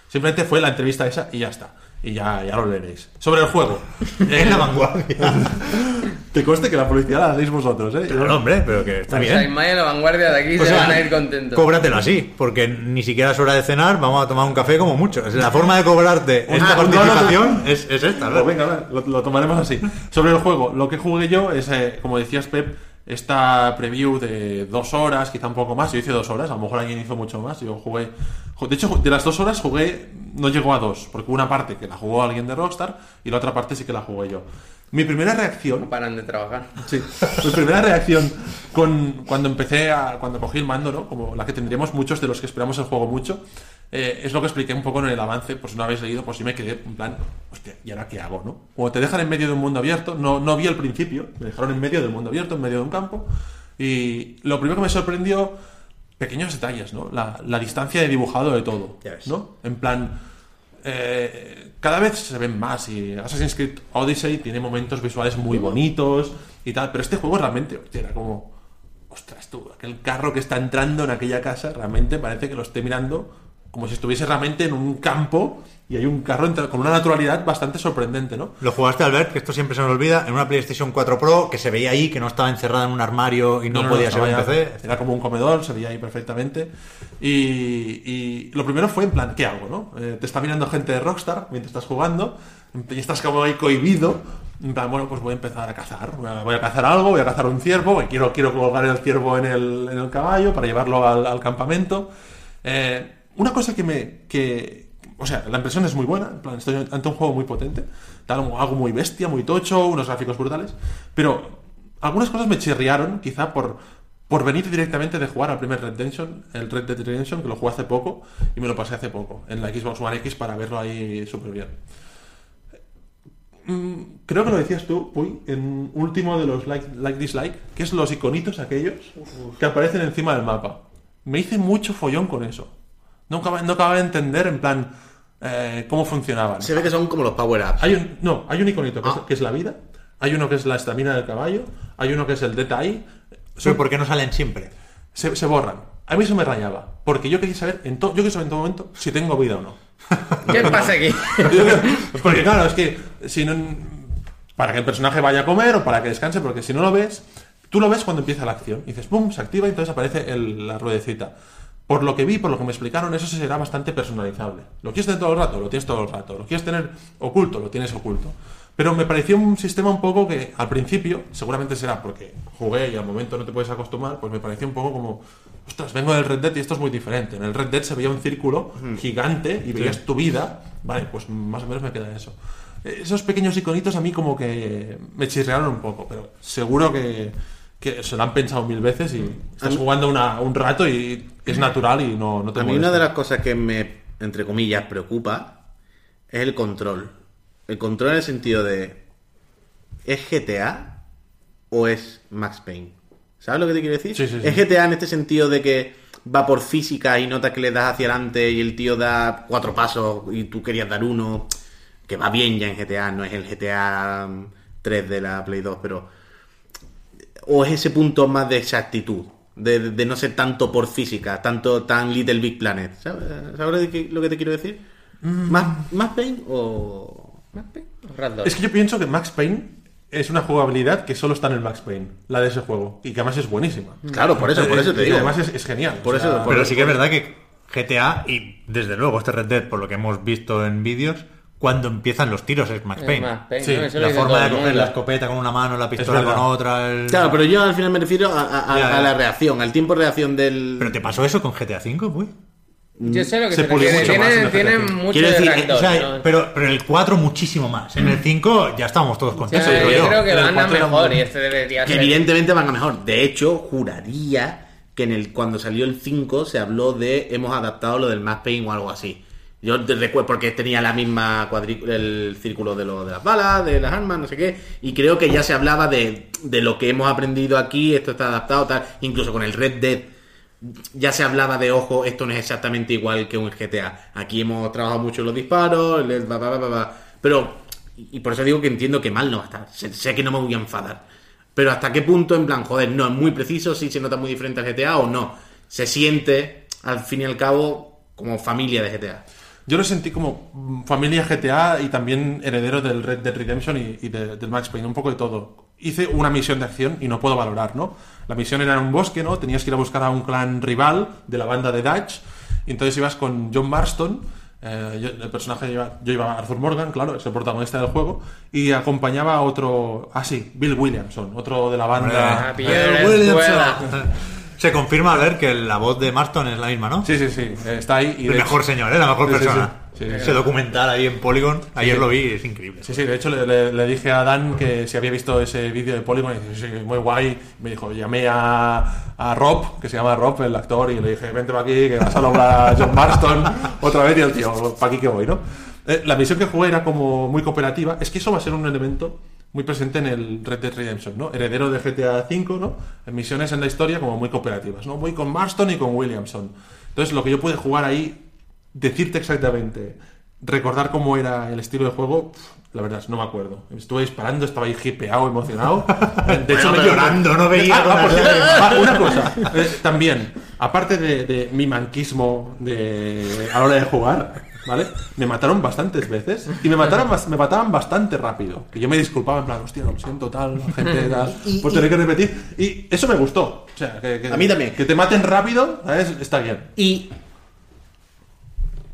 Simplemente fue la entrevista esa y ya está. Y ya, ya lo leeréis. Sobre el juego. Es la vanguardia. Te conste que la publicidad la hacéis vosotros, ¿eh? Claro, hombre, pero que está O sea, bien. Ismael a la vanguardia de aquí O se sea, van a ir contentos. Cóbratelo así, porque ni siquiera es hora de cenar, vamos a tomar un café como mucho. Es La forma de cobrarte esta Ah, no, no, no. participación es, es esta. Pues ¿verdad? venga, va, lo, lo tomaremos así. Sobre el juego, lo que jugué yo es, eh, como decías Pep, esta preview de dos horas, quizá un poco más. Yo hice dos horas, a lo mejor alguien hizo mucho más. Yo jugué. ju- De hecho, de las dos horas jugué, no llegó a dos, porque una parte que la jugó alguien de Rockstar y la otra parte sí que la jugué yo. Mi primera reacción No paran de trabajar. Sí. Mi primera reacción con, cuando empecé a. cuando cogí el mando, ¿no? Como la que tendríamos muchos de los que esperamos el juego mucho. Eh, es lo que expliqué un poco en el avance, por si no habéis leído, pues sí me quedé en plan, hostia, ¿y ahora qué hago, no? Como te dejan en medio de un mundo abierto, no, no vi el principio, me dejaron en medio del mundo abierto, en medio de un campo, y lo primero que me sorprendió, pequeños detalles, ¿no? La, la distancia de dibujado de todo. ¿no? En plan, eh, cada vez se ven más y Assassin's Creed Odyssey tiene momentos visuales muy bonitos y tal, pero este juego realmente hostia, era como, ostras tú, aquel carro que está entrando en aquella casa realmente parece que lo esté mirando como si estuviese realmente en un campo y hay un carro con una naturalidad bastante sorprendente, ¿no? Lo jugaste, Albert, que esto siempre se me olvida, en una PlayStation 4 Pro que se veía ahí, que no estaba encerrada en un armario y no, podía ser ya- PC. Era como un comedor, se veía ahí perfectamente. Y, y lo primero fue en plan, ¿qué hago? No? Eh, te está mirando gente de Rockstar mientras estás jugando y estás como ahí cohibido. En plan, bueno, pues voy a empezar a cazar. Voy a, cazar algo, voy a cazar un ciervo, quiero, quiero colgar el ciervo en el, en el caballo para llevarlo al, al campamento. Eh, una cosa que me... Que, o sea, la impresión es muy buena, en plan, estoy ante un juego muy potente, tal, algo muy bestia, muy tocho, unos gráficos brutales, pero algunas cosas me chirriaron, quizá por, por venir directamente de jugar al primer Red Redemption, el Red Dead Redemption, que lo jugué hace poco y me lo pasé hace poco en la Xbox One X para verlo ahí súper bien. Mm, Creo que lo decías tú, Puy, en último de los like, like dislike, que es los iconitos aquellos que aparecen encima del mapa. Me hice mucho follón con eso. No acababa, no acababa de entender, en plan, eh, cómo funcionaban. Se ve que son como los power-ups. Hay un, no, hay un iconito que, Ah. es, que es la vida, hay uno que es la estamina del caballo, hay uno que es el detalle. Pero ¿por qué no salen siempre? Se, se borran. A mí eso me rayaba. Porque yo quería saber en, to- yo quería saber en todo momento si tengo vida o no. ¿Qué pasa aquí? Pues porque claro, es que si no para que el personaje vaya a comer o para que descanse, porque si no lo ves, tú lo ves cuando empieza la acción. Y dices, ¡pum! Se activa y entonces aparece el- la ruedecita. Por lo que vi, por lo que me explicaron, eso será bastante personalizable. ¿Lo quieres tener todo el rato? Lo tienes todo el rato. ¿Lo quieres tener oculto? Lo tienes oculto. Pero me pareció un sistema un poco que al principio, seguramente será porque jugué y al momento no te puedes acostumbrar, pues me pareció un poco como, ostras, vengo del Red Dead y esto es muy diferente. En el Red Dead se veía un círculo gigante y veías tu vida. Vale, pues más o menos me queda eso. Esos pequeños iconitos a mí como que me chirrearon un poco, pero seguro que, que se lo han pensado mil veces y estás jugando una- un rato y es natural y no, no te A mí molesta. una de las cosas que me, entre comillas, preocupa es el control. El control en el sentido de, ¿es GTA o es Max Payne? ¿Sabes lo que te quiero decir? Sí, sí, sí. Es GTA en este sentido de que va por física y notas que le das hacia adelante y el tío da cuatro pasos y tú querías dar uno, que va bien ya en GTA, no es el GTA 3 de la Play 2, pero o es ese punto más de exactitud, de, de no ser tanto por física, tanto tan Little Big Planet. ¿Sabes, ¿Sabes lo que te quiero decir? Mm. ¿Más, ¿Más Pain o...? Random. Es que yo pienso que Max Payne es una jugabilidad que solo está en el Max Payne, la de ese juego, y que además es buenísima. Claro, por eso, por eso te Y digo. además es, es genial. Por o sea, eso- por- Pero sí que es verdad que GTA y desde luego este Red Dead, por lo que hemos visto en vídeos, cuando empiezan los tiros es Max Es Payne. Max Payne, Sí, ¿no? Eso lo La forma de coger la escopeta con una mano, la pistola con otra. el- Claro, pero yo al final me refiero a, a- a- Ya, ya. a la reacción, al tiempo de reacción del... Pero te pasó eso con GTA V, güey. Yo sé lo que Se se, pulió refiere. mucho más en Tiene, el tiene GTA. mucho Quiero de decir, ragdoll, O sea, ¿no? pero, pero en el 4 muchísimo más. En el 5 ya estábamos todos O contentos. yo yo. creo que van a mejor muy- y este debería Que ser. evidentemente van a mejor. De hecho, juraría que en el cuando salió el 5 se habló de hemos adaptado lo del Max Payne o algo así. Yo porque tenía la misma cuadrícula, el círculo de, lo, de las balas, de las armas, no sé qué. Y creo que ya se hablaba de, de lo que hemos aprendido aquí, esto está adaptado, tal. Incluso con el Red Dead ya se hablaba de, ojo, esto no es exactamente igual que un GTA. Aquí hemos trabajado mucho los disparos, ba, ba, ba. pero, y por eso digo que entiendo que mal no va a estar. Sé, sé que no me voy a enfadar. Pero hasta qué punto, en plan, joder, no es muy preciso, si se nota muy diferente al GTA o no. Se siente, al fin y al cabo, como familia de GTA. Yo lo sentí como mm, familia GTA y también heredero del Red Dead Redemption y, y de- del Max Payne, un poco de todo. Hice una misión de acción y no puedo valorar, ¿no? La misión era en un bosque, ¿no? Tenías que ir a buscar a un clan rival de la banda de Dutch. Y entonces ibas con John Marston, eh, yo- el personaje iba- yo iba a Arthur Morgan, claro, es el protagonista del juego, y acompañaba a otro, ah sí, Bill Williamson, otro de la banda. Ah, la escuela. Se confirma a ver que la voz de Marston es la misma, ¿no? Sí, sí, sí, está ahí. Y el mejor hecho- señor, ¿eh? la mejor Sí, persona. sí. Ese documental ahí en Polygon, ayer lo vi y es increíble. Sí, sí, de hecho le, le- le dije a Dan que si había visto ese vídeo de Polygon y dice, sí, muy guay. Me dijo, llamé a, a Rob, que se llama Rob, el actor, y le dije, vente para aquí, que vas a lograr a John Marston otra vez. Y el tío, para aquí que voy, ¿no? Eh, la misión que jugué era como muy cooperativa. Es que eso va a ser un elemento muy presente en el Red Dead Redemption, ¿no? Heredero de GTA V, ¿no? En misiones en la historia como muy cooperativas, ¿no? Voy con Marston y con Williamson. Entonces, lo que yo pude jugar ahí, decirte exactamente, recordar cómo era el estilo de juego, la verdad, no me acuerdo. Estuve disparando, estaba ahí hipeado, emocionado. De hecho, Bueno, me llorando, no veía Ah, ah, cierto, ah, una cosa, eh, también, aparte de, de mi manquismo de, a la hora de jugar, ¿vale? Me mataron bastantes veces y me mataron, me mataban bastante rápido. Que yo me disculpaba en plan, hostia, lo siento, tal, la gente, tal, por tener que repetir. Y eso me gustó. O sea, que, que- A mí también. Que te maten rápido, ¿sabes? Está bien. Y...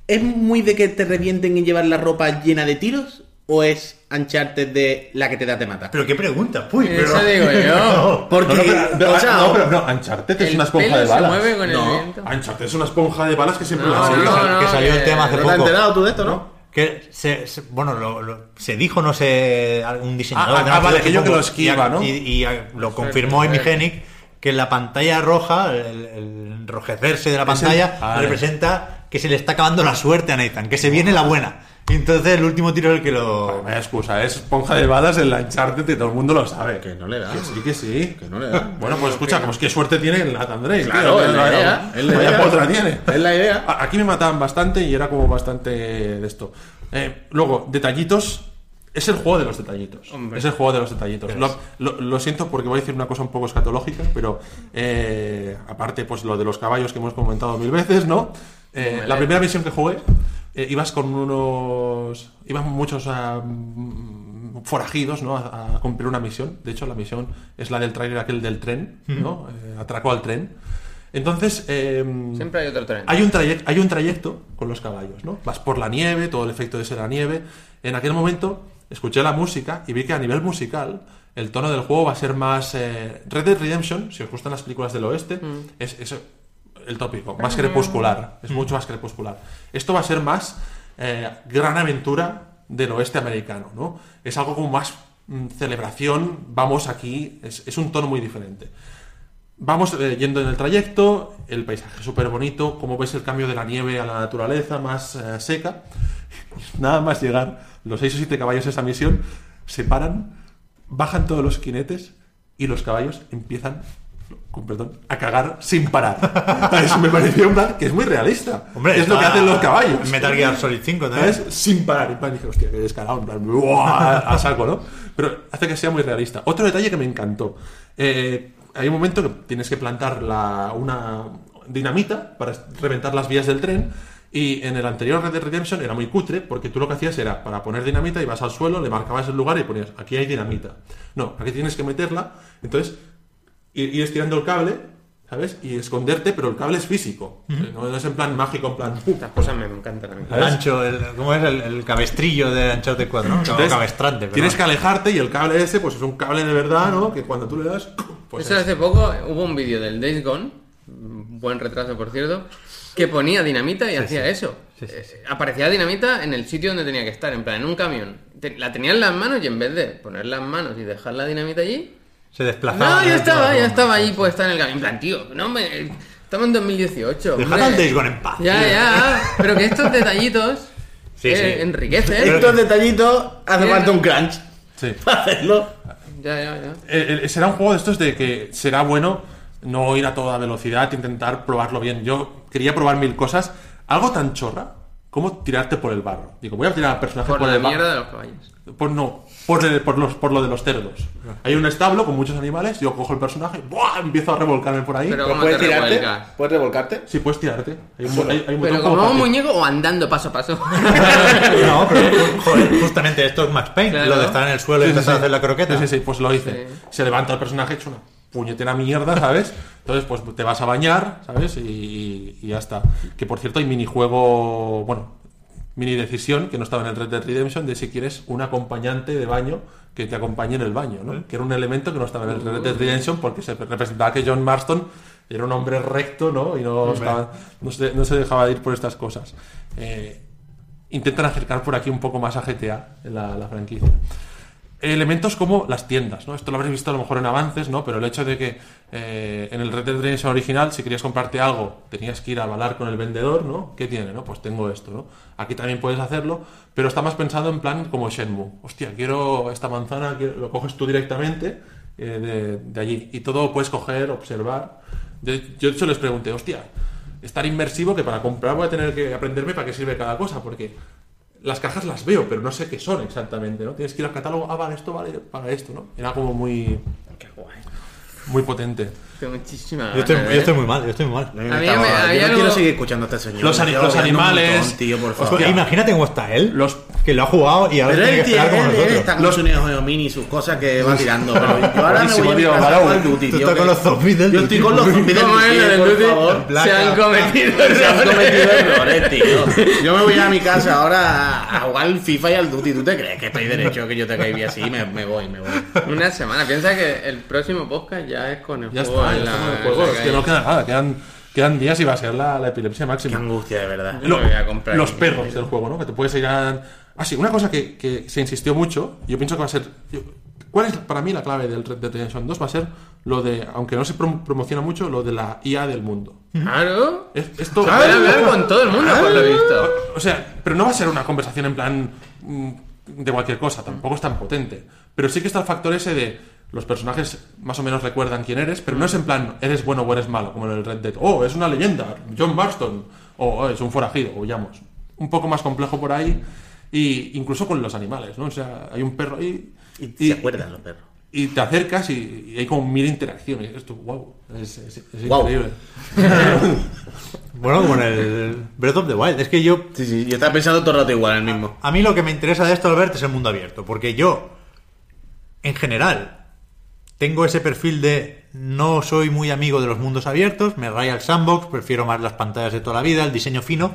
¿Es muy de que te revienten y llevar la ropa llena de tiros? ¿O es ancharte de la que te da te mata? Pero qué pregunta, puy. Eso pero- digo yo. Porque, No, no, pero, o sea, no, pero no, Uncharted es El una esponja de se balas. mueve con No. el viento. Uncharted es una esponja de balas que siempre No, la que no, que no, salió el que- tema hace ¿No te has poco. enterado tú de esto, no? Que se, se- bueno, lo, lo- se dijo, no sé, algún diseñador. Ah, de ah, vale, Dog, que yo que lo esquiva, y, ¿no? Y, y, ah, lo confirmó Imigenic que la pantalla roja, el, el enrojecerse de la el- pantalla, Vale. representa que se le está acabando la suerte a Nathan, que se viene la buena. Entonces el último tiro es el que lo... Vaya excusa, es esponja de balas en la Uncharted y todo el mundo lo sabe. Que no le da. Que sí, que sí. Que no le da. Bueno, pues escucha, pues qué suerte tiene el Nathan Drake. Claro, tío. es la idea, es la vaya idea. potra tiene. Es la idea. Aquí me mataban bastante y era como bastante de esto. Eh, luego, detallitos. Es el juego de los detallitos. Hombre. Es el juego de los detallitos. Lo, lo- lo siento porque voy a decir una cosa un poco escatológica, pero eh, aparte, pues lo de los caballos que hemos comentado mil veces, ¿no? Eh, la primera misión que jugué, eh, ibas con unos. Iban muchos ah, mm, forajidos, ¿no? A, a cumplir una misión. De hecho, la misión es la del trailer aquel del tren, ¿no? Eh, atracó al tren. Entonces. em, Siempre hay otro tren. hay un, trayecto, hay un trayecto con los caballos, ¿no? Vas por la nieve, todo el efecto de ser la nieve. En aquel momento escuché la música y vi que a nivel musical el tono del juego va a ser más... eh, Red Dead Redemption, si os gustan las películas del oeste, es, es el tópico, más crepuscular, es mucho más crepuscular. Esto va a ser más eh, gran aventura del oeste americano, ¿no? Es algo como más mm, celebración, vamos aquí, es, es un tono muy diferente. Vamos eh, yendo en el trayecto, el paisaje súper bonito, como ves el cambio de la nieve a la naturaleza más eh, seca. Nada más llegar los seis o siete caballos a esa misión, se paran, bajan todos los jinetes y los caballos empiezan, con perdón, a cagar sin parar. Eso me pareció un plan que es muy realista. Hombre, es lo que hacen los caballos. Metal Gear Solid 5 también. ¿Sabes? Sin parar. En plan, dije, hostia, qué descarado. En plan, ¡buah! a saco, ¿no? Pero hace que sea muy realista. Otro detalle que me encantó. Eh, hay un momento que tienes que plantar la, una dinamita para reventar las vías del tren. Y en el anterior Red Dead Redemption era muy cutre porque tú lo que hacías era para poner dinamita ibas al suelo, le marcabas el lugar y ponías aquí hay dinamita. No, aquí tienes que meterla. Entonces ir, ir estirando el cable, ¿sabes? Y esconderte, pero el cable es físico. Eh, No es en plan mágico, en plan. Estas cosas me encantan a mí. El ancho, el, ¿cómo es? El, el cabestrillo de Uncharted 4, ¿no? Entonces, Cabestrante. pero Tienes no. que alejarte y el cable ese, pues es un cable de verdad, ¿no? Que cuando tú le das, pues Eso es- hace poco hubo un vídeo del Days Gone, buen retraso por cierto, que ponía dinamita y hacía eso. Eh, Aparecía dinamita en el sitio donde tenía que estar, en plan, en un camión. Te- la tenía en las manos y en vez de poner las manos y dejar la dinamita allí, Se desplazaba. no, ya ¿no? estaba, ya estaba sí. puesta en el camión. En plan, tío, no me... Estamos en 2018. Dejad al Days Gone en paz. Ya, tío. ya, pero que estos detallitos Sí, eh, sí. enriquecen. Estos detallitos hace Bien. falta un crunch Sí. para hacerlo. Ya, ya, ya. Eh, eh, será un juego de estos de que será bueno no ir a toda velocidad, intentar probarlo bien. Yo quería probar mil cosas. Algo tan chorra como tirarte por el barro. Digo, voy a tirar al personaje Por por, la el barro. mierda de los caballos. Por, no, por, el- por los, por lo de los cerdos. Hay un establo con muchos animales, yo cojo el personaje, ¡buah! empiezo a revolcarme por ahí. Pero- Pero ¿Cómo puedes te tirarte, puedes revolcarte. Sí, puedes tirarte. Hay un, hay- hay un Pero botón como un muñeco o andando paso a paso. No, pero joder, justamente esto es Max Payne. Claro. Lo de estar en el suelo y Sí, empezar sí. a hacer la croqueta. Sí, sí, sí, pues lo hice. Sí. Se levanta el personaje hecho una puñetera mierda, ¿sabes? Entonces, pues te vas a bañar, ¿sabes? Y, y ya está. Que por cierto, hay minijuego, bueno, mini decisión que no estaba en el Red Dead Redemption de si quieres un acompañante de baño que te acompañe en el baño, ¿no? Que era un elemento que no estaba en el Red Dead Redemption porque se representaba que John Marston era un hombre recto, ¿no? Y no, estaba- no, se, no se dejaba ir por estas cosas. Eh, intentan acercar por aquí un poco más a GTA, en la, la franquicia. Elementos como las tiendas, ¿no? Esto lo habréis visto a lo mejor en avances, ¿no? Pero el hecho de que eh, en el Red Dead Redemption original, si querías comprarte algo, tenías que ir a hablar con el vendedor, ¿no? ¿Qué tiene, no? Pues tengo esto, ¿no? Aquí también puedes hacerlo, pero está más pensado en plan como Shenmue. Hostia, quiero esta manzana, quiero- lo coges tú directamente eh, de, allí. Y todo puedes coger, observar. Yo, yo de hecho les pregunté, hostia, es tan inmersivo que para comprar voy a tener que aprenderme para qué sirve cada cosa, porque las cajas las veo, pero no sé qué son exactamente, ¿no? Tienes que ir al catálogo, ah, vale, esto vale para esto, ¿no? Era como muy, Qué guay. muy potente. Tengo muchísima Yo estoy, ganas, yo ¿eh? estoy muy mal, yo estoy muy mal. A mí A me mí estaba- me- yo no algo- quiero seguir escuchando a este señor. Los ani- los un animales- montón, tío, por Hostia, favor. Imagínate cómo está él, Los- que lo ha jugado y ahora Pero tiene él, que tiene, esperar como él, él nosotros. está con su Neo Mini y sus cosas que va tirando. Pero yo ahora me Buenísimo, voy a mi tío, casa Barau. con el Duty, Tú tío, estás que- con los zombies del Yo estoy con los zombies del ¿Cómo es Duty, el por Duty? favor. Se han cometido Se han errores. cometido errores, tío. Yo me voy a mi casa ahora a jugar al FIFA y al Duty. ¿Tú te crees que estoy derecho que yo te caiga así? Me, me voy, me voy. Una semana. Piensa que el próximo podcast ya es con el Ya juego en la, el en juego. la Es que calle. no queda nada, quedan, quedan días y va a ser la, la epilepsia Qué máxima. angustia, de verdad. Yo me voy a comprar los perros del juego, ¿no? Que te puedes ir a... Ah, sí, una cosa que, que se insistió mucho, yo pienso que va a ser... yo- ¿Cuál es para mí la clave del Red Dead Redemption 2? Va a ser lo de, aunque no se prom- promociona mucho, lo de la IA del mundo. Claro. Es- esto... A hablar con todo el mundo, por lo visto. O sea, pero no va a ser una conversación en plan mm, de cualquier cosa, tampoco es tan potente. Pero sí que está el factor ese de los personajes más o menos recuerdan quién eres, pero no es en plan eres bueno o eres malo, como en el Red Dead. Oh, es una leyenda, John Marston. O oh, es un forajido, o huyamos. Un poco más complejo por ahí, y incluso con los animales, ¿no? O sea, hay un perro ahí. Y, se acuerdan los perros. Y te acercas y, y hay como mil interacciones. Esto, wow, es, es- es Guau. increíble. Bueno, como en el Breath of the Wild. Es que yo Sí, sí, yo estaba pensando todo el rato igual, el mismo. A mí lo que me interesa de esto, Albert, es el mundo abierto. Porque yo, en general, tengo ese perfil de no soy muy amigo de los mundos abiertos, me raya el sandbox, prefiero más las pantallas de toda la vida, el diseño fino,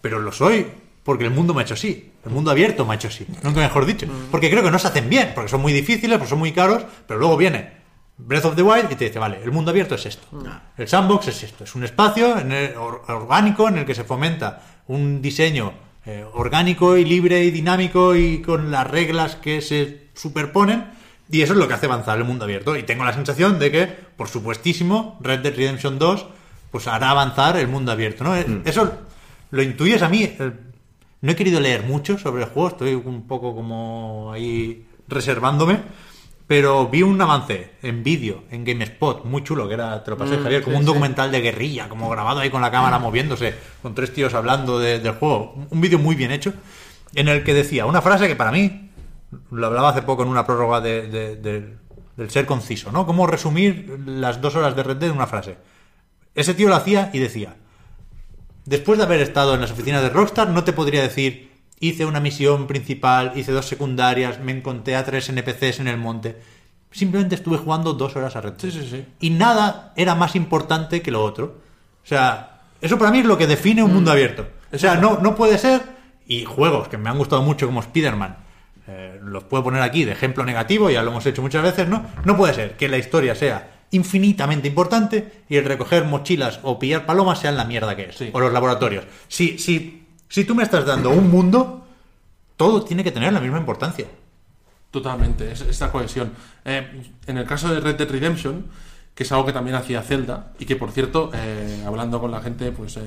pero lo soy porque el mundo me ha hecho así. El mundo abierto me ha hecho así. Nunca mejor dicho. Porque creo que no se hacen bien, porque son muy difíciles, porque son muy caros, pero luego viene Breath of the Wild y te dice, vale, el mundo abierto es esto. El sandbox es esto. Es un espacio en el- or- orgánico en el que se fomenta un diseño eh, orgánico y libre y dinámico y con las reglas que se superponen. Y eso es lo que hace avanzar el mundo abierto. Y tengo la sensación de que, por supuestísimo, Red Dead Redemption 2 pues hará avanzar el mundo abierto. ¿no? Eh, Eso lo intuyes a mí. eh, No he querido leer mucho sobre el juego, estoy un poco como ahí reservándome. Pero vi un avance en vídeo, en GameSpot, muy chulo, que era, te lo pasé, Mm, Javier, como sí, un sí. documental de guerrilla, como grabado ahí con la cámara moviéndose, con tres tíos hablando de- del juego. Un vídeo muy bien hecho, en el que decía una frase que para mí, lo hablaba hace poco en una prórroga de- de- de- del ser conciso, ¿no? Cómo resumir las dos horas de Red Dead en una frase. Ese tío lo hacía y decía, después de haber estado en las oficinas de Rockstar, no te podría decir, hice una misión principal, hice dos secundarias, me encontré a tres NPCs en el monte. Simplemente estuve jugando dos horas a Red Dead. Sí, sí, sí. Y nada era más importante que lo otro. O sea, eso para mí es lo que define un mundo abierto. O sea, no, no puede ser, y juegos que me han gustado mucho como Spider-Man, eh, los puedo poner aquí de ejemplo negativo, ya lo hemos hecho muchas veces, ¿no? No puede ser que la historia sea infinitamente importante y el recoger mochilas o pillar palomas sean la mierda que es. Sí. O los laboratorios. Si, si, si tú me estás dando un mundo, todo tiene que tener la misma importancia. Totalmente, es esta cohesión. Eh, en el caso de Red Dead Redemption, que es algo que también hacía Zelda, y que por cierto, eh, hablando con la gente, pues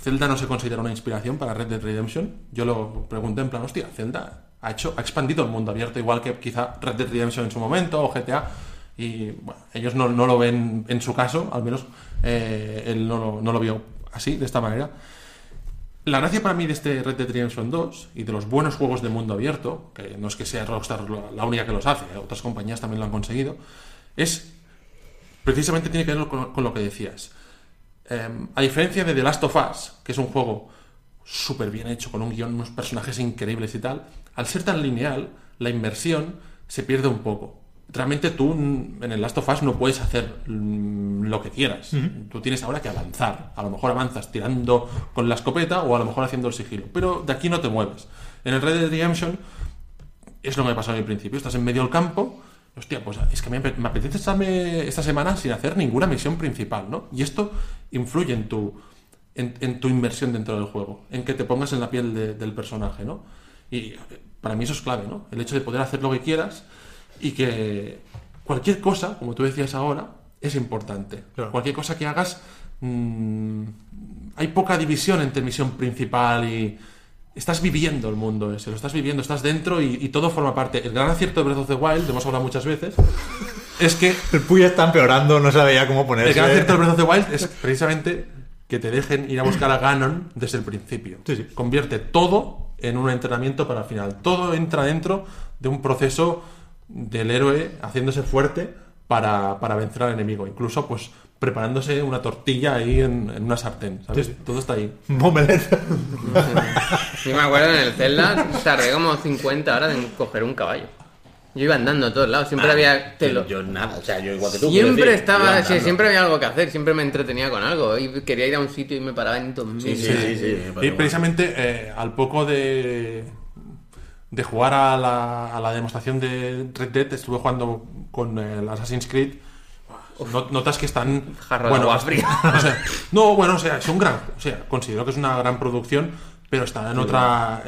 Zelda no se considera una inspiración para Red Dead Redemption. Yo lo pregunté en plan, hostia, Zelda ha hecho, ha expandido el mundo abierto, igual que quizá Red Dead Redemption en su momento, o GTA, y bueno, ellos no, no lo ven en su caso, al menos eh, él no lo, no lo vio así, de esta manera. La gracia para mí de este Red Dead Redemption 2 y de los buenos juegos de mundo abierto, que no es que sea Rockstar la única que los hace, eh, otras compañías también lo han conseguido, es precisamente tiene que ver con, lo que decías. Eh, a diferencia de The Last of Us, que es un juego súper bien hecho, con un guion, unos personajes increíbles y tal, al ser tan lineal, la inversión se pierde un poco. Realmente tú mm, en el Last of Us no puedes hacer mm, lo que quieras. Tú tienes ahora que avanzar. A lo mejor avanzas tirando con la escopeta o a lo mejor haciendo el sigilo. Pero de aquí no te mueves. En el Red Dead Redemption es lo que me pasó en el principio. Estás en medio del campo. Hostia, pues es que me, me apetece estarme esta semana sin hacer ninguna misión principal, ¿no? Y esto influye en tu, en, en tu inversión dentro del juego, en que te pongas en la piel de- del personaje, ¿no? Y eh, para mí eso es clave, ¿no? El hecho de poder hacer lo que quieras y que cualquier cosa, como tú decías ahora, es importante. Claro. Cualquier cosa que hagas, mm, hay poca división entre misión principal y... Estás viviendo el mundo ese, lo estás viviendo, estás dentro y, y todo forma parte. El gran acierto de Breath of the Wild, hemos hablado muchas veces, es que El Puy está empeorando, no sabe ya cómo el ponerse. gran acierto del Breath of the Wild es precisamente que te dejen ir a buscar a Ganon desde el principio. Sí, sí. Convierte todo en un entrenamiento para el final. Todo entra dentro de un proceso del héroe haciéndose fuerte para, para vencer al enemigo. Incluso, pues, preparándose una tortilla ahí en, en una sartén. ¿sabes? Todo está ahí. Momelet. Sí, me acuerdo en el Zelda tardé como 50 horas en coger un caballo. Yo iba andando a todos lados, siempre había... te lo- Yo nada, o sea, yo igual que tú. Siempre decir, estaba, sí, siempre había algo que hacer, siempre me entretenía con algo. Y quería ir a un sitio y me paraba en dos Sí, sí, sí. Y precisamente eh, al poco de, de jugar a la, a la demostración de Red Dead, estuve jugando con el Assassin's Creed. No- notas que están. Jarro de agua fría. o sea, no, bueno, o sea, es un gran. O sea, considero que es una gran producción. Pero está en otra.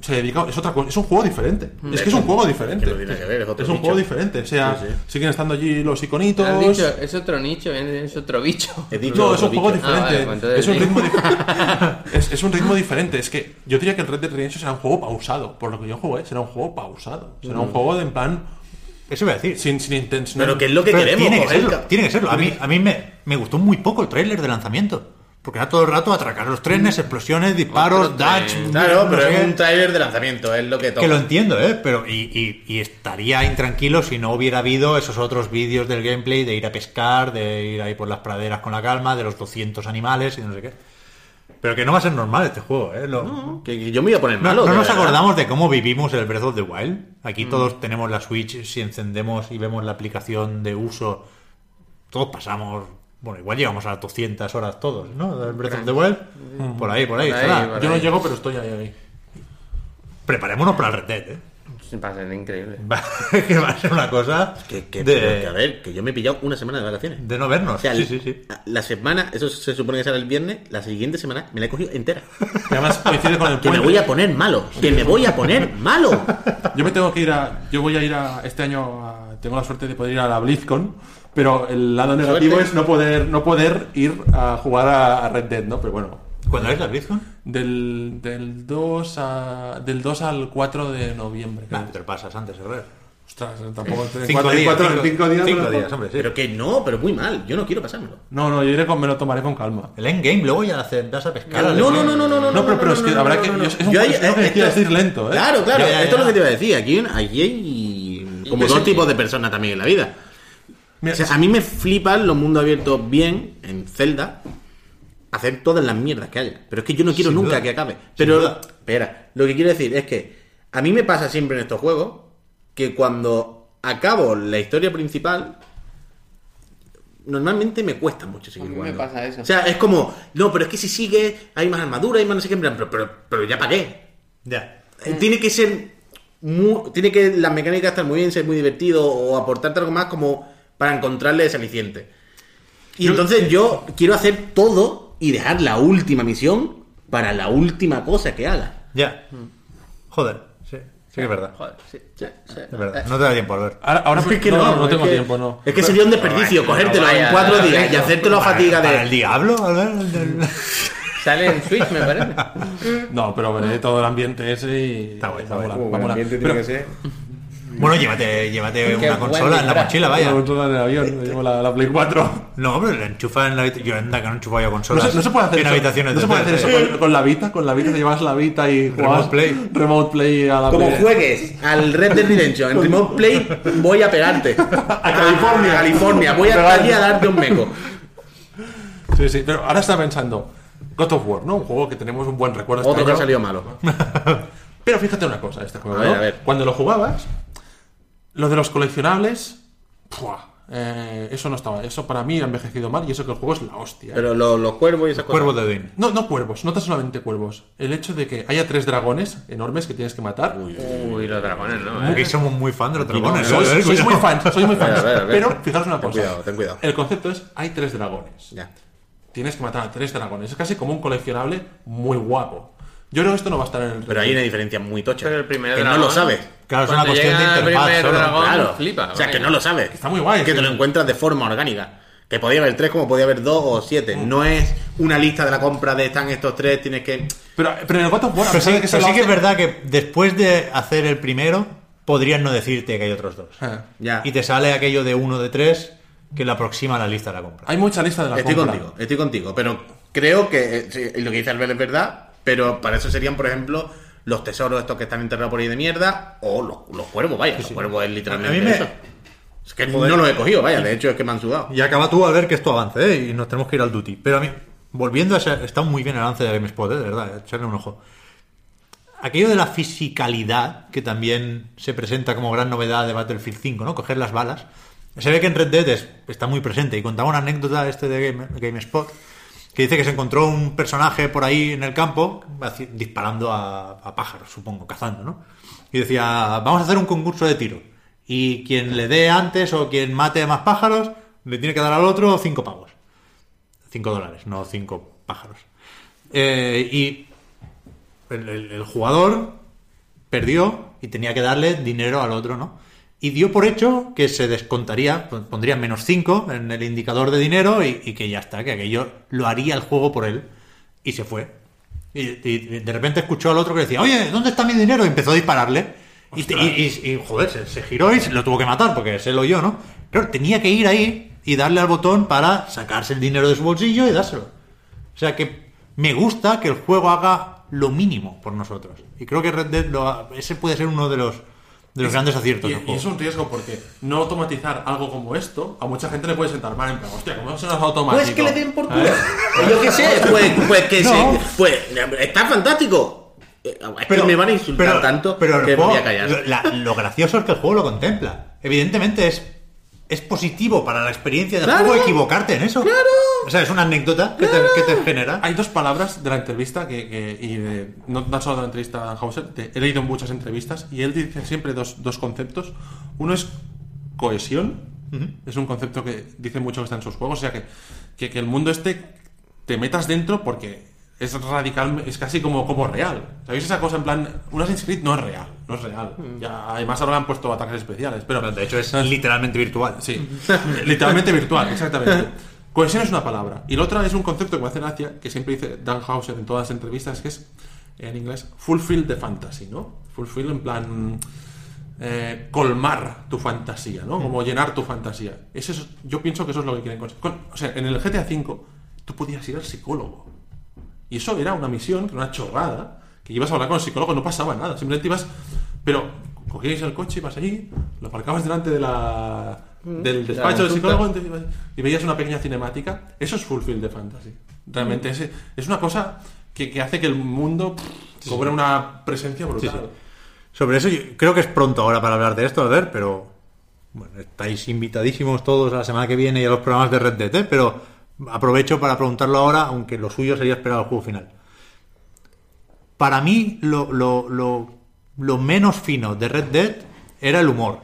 Se dedica. Es otra cosa. Es un juego diferente. Es que es un juego diferente. Que no tiene que ver, es otro un juego diferente. O sea, Sí, sí. siguen estando allí los iconitos. Has dicho, es otro nicho, es otro bicho. He dicho No, es un juego bicho. Ah, vale, diferente. pues es, un ritmo dif- es, es un ritmo diferente. Es que yo diría que el Red Dead Redemption será un juego pausado. Por lo que yo jugué, será un juego pausado. Será un juego de en plan. Eso iba a decir. Sin, sin intención. Pero que es lo que Pero queremos. tiene que serlo, tiene que serlo. A mí, a mí me, me gustó muy poco el tráiler de lanzamiento. Porque era todo el rato atracar los trenes, explosiones, disparos, Otro dash. Claro, no pero es un tráiler de lanzamiento, es lo que toca. Que lo entiendo, ¿eh? Pero, y, y- y estaría intranquilo si no hubiera habido esos otros vídeos del gameplay de ir a pescar, de ir ahí por las praderas con la calma, de los 200 animales y no sé qué. Pero que no va a ser normal este juego, ¿eh? Lo- Que, que yo me iba a poner no, malo. no de nos verdad. acordamos de cómo vivimos el Breath of the Wild. Aquí todos tenemos la Switch, si encendemos y vemos la aplicación de uso, todos pasamos, bueno, igual llegamos a las 200 horas todos, ¿no? Del Breath of the Wild. Por ahí, por ahí. Por ahí, Yo no llego, pero estoy ahí. ahí. Preparémonos para el Red Dead, ¿eh? Va a ser increíble. Va- que va a ser una cosa Que, que- de, que, a ver, que yo me he pillado una semana de vacaciones. de no vernos. O sea, sí, sí, sí. la semana, eso se supone que será el viernes, la siguiente semana me la he cogido entera. Y además coincide con el Que me voy a poner malo, que me voy a poner malo. Yo me tengo que ir a. Yo voy a ir a. Este año a- tengo la suerte de poder ir a la BlizzCon. Pero el lado negativo Suerte. es no poder, no poder ir a jugar a, a Red Dead, ¿no? Pero bueno. ¿Cuándo es la BlizzCon? Del, del, 2 a, del 2 al 4 de noviembre. Nah, te lo pasas antes, Herrera. Ostras, tampoco. en Cinco cuatro- días, cuatro- cinco- cinco días. días, hombre, sí. Pero que no, pero muy mal. Yo no quiero pasármelo. No, no, yo iré con, me lo tomaré con calma. El endgame, luego ya hace- vas a pescar. No, no, no, no, no, no. No, pero- pero es que habrá que- es un- Yo ahí- es lo que decía, esto- es ir lento, ¿eh? Claro, claro. Ya, ya, esto es lo que te iba a decir. Aquí, aquí hay como Yo dos tipos de personas también en la vida. Mira, O sea, a mí me flipan los mundos abiertos bien en Zelda. Hacer todas las mierdas que haya. Pero es que yo no quiero Sin nunca duda. que acabe. Pero, espera, lo que quiero decir es que a mí me pasa siempre en estos juegos que cuando acabo la historia principal, normalmente me cuesta mucho seguir A mí me jugando. pasa eso. O sea, es como, no, pero es que si sigue, hay más armadura, hay más no sé qué, en plan, pero, pero, pero ya para qué. Ya. Eh, Tiene que ser muy- tiene que las mecánicas estar muy bien, ser muy divertido o aportarte algo más como para encontrarle ese aliciente. Y entonces yo quiero hacer todo y dejar la última misión para la última cosa que haga. Ya. Joder, sí. Sí que es verdad. Joder, sí, sí, sí. Es verdad. No te da tiempo a ver. Ahora, ahora Es que no, tengo que- tiempo, no. Es que sería un desperdicio No, cogértelo vaya, en cuatro no, días y hacértelo a Para- fatiga para el de. diablo, a ver. el Sale en Switch, me parece. No, pero veré todo el ambiente ese y. Está guay, está va a guay. molar, va a molar. Pero- ser. Bueno, llévate, llévate una consola en la mochila, La vaya. consola en el avión, me llevo la, la Play 4. No, pero la enchufa en la habitación. Yo anda que no enchufa yo No consolas. se, no se puede hacer en eso. habitaciones no se de puede hacer eso con, con la Vita. Con la Vita te llevas la Vita y Remote juegas Play. Remote Play a la Como Play. juegues al Red Dead Redemption en Remote Play, voy a pegarte. A California. A California. Voy a estar allí a darte un meco. Sí, sí, pero ahora está pensando. God of War, ¿no? Un juego que tenemos un buen recuerdo. este Otro que ha año. salido malo. Pero fíjate una cosa este juego, A ver, ¿no? a ver. Cuando lo jugabas, lo de los coleccionables, ¡pua! Eh, eso no estaba. Eso para mí ha envejecido mal y eso que el juego es la hostia. ¿eh? Pero lo- los cuervos y esas cosas. Cuervo de Odín. No, no cuervos, no tan solamente cuervos. El hecho de que haya tres dragones enormes que tienes que matar. Uy, los dragones, ¿no? Aquí ¿Eh? somos muy fan de los dragones. Sois, ¿eh? sois muy fans, sois muy fans. Pero fijaros una Ten cosa. cuidado, ten cuidado. El concepto es, hay tres dragones. Ya. Tienes que matar a tres dragones. Es casi como un coleccionable muy guapo. Yo creo que esto no va a estar en el... Pero hay una diferencia muy tocha. Pero el primer que no lo sabes. Claro, es una cuestión de el interfaz. primer solo. dragón, Claro. flipa. o sea, que no lo sabes. Está muy guay, Que sí. te lo encuentras de forma orgánica. Que podía haber tres como podía haber dos o siete. No es una lista de la compra de están estos tres, tienes que. Pero, pero en el War, a Pero sí, que se pero lo sí que es verdad que después de hacer el primero, podrían no decirte que hay otros dos. Ah. Ya. Y te sale aquello de uno de tres que lo aproxima a la lista de la compra. Hay mucha lista de la Estoy compra. contigo, estoy contigo. Pero creo que eh, sí, lo que dice Albert es verdad. Pero para eso serían, por ejemplo, los tesoros estos que están enterrados por ahí de mierda. O los, los cuervos, vaya. Los cuervos es literalmente A mí me- eso. Es que no los he cogido, vaya. De hecho, es que me han sudado. Y acaba tú al ver que esto avance, ¿eh? Y nos tenemos que ir al duty. Pero a mí, volviendo a ese, está muy bien el avance de GameSpot, ¿eh? de verdad, echarle un ojo. Aquello de la fisicalidad, que también se presenta como gran novedad de Battlefield 5, ¿no? Coger las balas. Se ve que en Red Dead es- está muy presente. Y contaba una anécdota este de Game- GameSpot, que dice que se encontró un personaje por ahí en el campo disparando a, pájaros, supongo, cazando, ¿no? Y decía, vamos a hacer un concurso de tiro. Y quien le dé antes o quien mate más pájaros, le tiene que dar al otro cinco pavos. Cinco dólares, no cinco pájaros. Eh, y el jugador perdió y tenía que darle dinero al otro, ¿no? Y dio por hecho que se descontaría, pon- pondría menos 5 en el indicador de dinero y, y que ya está, que aquello lo haría el juego por él. Y se fue. Y, y de repente escuchó al otro que decía, oye, ¿dónde está mi dinero? Y empezó a dispararle. Y, joder, se, se giró y se lo tuvo que matar porque se lo oyó, ¿no? Claro, tenía que ir ahí y darle al botón para sacarse el dinero de su bolsillo y dárselo. O sea que me gusta que el juego haga lo mínimo por nosotros. Y creo que Red Dead lo ese puede ser uno de los, de los grandes aciertos Y, y es un riesgo porque no automatizar algo como esto, a mucha gente le puede sentar mal en plan, hostia, ¿cómo eso no es automático? Pues que le den por culo. Yo qué sé, pues, pues que No. se. Pues está fantástico. Eh, Es que me van a insultar tanto pero que me voy a callar. lo- la- lo gracioso es que el juego lo contempla. Evidentemente es, es positivo para la experiencia del Claro. juego equivocarte en eso. O sea, es una anécdota que, te, que te genera. Hay dos palabras de la entrevista que, que- y de- no tan solo de la entrevista a Hauser, de- he leído en muchas entrevistas y él dice siempre dos, dos conceptos. Uno es cohesión, es un concepto que dice mucho que está en sus juegos, o sea que, que, que el mundo este te metas dentro porque es radical, es casi como, como real. ¿Sabéis esa cosa en plan, un Assassin's Creed no es real, no es real. Ya, además ahora le han puesto ataques especiales, pero De hecho, es literalmente virtual. Sí, literalmente virtual, exactamente. Cohesión es una palabra. Y la otra es un concepto que me hace gracia, que siempre dice Dan Hauser en todas las entrevistas, que es, en inglés, fulfill the fantasy, ¿no? Fulfill en plan... eh, colmar tu fantasía, ¿no? Como llenar tu fantasía. Eso es- yo pienso que eso es lo que quieren conseguir. Con- O sea, en el GTA V tú podías ir al psicólogo. Y eso era una misión, que era una chorrada, que ibas a hablar con el psicólogo, no pasaba nada, simplemente ibas... Pero cogíais el coche, ibas allí, lo aparcabas delante de la, del despacho del psicólogo y veías una pequeña cinemática. Eso es fulfill de fantasy. Realmente es, es una cosa que, que hace que el mundo pff, cobre una presencia brutal. Sobre eso yo creo que es pronto ahora para hablar de esto, a ver, pero bueno, estáis invitadísimos todos a la semana que viene y a los programas de Red Dead, ¿eh? pero aprovecho para preguntarlo ahora, aunque lo suyo sería esperar al juego final. Para mí, lo, lo- lo- lo menos fino de Red Dead era el humor,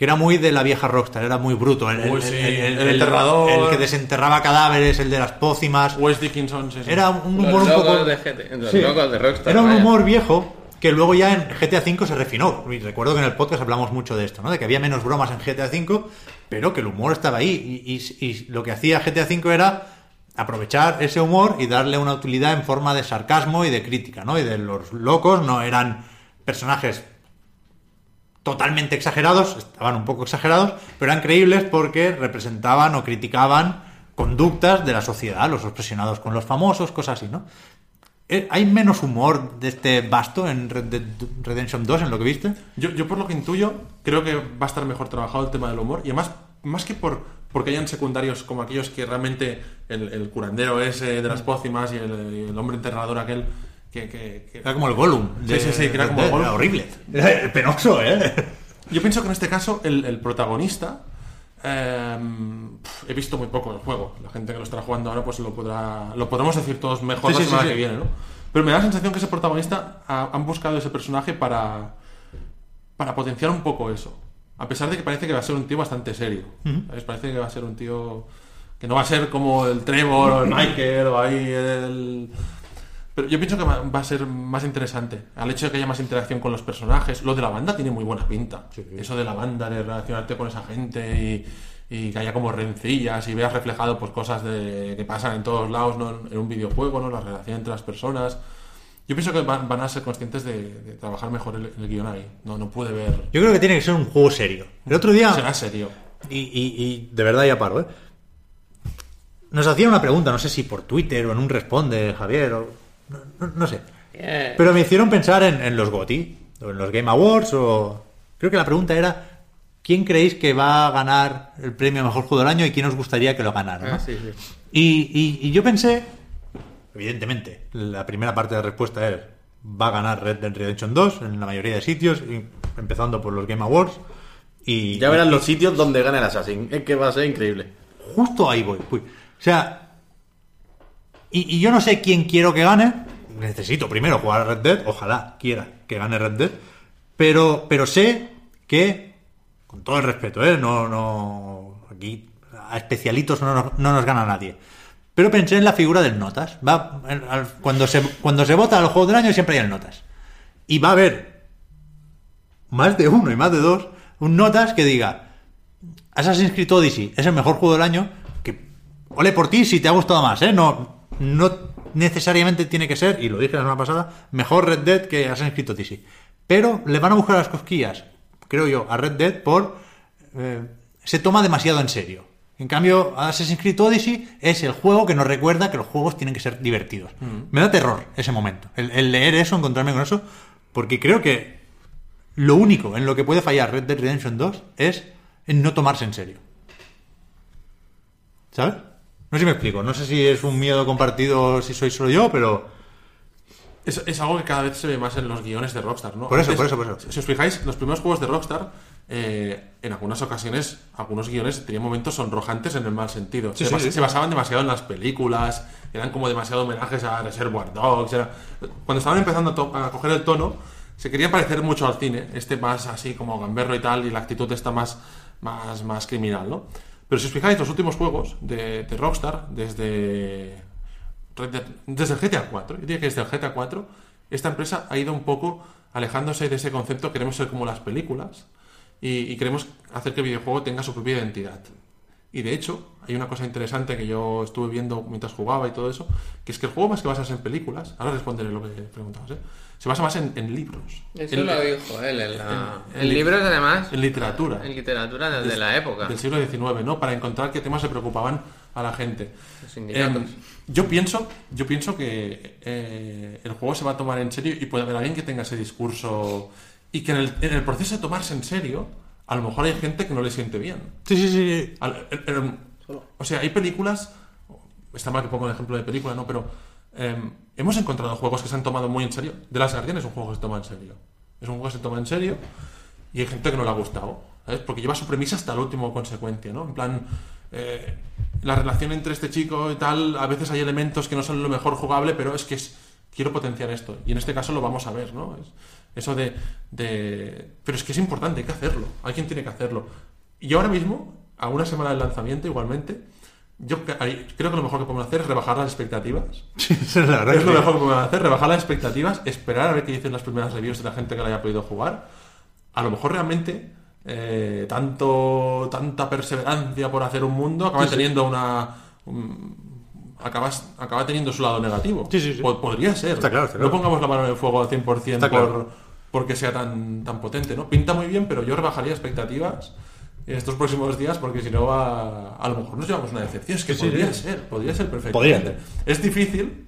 que era muy de la vieja Rockstar, era muy bruto. El, Uy, sí, el enterrador. el que desenterraba cadáveres, el de las pócimas. Wes Dickinson, sí, sí. Era un Los humor un locos poco. de GT, los Sí. locos de Rockstar. Era un vaya. humor viejo que luego ya en GTA V se refinó. Y recuerdo que en el podcast hablamos mucho de esto, ¿no? De que había menos bromas en GTA V, pero que el humor estaba ahí. Y, y- y lo que hacía GTA V era aprovechar ese humor y darle una utilidad en forma de sarcasmo y de crítica, ¿no? Y de los locos no eran personajes totalmente exagerados, estaban un poco exagerados, pero eran creíbles porque representaban o criticaban conductas de la sociedad, los obsesionados con los famosos, cosas así, ¿no? Eh, ¿Hay menos humor de este basto en Red Dead Redemption 2 en lo que viste? Yo, yo por lo que intuyo, creo que va a estar mejor trabajado el tema del humor. Y además, más que por porque hayan secundarios como aquellos que realmente el, el curandero ese de las pócimas y el, y el hombre enterrador aquel que... que- que- Era como el Gollum. Sí, sí, sí, que era Red como el Dead, Gollum. Era horrible. Era penoso, ¿eh? Yo pienso que en este caso el, el protagonista... eh, pf, he visto muy poco del juego. La gente que lo estará jugando ahora pues lo podrá lo podremos decir todos mejor Sí, la sí, semana sí, que sí. viene, ¿no? Pero me da la sensación que ese protagonista ha- han buscado ese personaje para para potenciar un poco eso. A pesar de que parece que va a ser un tío bastante serio. ¿sabes? Parece que va a ser un tío que no va a ser como el Trevor o el Michael o ahí el... Pero yo pienso que va a ser más interesante. Al hecho de que haya más interacción con los personajes. Lo de la banda tiene muy buena pinta. Eso de la banda, de relacionarte con esa gente y, y que haya como rencillas y veas reflejado pues cosas de, que pasan en todos lados, ¿no? En un videojuego, ¿no? La relación entre las personas. Yo pienso que van, van a ser conscientes de, de trabajar mejor el, el ahí. No, no pude ver. Yo creo que tiene que ser un juego serio. El otro día... Será serio. Y, y- y de verdad ya paro, ¿eh? Nos hacía una pregunta, no sé si por Twitter o en un responde, Javier, o no, no- no sé. Eh, Pero me hicieron pensar en, en los GOTY, o en los Game Awards, o... Creo que la pregunta era, ¿quién creéis que va a ganar el premio a Mejor Juego del Año y quién os gustaría que lo ganara? ¿no? ah, sí, sí. Y, y- y yo pensé, evidentemente, la primera parte de la respuesta es, va a ganar Red Dead Redemption 2 en la mayoría de sitios, y- empezando por los Game Awards. Y, Ya verás los sitios donde gana el Assassin. Es que va a ser increíble. Justo ahí voy. Uy. O sea, y, yo no sé quién quiero que gane. Necesito primero jugar a Red Dead. Ojalá quiera que gane Red Dead. Pero, pero sé que, con todo el respeto, ¿eh? no, no, aquí a especialitos no nos, no nos gana nadie. Pero pensé en la figura del notas. Va, cuando, se, cuando se vota al juego del año siempre hay el notas. Y va a haber más de uno y más de dos, un notas que diga, Assassin's Creed Odyssey es el mejor juego del año, que ole por ti si te ha gustado más, ¿eh? No, no necesariamente tiene que ser, y lo dije la semana pasada, mejor Red Dead que Assassin's Creed Odyssey. Pero le van a buscar las cosquillas, creo yo, a Red Dead por... eh, se toma demasiado en serio. En cambio, Assassin's Creed Odyssey es el juego que nos recuerda que los juegos tienen que ser divertidos. Me da terror ese momento. El, el leer eso, encontrarme con eso, porque creo que lo único en lo que puede fallar Red Dead Redemption 2 es en no tomarse en serio. ¿Sabes? No sé si me explico. No sé si es un miedo compartido, si soy solo yo, pero... Es, es algo que cada vez se ve más en los guiones de Rockstar, ¿no? Por eso, por eso, por eso. Si os fijáis, los primeros juegos de Rockstar, eh, en algunas ocasiones, algunos guiones tenían momentos sonrojantes en el mal sentido. Sí, se, sí, bas- sí. se basaban demasiado en las películas, eran como demasiado homenajes a Reservoir Dogs. era- Cuando estaban empezando a, a coger el tono, se quería parecer mucho al cine, este más así como gamberro y tal, y la actitud está más, más, más criminal, ¿no? Pero si os fijáis, los últimos juegos de, de Rockstar, desde desde el GTA 4, yo diría que desde el GTA 4, esta empresa ha ido un poco alejándose de ese concepto, queremos ser como las películas y queremos hacer que el videojuego tenga su propia identidad. Y de hecho, hay una cosa interesante que yo estuve viendo mientras jugaba y todo eso, que es que el juego más que basarse en películas, ahora responderé lo que preguntabas, ¿eh? se basa más en, en libros. Eso en, lo dijo él en la... libros, además. en literatura. En literatura desde Des- la época. Del siglo XIX, ¿no? Para encontrar qué temas se preocupaban a la gente. Los. Em, yo pienso, yo pienso que eh, el juego se va a tomar en serio y puede haber alguien que tenga ese discurso y que en el, en el proceso de tomarse en serio, a lo mejor hay gente que no le siente bien. Sí, sí, sí. Al- el- el- o sea, hay películas, está mal que pongo el ejemplo de película, ¿no? Pero em, hemos encontrado juegos que se han tomado muy en serio. De las Guardian es un juego que se toma en serio. Es un juego que se toma en serio y hay gente que no le ha gustado, ¿sabes? Porque lleva su premisa hasta la última consecuencia, ¿no? En plan, eh, la relación entre este chico y tal, a veces hay elementos que no son lo mejor jugable, pero es que es- quiero potenciar esto. Y en este caso lo vamos a ver, ¿no? Es- eso de, de... Pero es que es importante, hay que hacerlo. Alguien tiene que hacerlo. Y ahora mismo, a una semana del lanzamiento, igualmente, yo creo que lo mejor que podemos hacer es rebajar las expectativas. Sí, es la verdad Es lo mejor que podemos hacer, rebajar las expectativas, esperar a ver qué dicen las primeras reviews de la gente que la haya podido jugar. A lo mejor realmente eh, tanto tanta perseverancia por hacer un mundo acaba Sí, sí. teniendo una un- acabas, acaba teniendo su lado negativo. Sí, sí, sí. Po- podría ser. Está claro, está No claro. pongamos la mano en el fuego al 100% Está por, claro. porque sea tan, tan potente, ¿no? Pinta muy bien, pero yo rebajaría expectativas en estos próximos días porque si no va, a lo mejor nos llevamos una decepción. Es que podría sí. ser, podría ser perfectamente. Podría. Es difícil,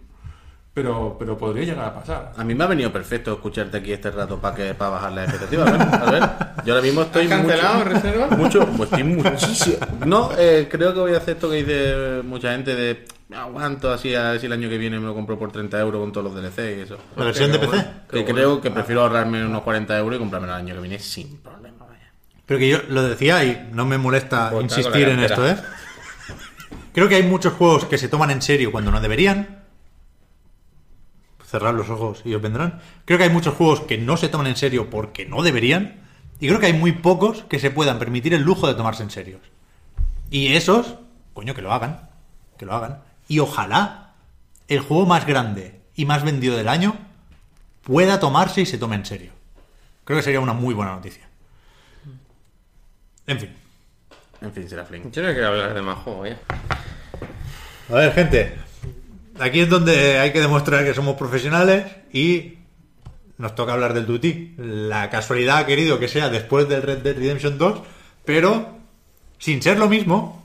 pero, pero podría llegar a pasar. A mí me ha venido perfecto escucharte aquí este rato para que para bajar las expectativas. A ver, a ver. Yo ahora mismo estoy ¿Has cancelado mucho, reserva? mucho, pues estoy muchísimo. No, eh, creo que voy a hacer esto que dice mucha gente de "Me aguanto así a ver si el año que viene me lo compro por 30 euros con todos los DLC y eso. La versión de PC. Que creo que prefiero ahorrarme unos 40 euros y comprarme el año que viene sin problema. Vaya. Pero que yo lo decía y no me molesta Pues insistir en esto, ¿eh? Creo que hay muchos juegos que se toman en serio cuando no deberían. Cerrar los ojos y os vendrán. Creo que hay muchos juegos que no se toman en serio porque no deberían. Y creo que hay muy pocos que se puedan permitir el lujo de tomarse en serio. Y esos, coño, que lo hagan. Que lo hagan. Y ojalá el juego más grande y más vendido del año pueda tomarse y se tome en serio. Creo que sería una muy buena noticia. En fin. En fin, será Flink. Yo no quiero hablar de más juegos ya. A ver, gente. Aquí es donde hay que demostrar que somos profesionales y nos toca hablar del Duty. La casualidad ha querido que sea después del Red Dead Redemption 2, pero sin ser lo mismo,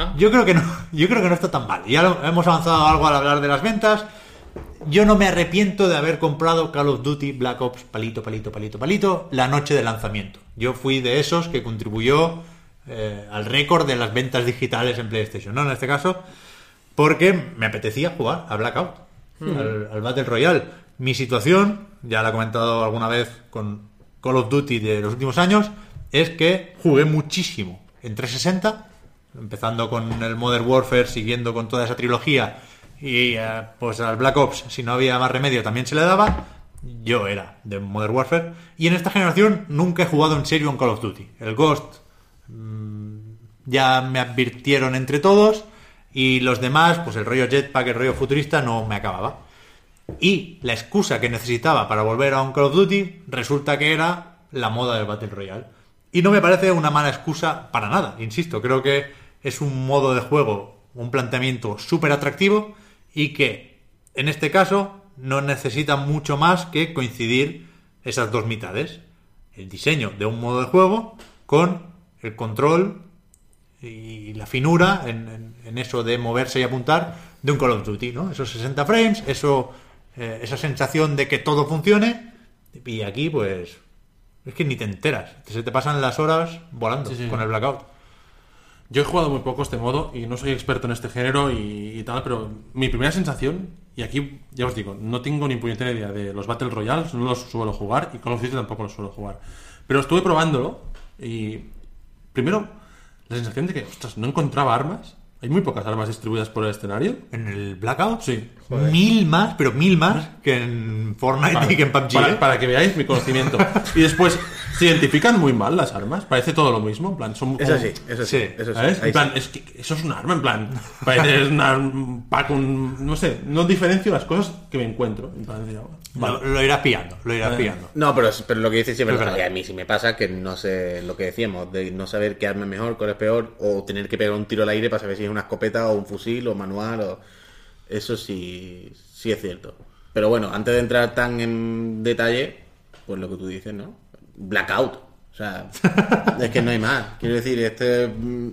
Ah. yo creo que no, yo creo que no está tan mal. Ya lo- hemos avanzado algo al hablar de las ventas. Yo no me arrepiento de haber comprado Call of Duty Black Ops palito, palito, palito, palito la noche de lanzamiento. Yo fui de esos que contribuyó eh, al récord de las ventas digitales en PlayStation, ¿no? En este caso, porque me apetecía jugar a Blackout, al, al Battle Royale. Mi situación, ya la he comentado alguna vez con Call of Duty de los últimos años, es que jugué muchísimo en 360, empezando con el Modern Warfare, siguiendo con toda esa trilogía, y eh, pues al Black Ops, si no había más remedio, también se le daba. Yo era de Modern Warfare. Y en esta generación nunca he jugado en serio en Call of Duty. El Ghost mm, ya me advirtieron entre todos. Y los demás, pues el rollo jetpack, el rollo futurista, no me acababa. Y la excusa que necesitaba para volver a un Call of Duty resulta que era la moda del Battle Royale. Y no me parece una mala excusa para nada, insisto, creo que es un modo de juego, un planteamiento súper atractivo y que en este caso no necesita mucho más que coincidir esas dos mitades. El diseño de un modo de juego con el control y la finura en, en eso de moverse y apuntar de un Call of Duty, ¿no? Esos 60 frames, eso, eh, esa sensación de que todo funcione y aquí pues es que ni te enteras, se te pasan las horas volando Sí, sí. con el blackout. Yo he jugado muy poco este modo y no soy experto en este género y, y tal, pero mi primera sensación, y aquí ya os digo, no tengo ni puñetera idea de los Battle Royales, no los suelo jugar y Call of Duty tampoco los suelo jugar. Pero estuve probándolo y primero la sensación de que, ostras, no encontraba armas. Hay muy pocas armas distribuidas por el escenario. En el blackout, Sí. Mil más, pero mil más que en Fortnite y que en PUBG. para, ¿eh? para que veáis mi conocimiento. y después, se identifican muy mal las armas. Parece todo lo mismo. En plan, son Eso como- sí, eso sí, eso sí. En plan, sí. es que eso es un arma, en plan. Parece una, un pack, un- no sé, no diferencio las cosas que me encuentro. En plan, vale. Lo, lo irás pillando, lo irás Eh. pillando. No, pero, pero lo que dices sí es es que a mí sí me pasa que no sé lo que decíamos, de no saber qué arma es mejor, cuál es peor, o tener que pegar un tiro al aire para saber si es una escopeta o un fusil o manual. O... Eso sí, sí es cierto. Pero bueno, antes de entrar tan en detalle, pues lo que tú dices, ¿no? Blackout. O sea, es que no hay más. Quiero decir, este mm,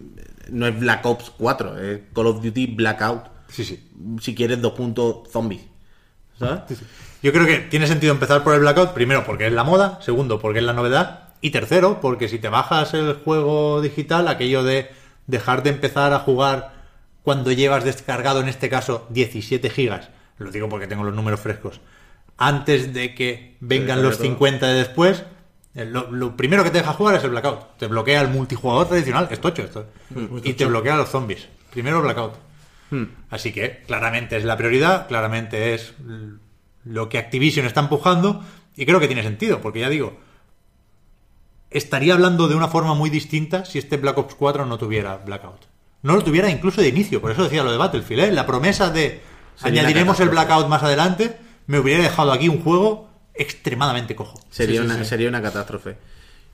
no es Black Ops 4, es Call of Duty Blackout. Sí, sí. Si quieres, dos puntos zombies. ¿Sabes? Yo creo que tiene sentido empezar por el Blackout, primero porque es la moda, segundo porque es la novedad, y tercero porque si te bajas el juego digital, aquello de dejar de empezar a jugar cuando llevas descargado, en este caso, 17 gigas, lo digo porque tengo los números frescos, antes de que vengan los 50 de después, eh, lo, lo primero que te deja jugar es el Blackout. Te bloquea el multijugador tradicional, es tocho esto. Y te bloquea los zombies. Primero el Blackout. Así que claramente es la prioridad, claramente es lo que Activision está empujando y creo que tiene sentido, porque ya digo, estaría hablando de una forma muy distinta si este Black Ops 4 no tuviera Blackout. No lo tuviera incluso de inicio, por eso decía lo de Battlefield, ¿eh? la promesa de Sería añadiremos el. Blackout más adelante, me hubiera dejado aquí un juego extremadamente cojo. Sería, Sí, sí, una, sí. sería una catástrofe.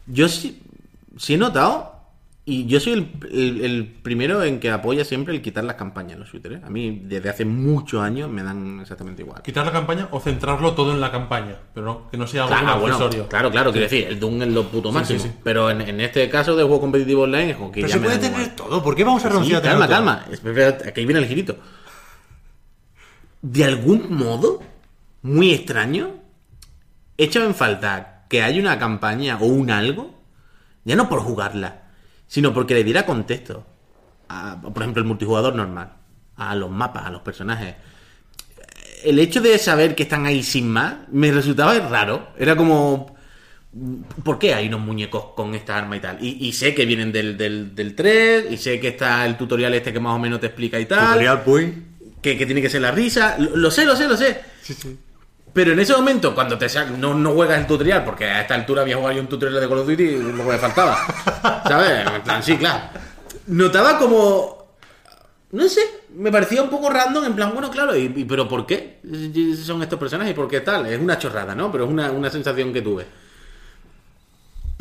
Yo sí, sí he notado, y yo soy el, el- el primero en que apoya siempre el quitar las campañas en los shooters. ¿eh? A mí, desde hace muchos años, me dan exactamente igual. Quitar la campaña o centrarlo todo en la campaña, pero no, que no sea algo Claro, bueno, accesorio. claro, claro, quiero decir, el Doom es lo puto Sí, máximo. sí. Pero en, en este caso de juego competitivo online es que Pero ya se me puede tener igual. todo, ¿por qué vamos a renunciar a tener calma, todo? calma. Espera, Aquí viene el girito. De algún modo, muy extraño, he echado en falta que haya una campaña o un algo, ya no por jugarla, sino porque le diera contexto. A, por ejemplo, el multijugador normal, a los mapas, a los personajes. El hecho de saber que están ahí sin más me resultaba raro. Era como. ¿Por qué hay unos muñecos con esta arma y tal? Y, y sé que vienen del, del, del 3, y sé que está el tutorial este que más o menos te explica y tal Tutorial Puy. que, que tiene que ser la risa. Lo, lo sé, lo sé, lo sé. Pero en ese momento, cuando te sa- no, no juegas el tutorial, porque a esta altura había jugado yo un tutorial de Call of Duty y lo que me faltaba. ¿Sabes? En plan, sí, claro. Notaba como. No sé, me parecía un poco random, en plan, bueno, claro, y, y- pero ¿por qué son estos personajes y por qué tal? Es una chorrada, ¿no? Pero es una, una sensación que tuve.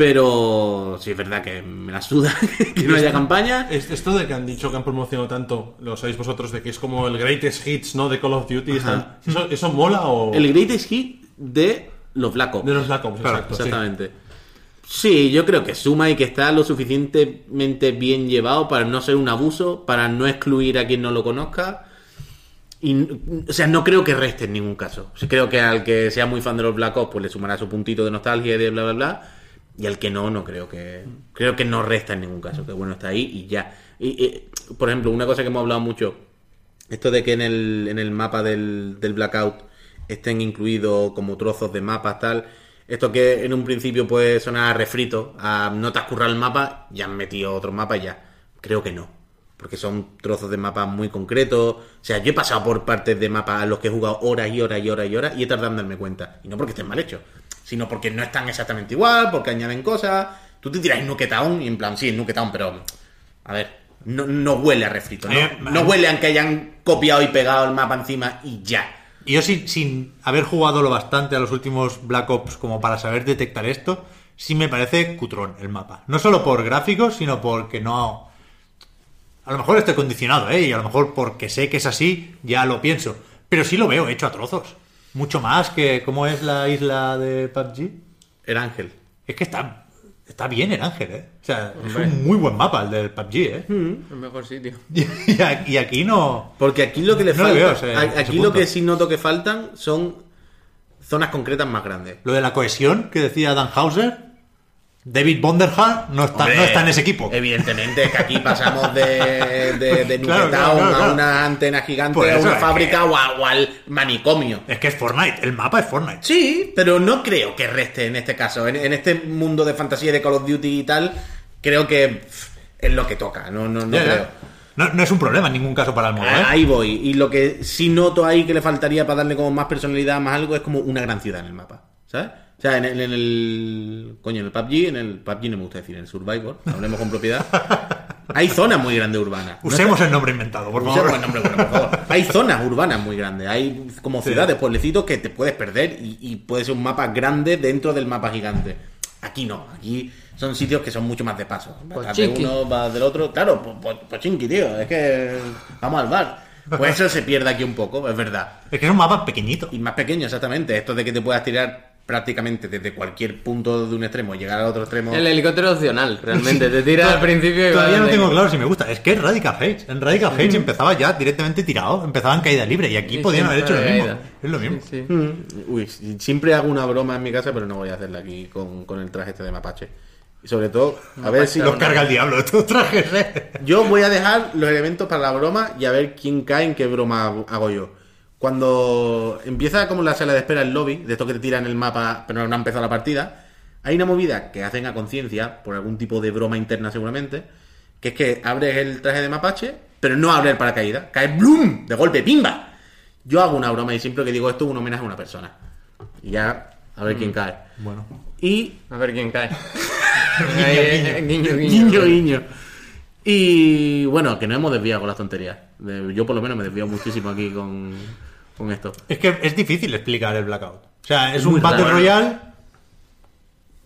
Pero sí es verdad que me la suda que no haya campaña. Es- Esto de que han dicho que han promocionado tanto, lo sabéis vosotros, de que es como el greatest hits, ¿no? De Call of Duty. están- ¿Eso, ¿Eso mola o...? El greatest hit de los Black Ops. De los Black Ops, Claro, exacto. sí. Exactamente. Sí. yo creo que suma y que está lo suficientemente bien llevado para no ser un abuso, para no excluir a quien no lo conozca. Y, o sea, no creo que reste en ningún caso. O sea, creo que al que sea muy fan de los Black Ops, pues le sumará su puntito de nostalgia y de bla, bla, bla. Y al que no, no creo que. Creo que no resta en ningún caso. Que bueno, está ahí y ya. Y, por ejemplo, una cosa que hemos hablado mucho. Esto de que en el, en el mapa del, del Blackout estén incluidos como trozos de mapas, tal. Esto que en un principio puede sonar a refrito, a no te has currado el mapa, ya han metido otro mapa ya. Creo que no. Porque son trozos de mapas muy concretos. O sea, yo he pasado por partes de mapas a los que he jugado horas y horas y horas y horas y he tardado en darme cuenta. Y no porque estén mal hechos, sino porque no están exactamente igual, porque añaden cosas. Tú te tiras en Nuketown y en plan, sí, Nuketown, pero. A ver, No, no huele a refrito. No, Eh, no huele a que hayan copiado y pegado el mapa encima y ya. Y yo sin, sin haber jugado lo bastante a los últimos Black Ops como para saber detectar esto, sí me parece cutrón el mapa. No solo por gráficos, sino porque no... A lo mejor estoy condicionado, ¿eh? Y a lo mejor porque sé que es así, ya lo pienso. Pero sí lo veo hecho a trozos. Mucho más que cómo es la isla de PUBG. El ángel. Es que está, está bien el ángel, ¿eh? O sea, es un muy buen mapa el del PUBG, ¿eh? El mejor sitio. Y, aquí no... Porque aquí lo que le No le falta. veo ese- a- ese aquí lo punto. que sí noto que faltan son zonas concretas más grandes. Lo de la cohesión que decía Dan Hauser, David Bonderhart no está, Hombre, no está en ese equipo. Evidentemente, es que aquí pasamos de, de, de Claro, Nuke claro, Town claro, a una antena gigante, a una que- fábrica o, a- o al manicomio. Es que es Fortnite, el mapa es Fortnite. Sí, pero no creo que reste en este caso. En, en este mundo de fantasía de Call of Duty y tal, creo que es lo que toca. No, no, no creo. No, no es un problema en ningún caso para el modo, ¿eh? Ah, Ahí voy. Y lo que sí noto ahí que le faltaría para darle como más personalidad, más algo, es como una gran ciudad en el mapa. ¿Sabes? O sea, en el, en el- Coño, en el PUBG, en el PUBG no me gusta decir, en el Survivor, hablemos con propiedad. Hay zonas muy grandes urbanas. No Usemos el nombre inventado, por Usemos favor. el nombre, bueno, por favor. Hay zonas urbanas muy grandes. Hay como ciudades, pueblecitos que te puedes perder y, y puede ser un mapa grande dentro del mapa gigante. Aquí no. Aquí son sitios que son mucho más de paso. Vas de uno, vas del otro. Claro, po- po- pochinki, tío. Es que vamos al bar. Pues eso se pierde aquí un poco, es verdad. Es que es un mapa pequeñito. Y más pequeño, exactamente. Esto de que te puedas tirar prácticamente desde cualquier punto de un extremo y llegar al otro extremo. El helicóptero opcional, realmente. Te tira al principio y Todavía no tengo claro si me gusta. Es que es Radical Heights. En Radical Heights empezaba ya directamente tirado, empezaba en caída libre y aquí Sí, podían haber hecho lo mismo. Es lo mismo. Sí, sí. Mm, Uy, siempre hago una broma en mi casa, pero no voy a hacerla aquí con, con el traje este de mapache. Y sobre todo, a ver si Los carga el diablo estos trajes, ¿eh? Yo voy a dejar los elementos para la broma y a ver quién cae en qué broma hago yo. Cuando empieza como la sala de espera el lobby, de esto que te tiran el mapa, pero no ha empezado la partida, hay una movida que hacen a conciencia, por algún tipo de broma interna seguramente, que es que abres el traje de mapache, pero no abres el paracaídas, cae ¡blum! de golpe, ¡pimba! Yo hago una broma y siempre que digo esto es un homenaje a una persona. Y ya, a ver quién cae. Bueno. Y A ver quién cae. Guiño, guiño. Guiño, guiño. Y bueno, que no hemos desviado con las tonterías. Yo por lo menos me desvío muchísimo aquí con, con esto. Es que es difícil explicar el Blackout. O sea, es un Battle raro. Royale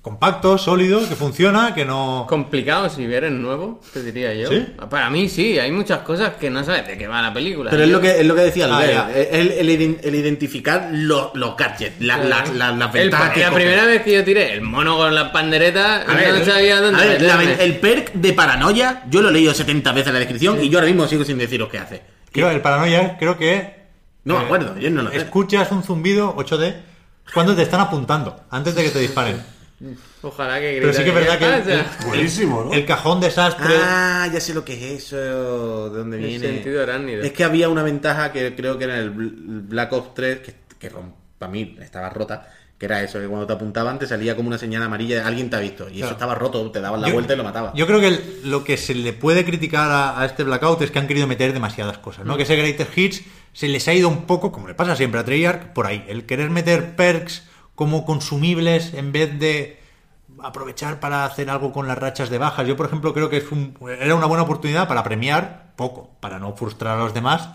compacto, sólido, que funciona, que no... Complicado si eres nuevo, te diría yo. ¿Sí? Para mí sí, hay muchas cosas que no sabes de qué va la película. Pero es lo que, es lo que decía Ah, el, el el identificar lo- los gadgets, la- la- la- las ventajas pa- que la coge. primera vez que yo tiré el mono con las panderetas, A ver, no sabía dónde a ver, la- el perk de paranoia, yo lo he leído 70 veces en la descripción y yo ahora mismo sigo sin deciros qué hace. Creo, el paranoia, creo que... No me acuerdo, yo no lo sé. Escuchas un zumbido 8D cuando te están apuntando, antes de que te disparen. Ojalá que Pero sí que es verdad que el. Buenísimo, ¿no? el cajón desastre... Ah, ya sé lo que es eso, de dónde El viene. sentido arácnido. Es que había una ventaja que creo que era el Bl- Black Ops 3, que, que para mí estaba rota, que era eso, que cuando te apuntaban te salía como una señal amarilla, de alguien te ha visto, y eso Claro. estaba roto, te daban la Yo- vuelta y lo mataba. Yo creo que el- lo que se le puede criticar a, a este Blackout es que han querido meter demasiadas cosas, ¿no? Que ese Greatest Hits se les ha ido un poco, como le pasa siempre a Treyarch, por ahí. El querer meter perks como consumibles en vez de aprovechar para hacer algo con las rachas de bajas. Yo, por ejemplo, creo que era una buena oportunidad para premiar poco, para no frustrar a los demás,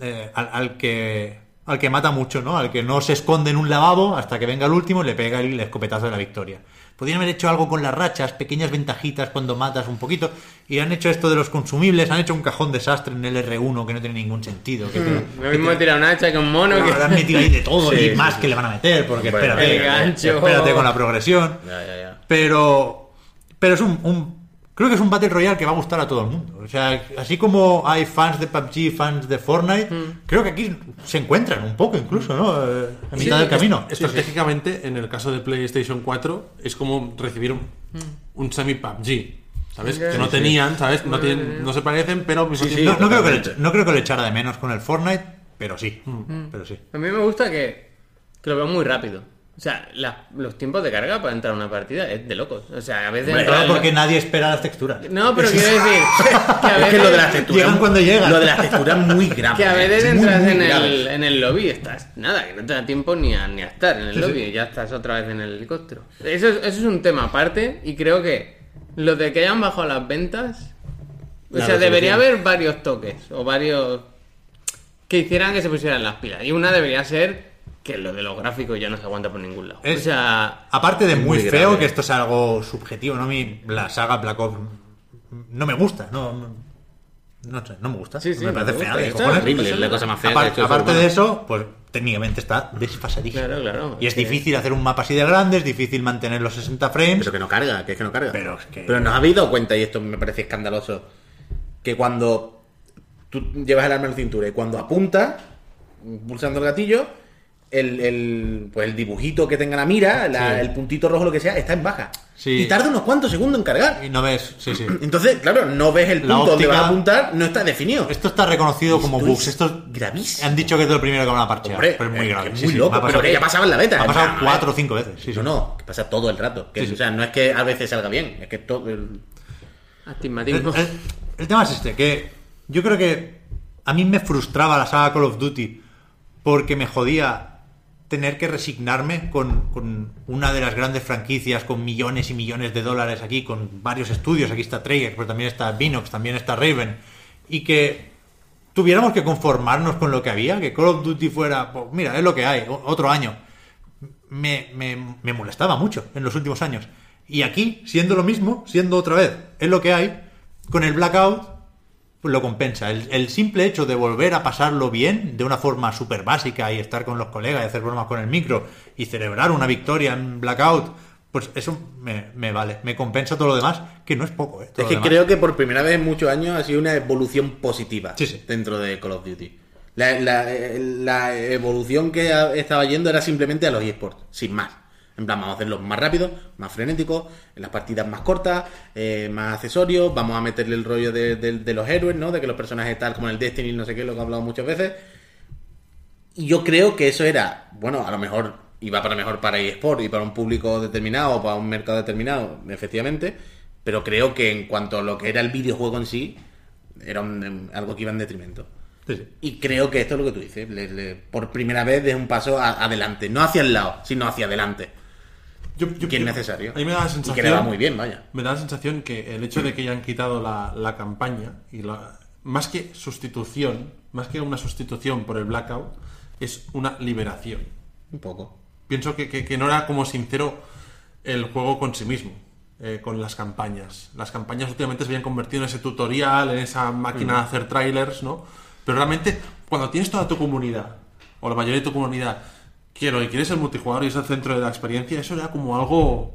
eh, al, al que al que mata mucho, ¿no? Al que no se esconde en un lavabo hasta que venga el último le pega el escopetazo de la victoria. Podrían haber hecho algo con las rachas, pequeñas ventajitas cuando matas un poquito, y han hecho esto de los consumibles, han hecho un cajón desastre en el R1 que no tiene ningún sentido. Que te- Lo mismo tirar un hacha que un mono. no, que... le han metido ahí de todo Sí, y más sí. que le van a meter, porque Bueno, espérate, espérate con la progresión. Ya, ya, ya. Pero, pero es un, un- creo que es un Battle Royale que va a gustar a todo el mundo. O sea, así como hay fans de PUBG, fans de Fortnite, creo que aquí se encuentran un poco incluso, ¿no? Eh, a mitad Sí, del camino. es- Estratégicamente, en el caso de PlayStation 4, es como recibir un, un semi-PUBG. ¿Sabes? Ya, que no tenían, ¿sabes? No, tienen- no se parecen, pero al mismo Sí, tiempo- no, no creo que le, totalmente. no creo que le echara de menos con el Fortnite, pero sí. Mm. Pero sí. A mí me gusta que, que lo veo muy rápido. O sea, la- los tiempos de carga para entrar a una partida es de locos. O sea, a veces... Todo porque nadie espera las texturas. No, pero quiero decir que a Es veces... que lo de las texturas. Llegan cuando llegan. Lo de las texturas es muy grave. Que a veces es muy, entras muy en, el, en el lobby y estás, nada, que no te da tiempo ni a, ni a estar en el lobby y ya estás otra vez en el helicóptero. Eso es, eso es un tema aparte y creo que lo de que hayan bajado las ventas O La sea, debería haber varios toques o varios que hicieran que se pusieran las pilas. Y una debería ser que lo de los gráficos ya no se aguanta por ningún lado. Es- O sea, Aparte de muy, Muy feo, grave. que esto es algo subjetivo, ¿no? A mí la saga Black Ops no me gusta, no, no, no sé, no me gusta. Sí, sí, me parece no fea es horrible, es la cosa más fea que ha aparte de eso, pues técnicamente está desfasadísimo. Claro, claro. Y es que- difícil hacer un mapa así de grande, es difícil mantener los 60 frames. Pero que no carga, que es que no carga. Pero es que- Pero nos habéis dado cuenta, y esto me parece escandaloso, que cuando tú llevas el arma en la cintura y cuando apuntas, pulsando el gatillo, el, el, pues el dibujito que tenga la mira, la- Sí. el puntito rojo, lo que sea, está en baja. Sí. Y tarda unos cuantos segundos en cargar. Y no ves, sí, sí. Entonces, claro, no ves el punto donde óptica- vas a apuntar, no está definido. Esto está reconocido como bugs. es Esto es- gravísimo. Han dicho que es lo primero que van a parchear. Hombre, pero es muy eh, grave. Sí, muy sí, loco, pero que ya pasaba en la beta. Ha pasado Ah, cuatro o cinco veces. Sí, sí. No, no, que pasa todo el rato. Que, Sí, sí. O sea, no es que a veces salga bien, es que todo el... El- el tema es este, que yo creo que a mí me frustraba la saga Call of Duty porque me jodía tener que resignarme con, con una de las grandes franquicias con millones y millones de dólares aquí, con varios estudios, aquí está Treyarch, pero también está Vinox, también está Raven, y que tuviéramos que conformarnos con lo que había, que Call of Duty fuera, pues mira, es lo que hay, otro año. Me, me- me molestaba mucho en los últimos años. Y aquí, siendo lo mismo, siendo otra vez, es lo que hay, con el Blackout, lo compensa. El, el simple hecho de volver a pasarlo bien, de una forma súper básica, y estar con los colegas, y hacer bromas con el micro, y celebrar una victoria en Blackout, pues eso me, me vale, me compensa todo lo demás, que no es poco, ¿eh? Todo Es que creo que por primera vez en muchos años ha sido una evolución positiva Sí, sí. dentro de Call of Duty. La, la- eh, la evolución que estaba yendo era simplemente a los eSports, sin más. En plan, vamos a hacerlos más rápidos, más frenéticos, en las partidas más cortas, eh, más accesorios, vamos a meterle el rollo de, de- de los héroes, ¿no? De que los personajes tal como en el Destiny, no sé qué, lo que he hablado muchas veces. Y yo creo que eso era, bueno, a lo mejor iba para mejor para eSport y para un público determinado o para un mercado determinado, efectivamente, pero creo que en cuanto a lo que era el videojuego en sí, era un- algo que iba en detrimento. Sí, sí. Y creo que esto es lo que tú dices, le- le- por primera vez es un paso a- adelante, no hacia el lado, sino hacia adelante, Yo, yo- que es yo- necesario. A mí me da la y sensación. que le va muy bien, vaya. Me da la sensación que el hecho de que hayan quitado la, la campaña y la, más que sustitución, más que una sustitución por el blackout, es una liberación. Un poco. Pienso que, que- que no era como sincero el juego con sí mismo, eh, con las campañas. Las campañas últimamente se habían convertido en ese tutorial, en esa máquina de hacer trailers, ¿no? Pero realmente, cuando tienes toda tu comunidad, o la mayoría de tu comunidad, que lo que quieres es el multijugador y es el centro de la experiencia, eso era como algo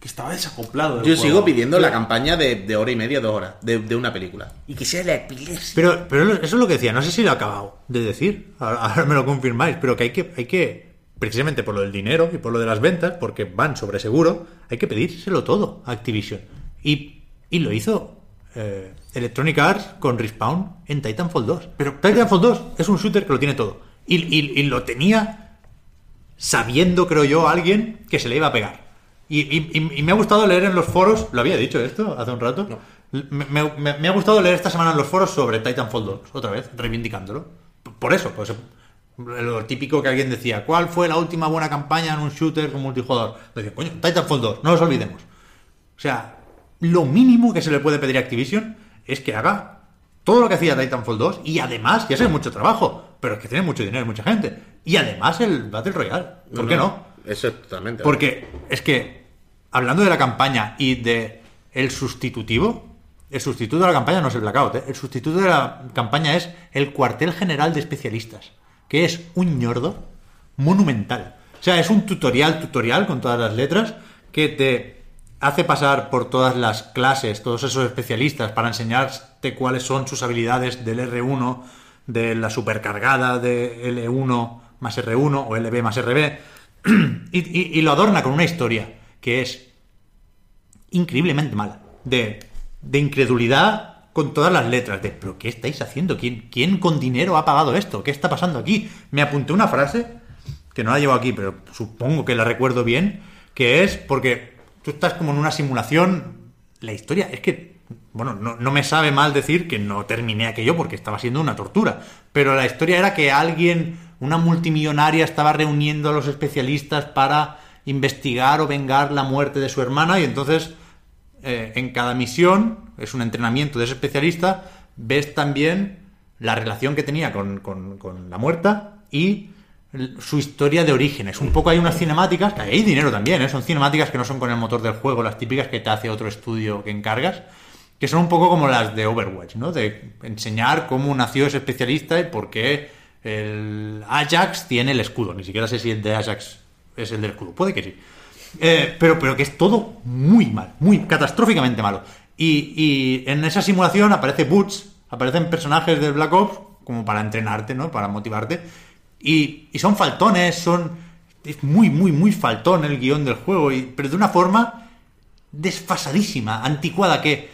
que estaba desacoplado. Yo juego. sigo pidiendo la campaña de, de hora y media, dos horas, de, de una película. Y que sea la epilepsia. Pero, pero eso es lo que decía, no sé si lo he acabado de decir, ahora, ahora me lo confirmáis, pero que hay que, hay que, precisamente por lo del dinero y por lo de las ventas, porque van sobre seguro, hay que pedírselo todo a Activision. Y, y lo hizo eh, Electronic Arts con Respawn en Titanfall 2. Pero Titanfall 2 es un shooter que lo tiene todo. Y, y- y lo tenía sabiendo, creo yo, a alguien que se le iba a pegar. Y, y- me ha gustado leer en los foros, lo había dicho esto hace un rato, me, me- me- me ha gustado leer esta semana en los foros sobre Titanfall 2, otra vez, reivindicándolo. Por eso, pues lo típico que alguien decía, ¿cuál fue la última buena campaña en un shooter con multijugador? Decía, coño, Titanfall 2, no nos olvidemos. O sea, lo mínimo que se le puede pedir a Activision es que haga todo lo que hacía Titanfall 2 y además, que eso es mucho trabajo, pero es que tiene mucho dinero, mucha gente. Y además el Battle Royale. ¿Por qué no? Eso es totalmente. Porque es que, hablando de la campaña y de el sustitutivo, el sustituto de la campaña no es el Blackout, ¿eh? el sustituto de la campaña es el cuartel general de especialistas, que es un ñordo monumental. O sea, es un tutorial, tutorial con todas las letras, que te hace pasar por todas las clases, todos esos especialistas, para enseñarte cuáles son sus habilidades del R1, de la supercargada de L1 más R1 o LB más RB, y, y- y lo adorna con una historia que es increíblemente mala, de, de incredulidad con todas las letras, de ¿pero qué estáis haciendo? ¿Quién, ¿Quién con dinero ha pagado esto? ¿Qué está pasando aquí? Me apunté una frase, que no la llevo aquí, pero supongo que la recuerdo bien, que es porque tú estás como en una simulación, la historia es que, bueno, no, no me sabe mal decir que no terminé aquello porque estaba siendo una tortura, pero la historia era que alguien, una multimillonaria, estaba reuniendo a los especialistas para investigar o vengar la muerte de su hermana y entonces eh, en cada misión, es un entrenamiento de ese especialista, ves también la relación que tenía con, con- la muerta y su historia de orígenes. Un poco hay unas cinemáticas, hay dinero también, ¿eh? son cinemáticas que no son con el motor del juego, las típicas que te hace otro estudio que encargas, que son un poco como las de Overwatch, ¿no? De enseñar cómo nació ese especialista y por qué el Ajax tiene el escudo. Ni siquiera sé si el de Ajax es el del escudo, puede que sí. Eh, pero, pero que es todo muy mal, muy catastróficamente malo. Y, y en esa simulación aparece Boots, aparecen personajes del Black Ops como para entrenarte, ¿no? Para motivarte. Y, y son faltones, son... Es muy, muy, muy faltón el guion del juego, pero de una forma desfasadísima, anticuada, que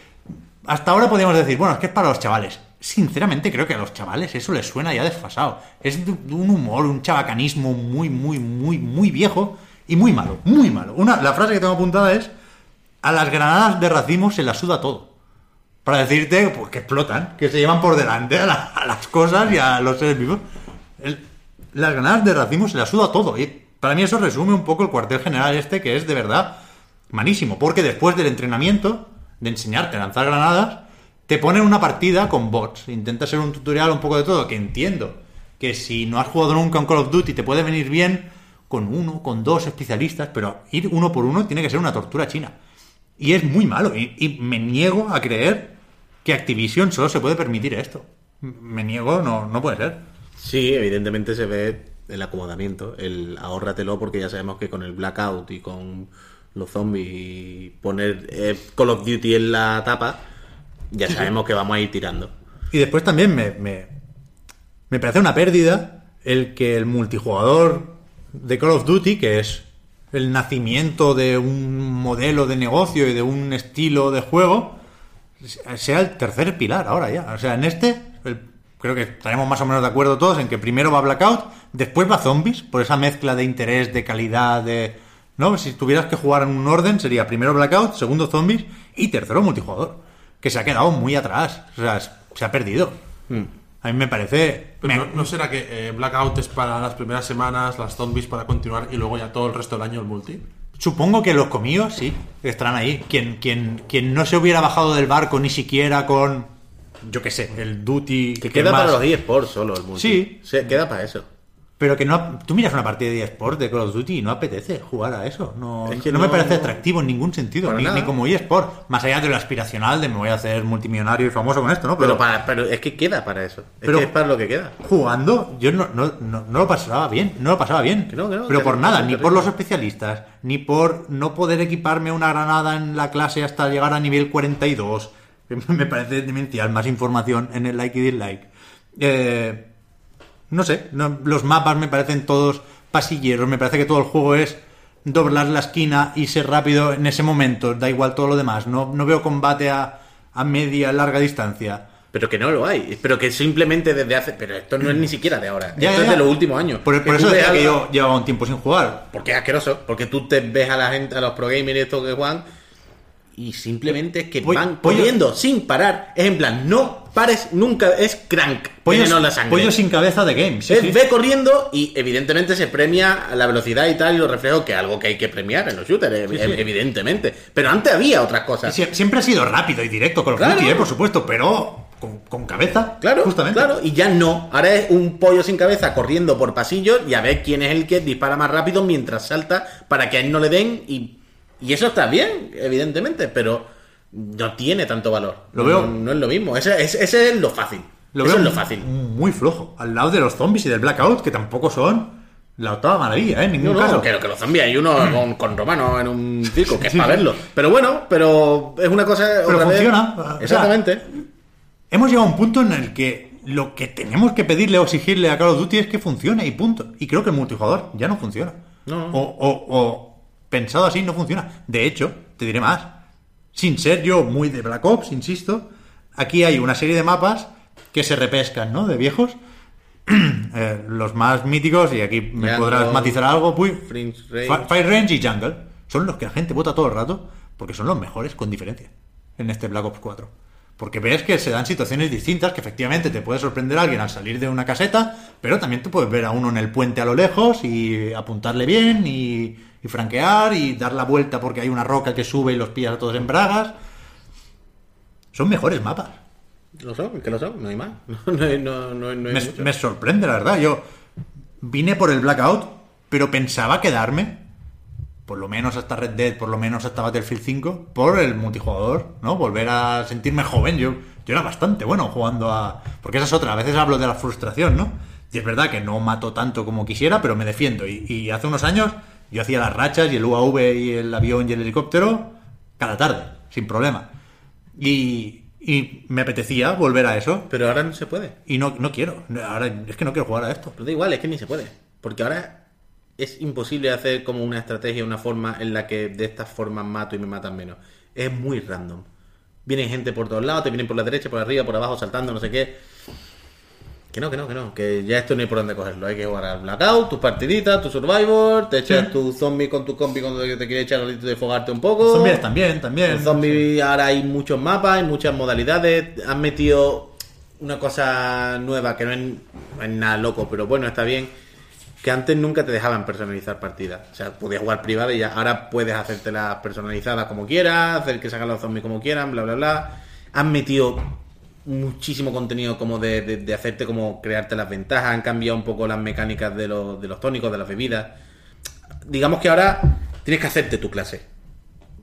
hasta ahora podríamos decir, bueno, es que es para los chavales. Sinceramente creo que a los chavales eso les suena ya desfasado. Es un humor, un chabacanismo muy, muy, muy, muy viejo y muy malo, muy malo. Una, la frase que tengo apuntada es, a las granadas de racimo se las suda todo. Para decirte pues, que explotan, que se llevan por delante a, la- a las cosas y a los seres vivos. El- las granadas de racimo se las suda todo. Y para mí eso resume un poco el cuartel general este, que es de verdad malísimo. Porque después del entrenamiento, de enseñarte a lanzar granadas, te ponen una partida con bots. Intenta ser un tutorial un poco de todo, que entiendo que si no has jugado nunca un Call of Duty te puede venir bien con uno, con dos especialistas, pero ir uno por uno tiene que ser una tortura china. Y es muy malo. Y, me niego a creer que Activision solo se puede permitir esto. Me niego, no, no puede ser. Sí, evidentemente se ve el acomodamiento, el ahórratelo porque ya sabemos que con el blackout y con los zombies poner eh, Call of Duty en la tapa, ya sabemos que vamos a ir tirando. Y después también me, me, me parece una pérdida el que el multijugador de Call of Duty, que es el nacimiento de un modelo de negocio y de un estilo de juego, sea el tercer pilar ahora ya. O sea, en este, el- creo que estaremos más o menos de acuerdo todos en que primero va Blackout, después va Zombies, por esa mezcla de interés, de calidad, de... ¿No? Si tuvieras que jugar en un orden, sería primero Blackout, segundo Zombies y tercero multijugador. Que se ha quedado muy atrás. O sea, se ha perdido. A mí me parece... Pero me- no, ¿no será que eh, Blackout es para las primeras semanas, las zombies para continuar y luego ya todo el resto del año el multi? Supongo que los comíos sí, estarán ahí. Quien, quien, quien no se hubiera bajado del barco ni siquiera con, yo qué sé, el duty. Que queda más- para los eSports solo el multi. Sí. Se, queda para eso. Pero que no. Tú miras una partida de eSport de Call of Duty y no apetece jugar a eso. No, Es que no me parece atractivo en ningún sentido, ni, ni como eSport. Más allá de lo aspiracional de me voy a hacer multimillonario y famoso con esto, ¿no? Pero, para, pero es que queda para eso. Es Pero- que es para lo que queda. jugando, yo no, no, no, no lo pasaba bien, no lo pasaba bien. Que no, que no, pero por nada, ni por los especialistas, ni por no poder equiparme una granada en la clase hasta llegar a nivel 42. que Me parece demencial, más información en el like y dislike. Eh, no sé, no- los mapas me parecen todos pasilleros, me parece que todo el juego es doblar la esquina y ser rápido en ese momento, da igual todo lo demás, no, no veo combate a, a media, larga distancia. Pero que no lo hay. Pero que simplemente desde hace. Pero esto no es ni siquiera de ahora. Ya, esto ya, es de ya. los últimos años. Por, por eso decía que yo llevaba un tiempo sin jugar. Porque es asqueroso. Porque tú te ves a la gente, a los pro gamers estos que juegan. Y simplemente es que van pollo- corriendo sin parar. Es en plan, no pares nunca. Es crank. Pollo, en la sangre. pollo sin cabeza de game. sí, sí. ve corriendo y evidentemente se premia la velocidad y tal y los reflejos, que es algo que hay que premiar en los shooters, Sí, evidentemente. Pero antes había otras cosas. Sie- Siempre ha sido rápido y directo con los Claro. Duty, eh, por supuesto, pero con, con cabeza. Claro, justamente. claro, y ya no. Ahora es un pollo sin cabeza corriendo por pasillos y a ver quién es el que dispara más rápido mientras salta para que a él no le den. Y, y eso está bien, evidentemente, pero no tiene tanto valor. Lo veo- No, no es lo mismo. Ese, ese- ese es lo fácil. Lo eso veo es lo fácil. Muy flojo. Al lado de los zombies y del blackout, que tampoco son la octava maravilla, ¿eh? En ningún No, caso. no, que, que los zombies hay uno con, con Romano en un circo, que es para verlo. Pero bueno, pero es una cosa. Pero otra vez- funciona. O sea, Exactamente. Hemos llegado a un punto en el que lo que tenemos que pedirle o exigirle a Call of Duty es que funcione y punto. Y creo que el multijugador ya no funciona. No. O, o- o pensado así no funciona. De hecho, te diré más. Sin ser yo muy de Black Ops, insisto, aquí hay una serie de mapas que se repescan, ¿no? De viejos. Eh, los más míticos, y aquí me Jungle, podrás matizar algo, Puy. Range. Fi- Fire Range y Jungle son los que la gente vota todo el rato porque son los mejores con diferencia en este Black Ops 4. Porque ves que se dan situaciones distintas, que efectivamente te puede sorprender a alguien al salir de una caseta, pero también tú puedes ver a uno en el puente a lo lejos y apuntarle bien y, y franquear y dar la vuelta porque hay una roca que sube y los pillas a todos en bragas. Son mejores mapas. Lo son, que lo son, no hay más. No, hay- no, no, no hay Me, mucho. me sorprende, la verdad. Yo vine por el Blackout, pero pensaba quedarme, por lo menos hasta Red Dead, por lo menos hasta Battlefield 5, por el multijugador, ¿no? Volver a sentirme joven. Yo, yo era bastante bueno jugando a... Porque esa es otra, a veces hablo de la frustración, ¿no? Y es verdad que no mato tanto como quisiera, pero me defiendo. Y, y hace unos años yo hacía las rachas y el UAV y el avión y el helicóptero cada tarde, sin problema. Y, y me apetecía volver a eso. Pero ahora no se puede. Y no, no quiero. Ahora es que no quiero jugar a esto. Pero da igual, es que ni se puede. Porque ahora es imposible hacer como una estrategia, una forma en la que de estas formas mato y me matan menos. Es muy random. Vienen gente por todos lados, te vienen por la derecha, por arriba, por abajo, saltando, no sé qué. Que no, que no, que no. Que ya esto no hay por dónde cogerlo. Hay que jugar al Blackout, tus partiditas, tu Survivor, te echas Sí. tu zombie con tu compi cuando te quiere echar el de fogarte un poco. Zombies también, también. El zombie ahora hay muchos mapas, hay muchas modalidades. Han metido una cosa nueva que no es, no es nada loco, pero bueno, está bien. Que antes nunca te dejaban personalizar partidas. O sea, podías jugar privada y ya ahora puedes hacértelas personalizadas como quieras, hacer que salgan los zombies como quieran, bla, bla, bla. Han metido muchísimo contenido como de, de- de hacerte como crearte las ventajas. Han cambiado un poco las mecánicas de los, de los tónicos, de las bebidas. Digamos que ahora tienes que hacerte tu clase.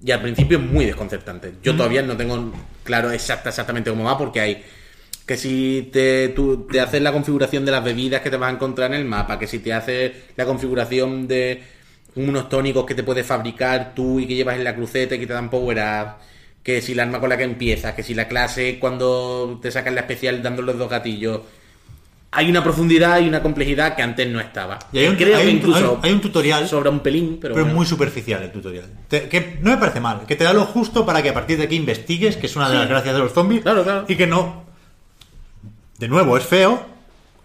Y al principio es muy desconcertante. Yo todavía no tengo claro exacta, exactamente cómo va, porque hay que si te, tú, te haces la configuración de las bebidas que te vas a encontrar en el mapa, que si te haces la configuración de unos tónicos que te puedes fabricar tú y que llevas en la cruceta y que te dan power up, que si la arma con la que empiezas, que si la clase cuando te sacas la especial dando los dos gatillos. Hay una profundidad y una complejidad que antes no estaba. Y hay un- Creo hay que un- incluso hay un tutorial, sobra un pelín, pero, Pero es muy superficial el tutorial. Te- que no me parece mal. Que te da lo justo para que a partir de aquí investigues, que es una de las gracias de los zombies. Claro, claro. Y que no. De nuevo, es feo,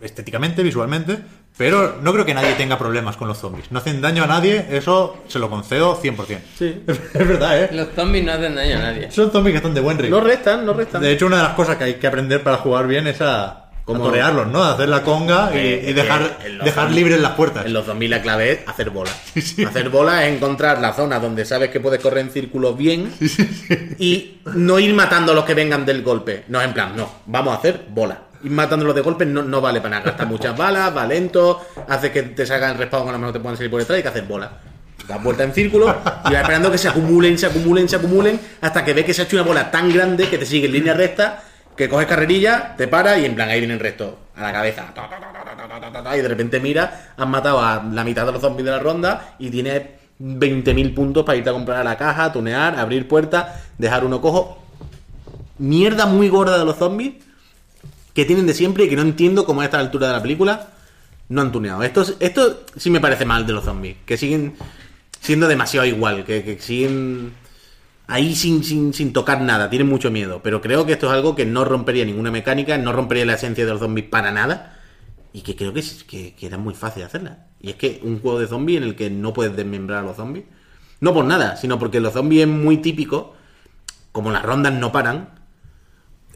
estéticamente, visualmente. Pero no creo que nadie tenga problemas con los zombies. No hacen daño a nadie, eso se lo concedo 100%. Sí. Es verdad, ¿eh? Los zombies no hacen daño a nadie. Son zombies que están de buen ritmo. No restan, no restan. De hecho, una de las cosas que hay que aprender para jugar bien es a, Como- torearlos, ¿no? Hacer la conga y, Eh, y dejar, dejar zombies- libres las puertas. En los zombies la clave es hacer bola. sí. Hacer bola es encontrar la zona donde sabes que puedes correr en círculos bien y no ir matando a los que vengan del golpe. No, en plan, no, vamos a hacer bola y matándolo de golpe no, no vale para nada. Gasta muchas balas, va lento, hace que te salgan respawn lo mejor te puedan salir por detrás y que haces bola. Das vuelta en círculo y va esperando que se acumulen, se acumulen, se acumulen, hasta que ve que se ha hecho una bola tan grande que te sigue en línea recta, que coges carrerilla, te para y en plan ahí viene el resto, a la cabeza. Y de repente mira, has matado a la mitad de los zombies de la ronda y tienes 20.000 puntos para irte a comprar a la caja, tunear, abrir puertas, dejar uno cojo. Mierda muy gorda de los zombies que tienen de siempre y que no entiendo cómo a esta altura de la película no han tuneado. Esto, es- esto sí me parece mal de los zombies, que siguen siendo demasiado igual, que, siguen ahí sin, sin, sin tocar nada, tienen mucho miedo. Pero creo que esto es algo que no rompería ninguna mecánica, no rompería la esencia de los zombies para nada. Y que creo que, que, que era muy fácil hacerla. Y es que un juego de zombies en el que no puedes desmembrar a los zombies, no por nada, sino porque los zombies es muy típico, como las rondas no paran,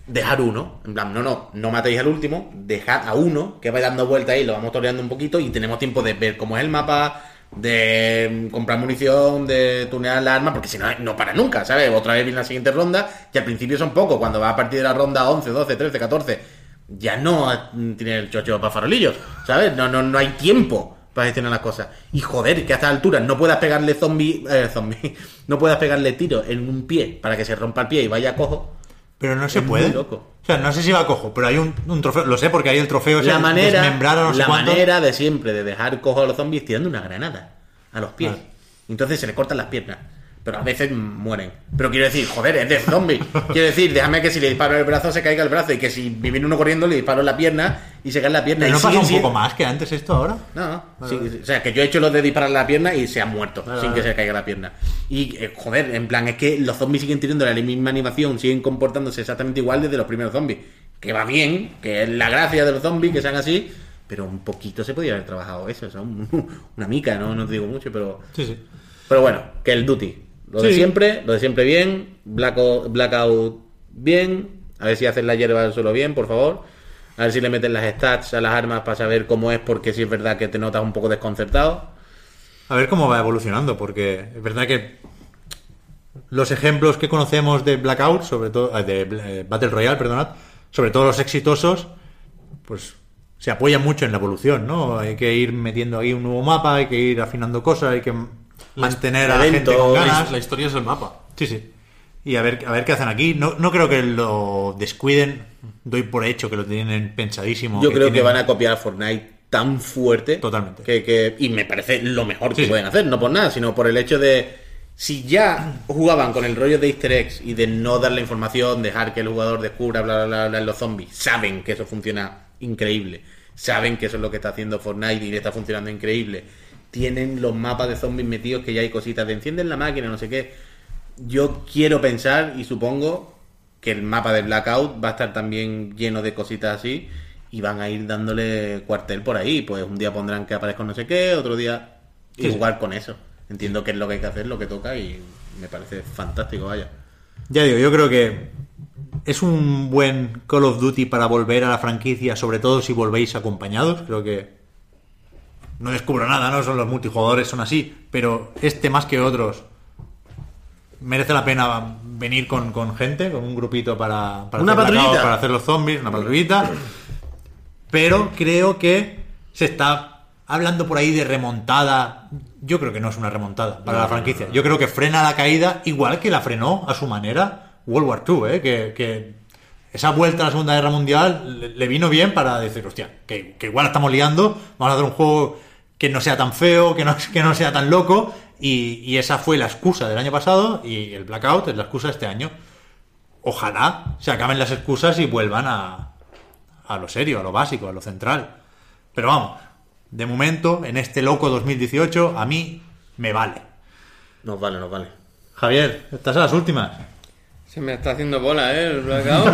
dejar uno. En plan, no, no, no matéis al último, dejad a uno que va dando vueltas ahí, lo vamos toreando un poquito y tenemos tiempo de ver cómo es el mapa, de mm, comprar munición, de tunear la arma, porque si no, no para nunca, ¿sabes? Otra vez viene la siguiente ronda, y al principio son pocos, cuando va a partir de la ronda 11, 12, 13, 14, ya no tiene el chocho para farolillos, ¿sabes? No, no, no hay tiempo para gestionar las cosas. Y joder, que a estas alturas no puedas pegarle zombie, eh, zombie, no puedas pegarle tiro en un pie para que se rompa el pie y vaya cojo. Pero no se Es puede. muy loco. O sea, no sé si va cojo, pero hay un, un trofeo. Lo sé porque hay el trofeo la manera, no sé la cuánto. manera de siempre de dejar cojo a los zombies tirando una granada a los pies. Vale. Entonces se le cortan las piernas. Pero a veces mueren. Pero quiero decir, joder, es de zombie. quiero decir, déjame que si le disparo el brazo se caiga el brazo y que si me viene uno corriendo le disparo la pierna y se cae la pierna. Pero y no pasa siguen un poco más que antes esto ahora. No, no. Sí, o sea, que yo he hecho los de disparar la pierna y se han muerto sin que se caiga la pierna. Y, eh, joder, en plan, es que los zombies siguen teniendo la misma animación, siguen comportándose exactamente igual desde los primeros zombies. Que va bien, que es la gracia de los zombies, que sean así, pero un poquito se podría haber trabajado eso, o sea, un- una mica, ¿no? No te digo mucho, pero... Sí, sí. Pero bueno, que el Duty. Lo de siempre, lo de siempre bien. Blackout, Blackout bien. A ver si hacen la hierba del suelo bien, por favor. A ver si le meten las stats a las armas para saber cómo es, porque si es verdad que te notas un poco desconcertado. A ver cómo va evolucionando, porque es verdad que los ejemplos que conocemos de Blackout, sobre todo eh, de eh, Battle Royale, perdonad, sobre todo los exitosos, pues se apoyan mucho en la evolución, ¿no? Hay que ir metiendo ahí un nuevo mapa, hay que ir afinando cosas, hay que mantener a la gente con ganas. La historia es el mapa. Sí, sí. Y a ver, a ver qué hacen aquí. No, no creo que lo descuiden. Doy por hecho que lo tienen pensadísimo. Yo creo que van a copiar a Fortnite tan fuerte. Totalmente. Que, que- y me parece lo mejor que Sí, sí. pueden hacer, no por nada, sino por el hecho de. Si ya jugaban con el rollo de easter eggs y de no dar la información, dejar que el jugador descubra bla bla bla, bla los zombies, saben que eso funciona increíble. Saben que eso es lo que está haciendo Fortnite y le está funcionando increíble. Tienen los mapas de zombies metidos que ya hay cositas de encienden la máquina, no sé qué. Yo quiero pensar y supongo que el mapa de Blackout va a estar también lleno de cositas así y van a ir dándole cuartel por ahí. Pues un día pondrán que aparezca no sé qué, otro día y Sí, sí. jugar con eso. Entiendo que es lo que hay que hacer, lo que toca y me parece fantástico, vaya. Ya digo, yo creo que es un buen Call of Duty para volver a la franquicia, sobre todo si volvéis acompañados. Creo que no descubro nada, ¿no? Son los multijugadores, son así. Pero este más que otros merece la pena venir con, con gente, con un grupito para, para, Una hacer para hacer los zombies, una patrullita. Pero creo que se está hablando por ahí de remontada. Yo creo que no es una remontada para la franquicia. Yo creo que frena la caída igual que la frenó a su manera World War II, ¿eh? que, que esa vuelta a la Segunda Guerra Mundial le, le vino bien para decir, hostia, que, que igual estamos liando, vamos a hacer un juego que no sea tan feo, que no, que no sea tan loco. Y, y esa fue la excusa del año pasado y el Blackout es la excusa de este año. Ojalá se acaben las excusas y vuelvan a, a lo serio, a lo básico, a lo central. Pero vamos, de momento, en este loco 2018, a mí me vale. Nos vale, nos vale. Javier, estás a las últimas. Se me está haciendo bola, ¿eh? El blackout.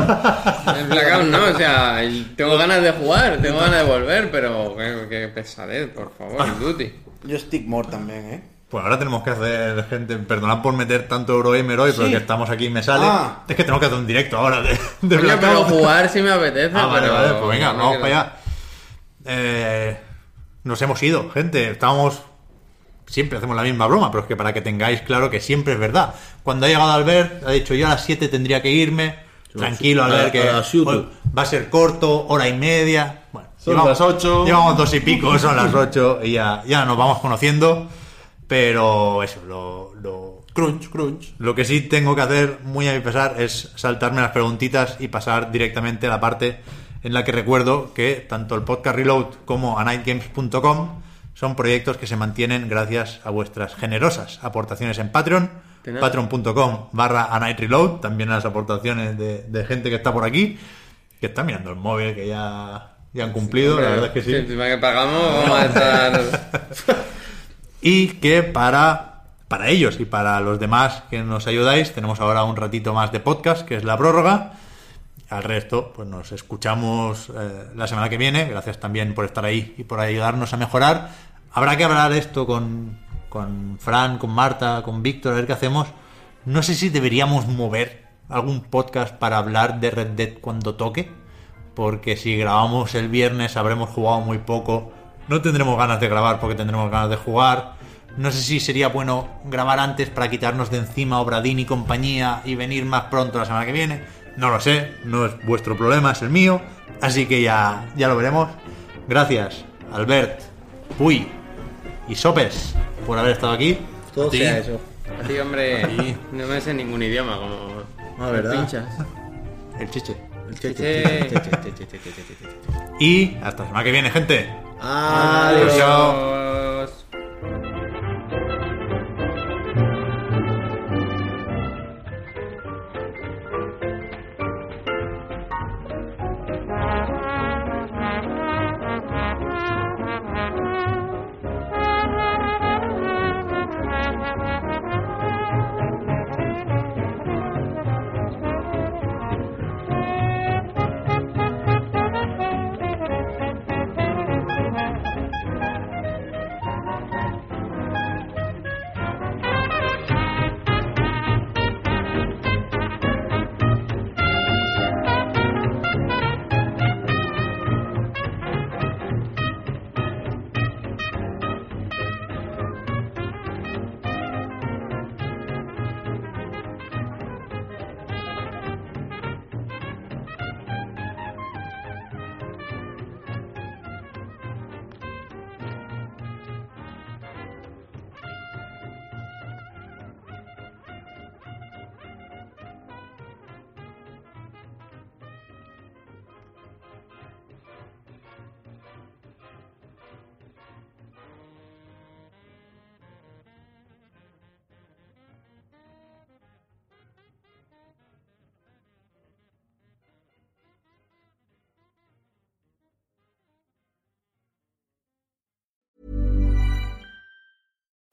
El blackout no, o sea, tengo ganas de jugar, tengo ganas de volver, pero qué, qué pesadez, por favor, el Duty. Yo stick more también, ¿eh? Pues ahora tenemos que hacer, gente, perdonad por meter tanto Eurogamer hoy, pero Sí. que estamos aquí y me sale. Ah. Es que tenemos que hacer un directo ahora de, de Coño, pero jugar sí me apetece, Ah, vale, pero... vale, pues venga, no vamos para allá. Eh, nos hemos ido, gente. Estábamos. Siempre hacemos la misma broma, pero es que para que tengáis claro que siempre es verdad. Cuando ha llegado Albert, ha dicho yo a las 7 tendría que irme. Tranquilo, Albert, que va a ser corto, hora y media. Bueno, Son las ocho. Llevamos dos y pico, son las 8 y ya, ya nos vamos conociendo. Pero eso, lo, lo, Crunch, crunch. lo que sí tengo que hacer, muy a mi pesar, es saltarme las preguntitas y pasar directamente a la parte en la que recuerdo que tanto el podcast Reload como anightgames.com son proyectos que se mantienen gracias a vuestras generosas aportaciones en Patreon, patreon.com barra anightreload, también las aportaciones de, de gente que está por aquí, que está mirando el móvil, que ya, ya han cumplido, la verdad es que sí. encima que pagamos, vamos a estar... Y que para, para ellos y para los demás que nos ayudáis, tenemos ahora un ratito más de podcast, que es la prórroga. Al resto, pues nos escuchamos eh, la semana que viene. Gracias también por estar ahí y por ayudarnos a mejorar. Habrá que hablar esto con, con Fran, con Marta, con Víctor, a ver qué hacemos. No sé si deberíamos mover algún podcast para hablar de Red Dead cuando toque. Porque si grabamos el viernes habremos jugado muy poco. No tendremos ganas de grabar porque tendremos ganas de jugar. No sé si sería bueno grabar antes para quitarnos de encima Obradín y compañía y venir más pronto la semana que viene. No lo sé, no es vuestro problema, es el mío. Así que ya, ya lo veremos. Gracias, Albert, Puy y Sopes por haber estado aquí. Todo sea eso. A ti, hombre, no me sé ningún idioma como. Ah, ¿verdad? Pinchas. El chiche. El chiche. Y hasta la semana que viene, gente. Adiós. Chao.